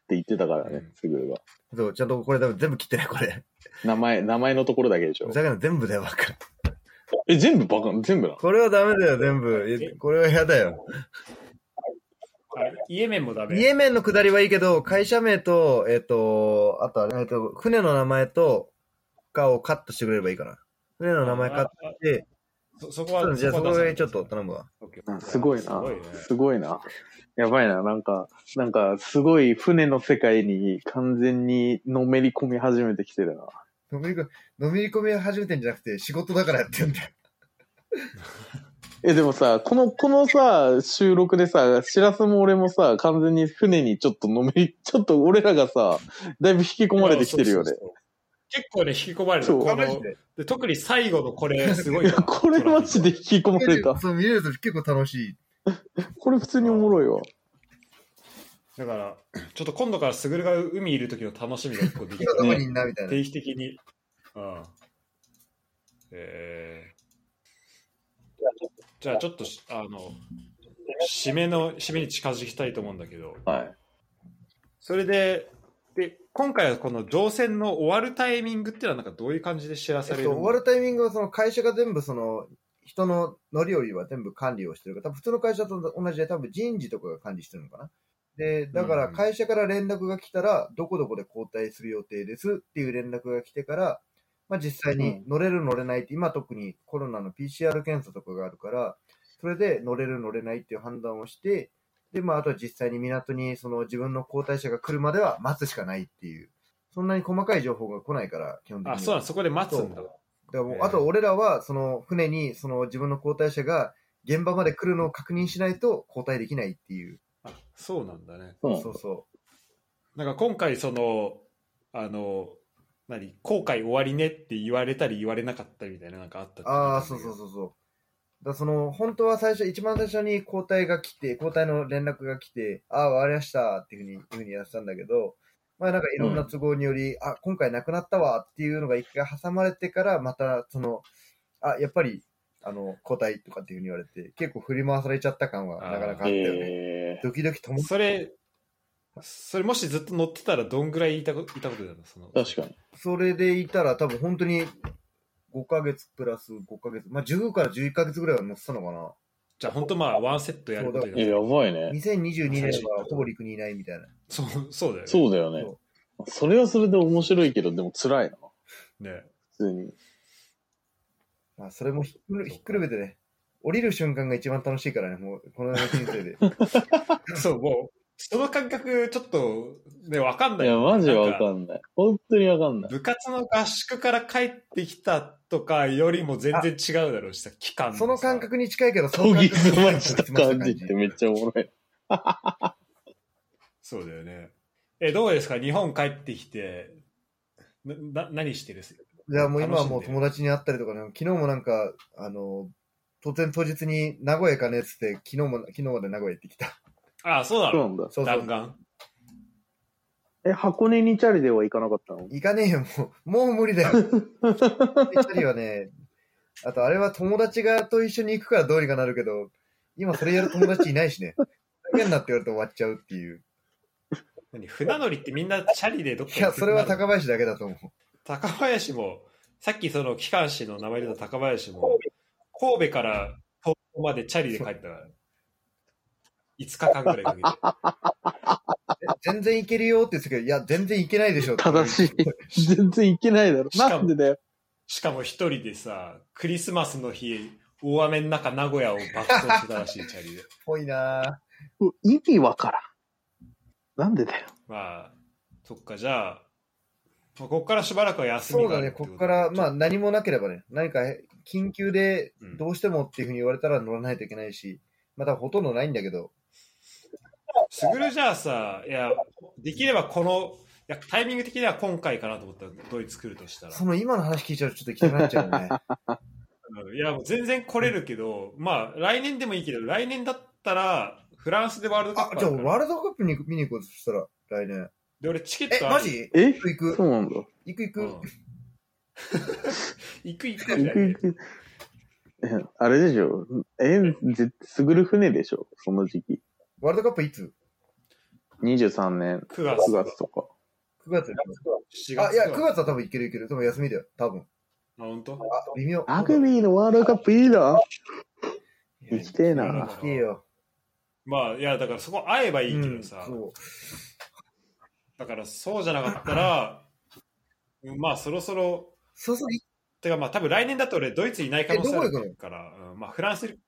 て言ってたからねうん、すぐるが。そう、ちゃんとこれ多分全部切ってない、これ。名前、名前のところだけでしょふ。ざけんな全部だよ、バカ。え、全部バカ、全部な。これはダメだよ、全部。えこれは嫌だよ。あイエメンもダメ。イエメンの下りはいいけど、会社名と、えっ、と、あとは、えっ、と、船の名前と、かをカットしてくれればいいかな。船の名前カットして、そそこは、じゃあそこでちょっと頼むわ。すごいな。すごいな。やばいな。なんか、なんか、すごい船の世界に完全にのめり込み始めてきてるな。のめり込み、のめり込み始めてんじゃなくて、仕事だからやってんだよ。え、でもさ、この、このさ、収録でさ、しらすも俺もさ、完全に船にちょっとのめり、ちょっと俺らがさ、だいぶ引き込まれてきてるよねそう。そう結構ね、引き込まれた。そうこのあマジで？で特に最後のこれ、すごいな。いや、これマジで引き込まれた。そう、見れると結構楽しい。これ普通におもろいわ。だから、ちょっと今度からスグルが海いる時の楽しみが結構できる。今どこにいんなみたいな。定期的に。うん。えー、じゃあちょっとし、あの、締めの、締めに近づきたいと思うんだけど、はい。それで、で、今回はこの乗船の終わるタイミングっていうのはなんかどういう感じで知らさえっと、れるの終わるタイミングはその会社が全部その人の乗り降りは全部管理をしてるから、多分普通の会社と同じで多分人事とかが管理してるのかな？で、だから会社から連絡が来たら、どこどこで交代する予定ですっていう連絡が来てから、まあ実際に乗れる乗れないって、今特にコロナの PCR 検査とかがあるから、それで乗れる乗れないっていう判断をして、で、まああとは実際に港にその自分の交代者が来るまでは待つしかないっていう、そんなに細かい情報が来ないから、基本的には。あ、そうそこで待つんだ。だもあと俺らは、その船に、その自分の交代者が現場まで来るのを確認しないと交代できないっていう。あ、そうなんだね。うんそうそなんか今回その、あの、何、後悔終わりねって言われたり言われなかったりみたいななんかあった。ああ、そうそうそうそう。だその、本当は最初、一番最初に交代が来て、交代の連絡が来て、ああ、終わりましたっていうふうに、いうふうにやってたんだけど、まあなんかいろんな都合により、あ、今回亡くなったわっていうのが一回挟まれてから、またその、あ、やっぱり、あの、交代とかっていうふうに言われて、結構振り回されちゃった感はなかなかあったよね。えドキドキともそれ、それもしずっと乗ってたらどんぐらいいたこいたことだよそのー、確かに。それでいたら多分本当に5ヶ月プラス5ヶ月、まあ10から11ヶ月ぐらいは乗ってたのかな。じゃあ本当まあワンセットやることになえ、るやばいね。2022年はほぼ陸にいないみたいな。そう、そうだよね。そうだよね。それはそれで面白いけど、でも辛いな。ね。普通に。まあそれもひっくるひっくるめてね、降りる瞬間が一番楽しいからね、もうこの人生で。そう、もう、その感覚ちょっとね、わかんないい。や、マジわかんんない。本当にわかんない。部活の合宿から帰ってきたとかよりも全然違うだろうしさ、期間その感覚に近いけど、そ研ぎ澄ました感じってめっちゃおもろい。そうだよね。え、どうですか？日本帰ってきて、な、な何してる？いや、もう今はもう友達に会ったりとかね、昨日もなんか、あの、突然当日に名古屋行かねえっつって、昨日も、昨日まで名古屋行ってきた。ああ、そうなの？そうなんだ。そうそう。弾丸？え、箱根にチャリでは行かなかったの？行かねえよ、もう、もう無理だよ。一人はね、あとあれは友達がと一緒に行くからどうにかなるけど、今それやる友達いないしね。だけになって言われて終わっちゃうっていう。何？船乗りってみんなチャリでどっかいや、それは高林だけだと思う。高林も、さっきその機関士の名前出た高林も、神戸から東京までチャリで帰ったから。5日間くらいかけて。え 全然いけるよって言ってたけど、いや、全然いけないでしょ。正しい。全然行けないだろ。なんでだよ。しかも一人でさ、クリスマスの日、大雨の中、名古屋を爆走してたらしい、チャリで。ぽいな意味わからん。なんでだよ。まあ、そっか、じゃあ、まあ、ここからしばらくはぁ休みそうだね、こっから、まあ何もなければね、何か緊急でうん。どうしてもっていうふうに言われたら乗らないといけないし、またほとんどないんだけど、すぐるじゃあさ、いや、できればこの、いやタイミング的には今回かなと思ったら、ドイツ来るとしたら。その今の話聞いちゃうとちょっと行きたくなっちゃうね。うん。いや、もう全然来れるけど、まあ、来年でもいいけど、来年だったら、フランスでワールドカッあ、じゃあワールドカップに見に行こうとしたら、来年。で、俺チケッえ、トあるマジ？え？行く行く。そうなんだ。行く行く。うん 行く行く行く行く。えあれでしょえ、ぜすぐる船でしょ？その時期。ワールドカップいつ？23年9月9月とか。?9 月。7月あ、いや、9月は多分行ける行ける。多分休みだよ。多分。あ、本当？あ、微妙。ラグビーのワールドカップいいな。行きてえな行きてえよ。まあ、いや、だからそこ会えばいいけどさ、うんそう。だからそうじゃなかったら、う んまあ、そろそろ、そうそう、いてかまあ、多分来年だと俺、ドイツいない可能性あるから、うんまあ、フランスいる、い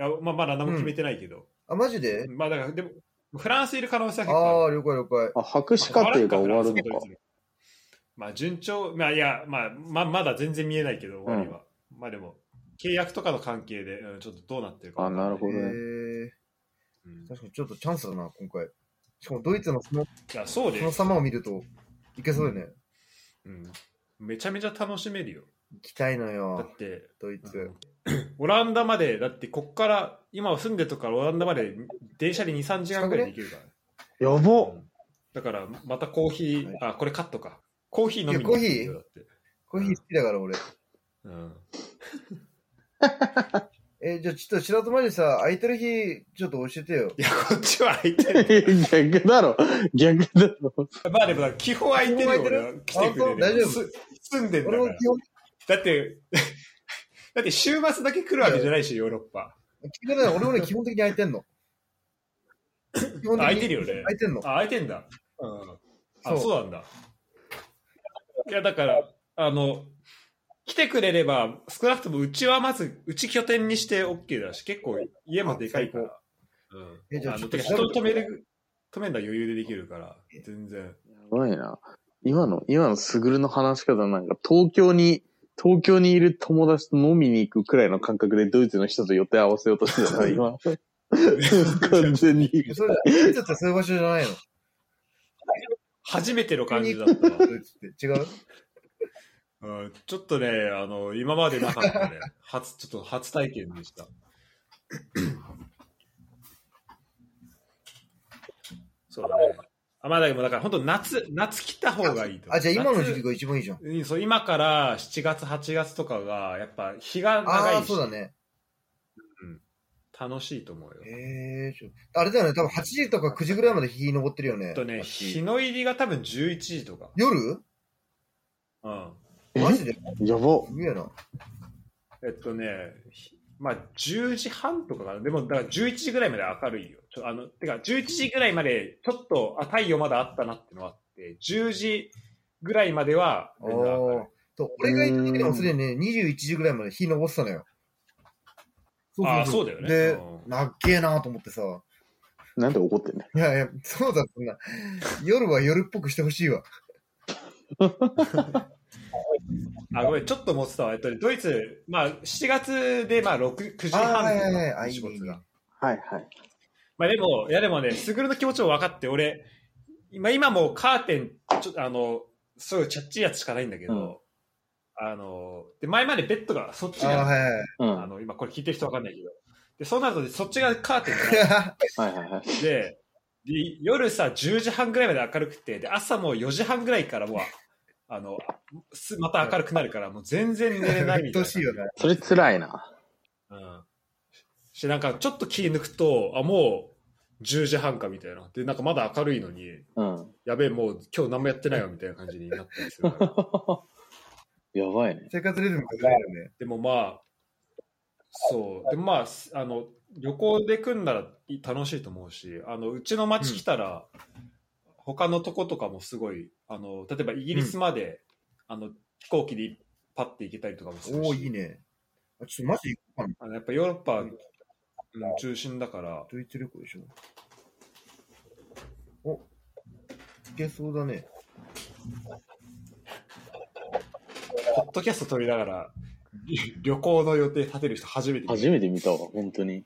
や、まあ、まだ何も決めてないけど、あ、マジで？まあ、だから、でも、フランスいる可能性は結構ある。ああ、了解了解。あ、博士課程が終わるのか。まあ順調、まあいや、まあ、ままだ全然見えないけど、終わりは。まあでも、契約とかの関係で、うん、ちょっとどうなってるかわかんい。あなるほどね。うん。確かにちょっとチャンスだな、今回。しかもドイツのそのいや、そうでその、様を見ると、いけそうだよね。うん。めちゃめちゃ楽しめるよ。行きたいのだよっ、て、ドイツ。オランダまで、だってこっから、今住んでるとこからオランダまで電車で2、3時間ぐらいで行けるから。やばうんだから、またコーヒー、あ、これカットか。コーヒー飲みにいやコーヒー行くよだって。コーヒー好きだから俺。うん。え、じゃあちょっと白友にさ、空いてる日、ちょっと教えてよ。いや、こっちは空いてる。逆だろ。逆だろ。まあでも、基本空いてるよ。基本空いてる？来てくれる。大丈夫？す住んでんだからだって、だって週末だけ来るわけじゃないし、ヨーロッパ。聞くね、俺も ね、基本的に空いてんの。基本的に空いてるよね空いてんのあ、。空いてんだ。うん。あ、そうそうなんだ。いや、だから、あの、来てくれれば、少なくともうちはまず、うち拠点にして OK だし、結構家もでかいから。うん。えじゃあちょっと人止める、止めんだ余裕でできるから、全然。やばいな。今の、今のすぐるの話し方なんか、東京に、東京にいる友達と飲みに行くくらいの感覚でドイツの人と予定合わせようとしてたな、今。完全に。それだ、ドイツってそういう場所じゃないの？初めての感じだったわ。ドイツって。違う？うん、ちょっとね、あの、今までなかったね。初、ちょっと初体験でした。そうだね。あまあ、だけど、だから本当夏、夏来た方がいいと。あ、じゃあ今の時期夏が一番いいじゃん。うんそう、今から7月、8月とかが、やっぱ日が長いし、そうだね。楽しいと思うよ。ええちょあれだよね、多分8時とか9時ぐらいまで日昇ってるよね。とね、日の入りが多分11時とか。夜？うん。マジで？やば。すげえな。えっとね、ひまあ、10時半とかかな。でも、だから11時ぐらいまで明るいよ。ちょあの、てか、11時ぐらいまで、ちょっと、あ、太陽まだあったなってのがあって、10時ぐらいまでは、と、俺が行った時でもすでにね、21時ぐらいまで日昇ってたのよ。そうあそうだよねでう、なっけえなと思ってさ。なんで怒ってんねいやいや、そうだったな。夜は夜っぽくしてほしいわ。あ、ごめん、ちょっと持ってたわ。えっとね、ドイツ、まあ、7月で、まあ、6、9時半とあーはいはい仕事が。はいはい。まあでも、いやでもね、スグルの気持ちも分かって、俺、今、今もうカーテン、ちょっとあの、すごいチャッチいやつしかないんだけど、うんあの、で、前までベッドがそっちが、はいはいうん。あの、今これ聞いてる人分かんないけど、で、そうなると、そっちがカーテンは はいはいはい。で、で夜さ、10時半ぐらいまで明るくて、で、朝もう4時半ぐらいからもう、あの、すまた明るくなるから、もう全然寝れないみたいな。それ辛いな。うん。し、なんかちょっと気抜くと、あ、もう10時半かみたいな。で、なんかまだ明るいのに、うん。やべえ、もう今日何もやってないよみたいな感じになったりするから。やばいね。生活リズムがずれるよね。でもまあ、そう。でもまあ、すあの、旅行で来んならい楽しいと思うし、あの、うちの町来たら、他のとことかもすごい、あの、例えばイギリスまで、あの、飛行機でパッて行けたりとかもするし。おおいいね。あ、ちょっとマジ行こうかな。あのやっぱヨーロッパ、うん、中心だから、ドイツ旅行でしょ。お、行けそうだね。ポッドキャスト撮りながら、旅行の予定立てる人初めて見た初めて見たわ、本当に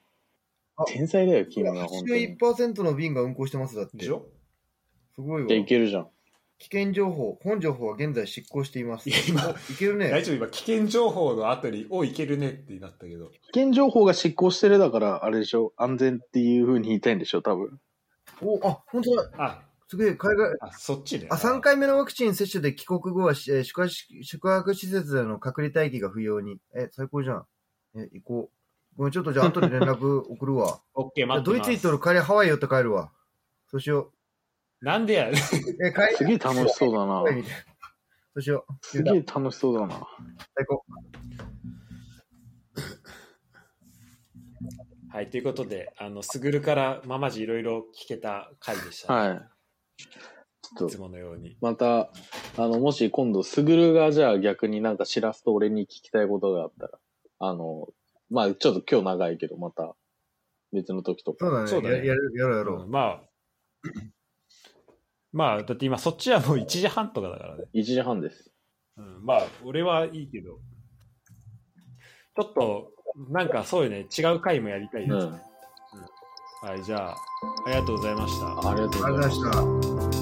あ。天才だよ、君は、本当に。81%の便が運航してますだって。でしょ？すごいわじゃあ。いけるじゃん。危険情報、本情報は現在執行しています。いや今おいけるね。大丈夫今、危険情報の後に、おいけるねってなったけど。危険情報が執行してるだから、あれでしょ？安全っていう風に言いたいんでしょ？多分。お、あ、本当だ。あ、すげえ、海外、あ、そっちね。あ、3回目のワクチン接種で帰国後は、しえー宿泊宿泊施設での隔離待機が不要に。え、最高じゃん。え、行こう。ごめん、ちょっとじゃあ後で連絡送るわ。オッケー、じゃあ待ってます。ドイツ行っとる帰りハワイ寄って帰るわ。そうしよなんでや、う。え、帰すげえ楽しそうだなハ。ワイみたいな。そうしよう。すげえ楽しそうだな。最高。はい、ということで、あの、すぐるからままじいろいろ聞けた回でした、はい。ちょっと、いつものように。また、あの、もし今度、すぐるがじゃあ逆になんか知らすと俺に聞きたいことがあったら、あの、まあちょっと今日長いけど、また別の時とか。そうだね。そうだねややるやろうやろう。うんまあ、まあ、だって今そっちはもう1時半とかだからね。1時半です。うん、まあ、俺はいいけど、ちょっと、なんかそうよね、違う回もやりたいですね。うん。はい、じゃあ、ありがとうございました。ありがとうございました。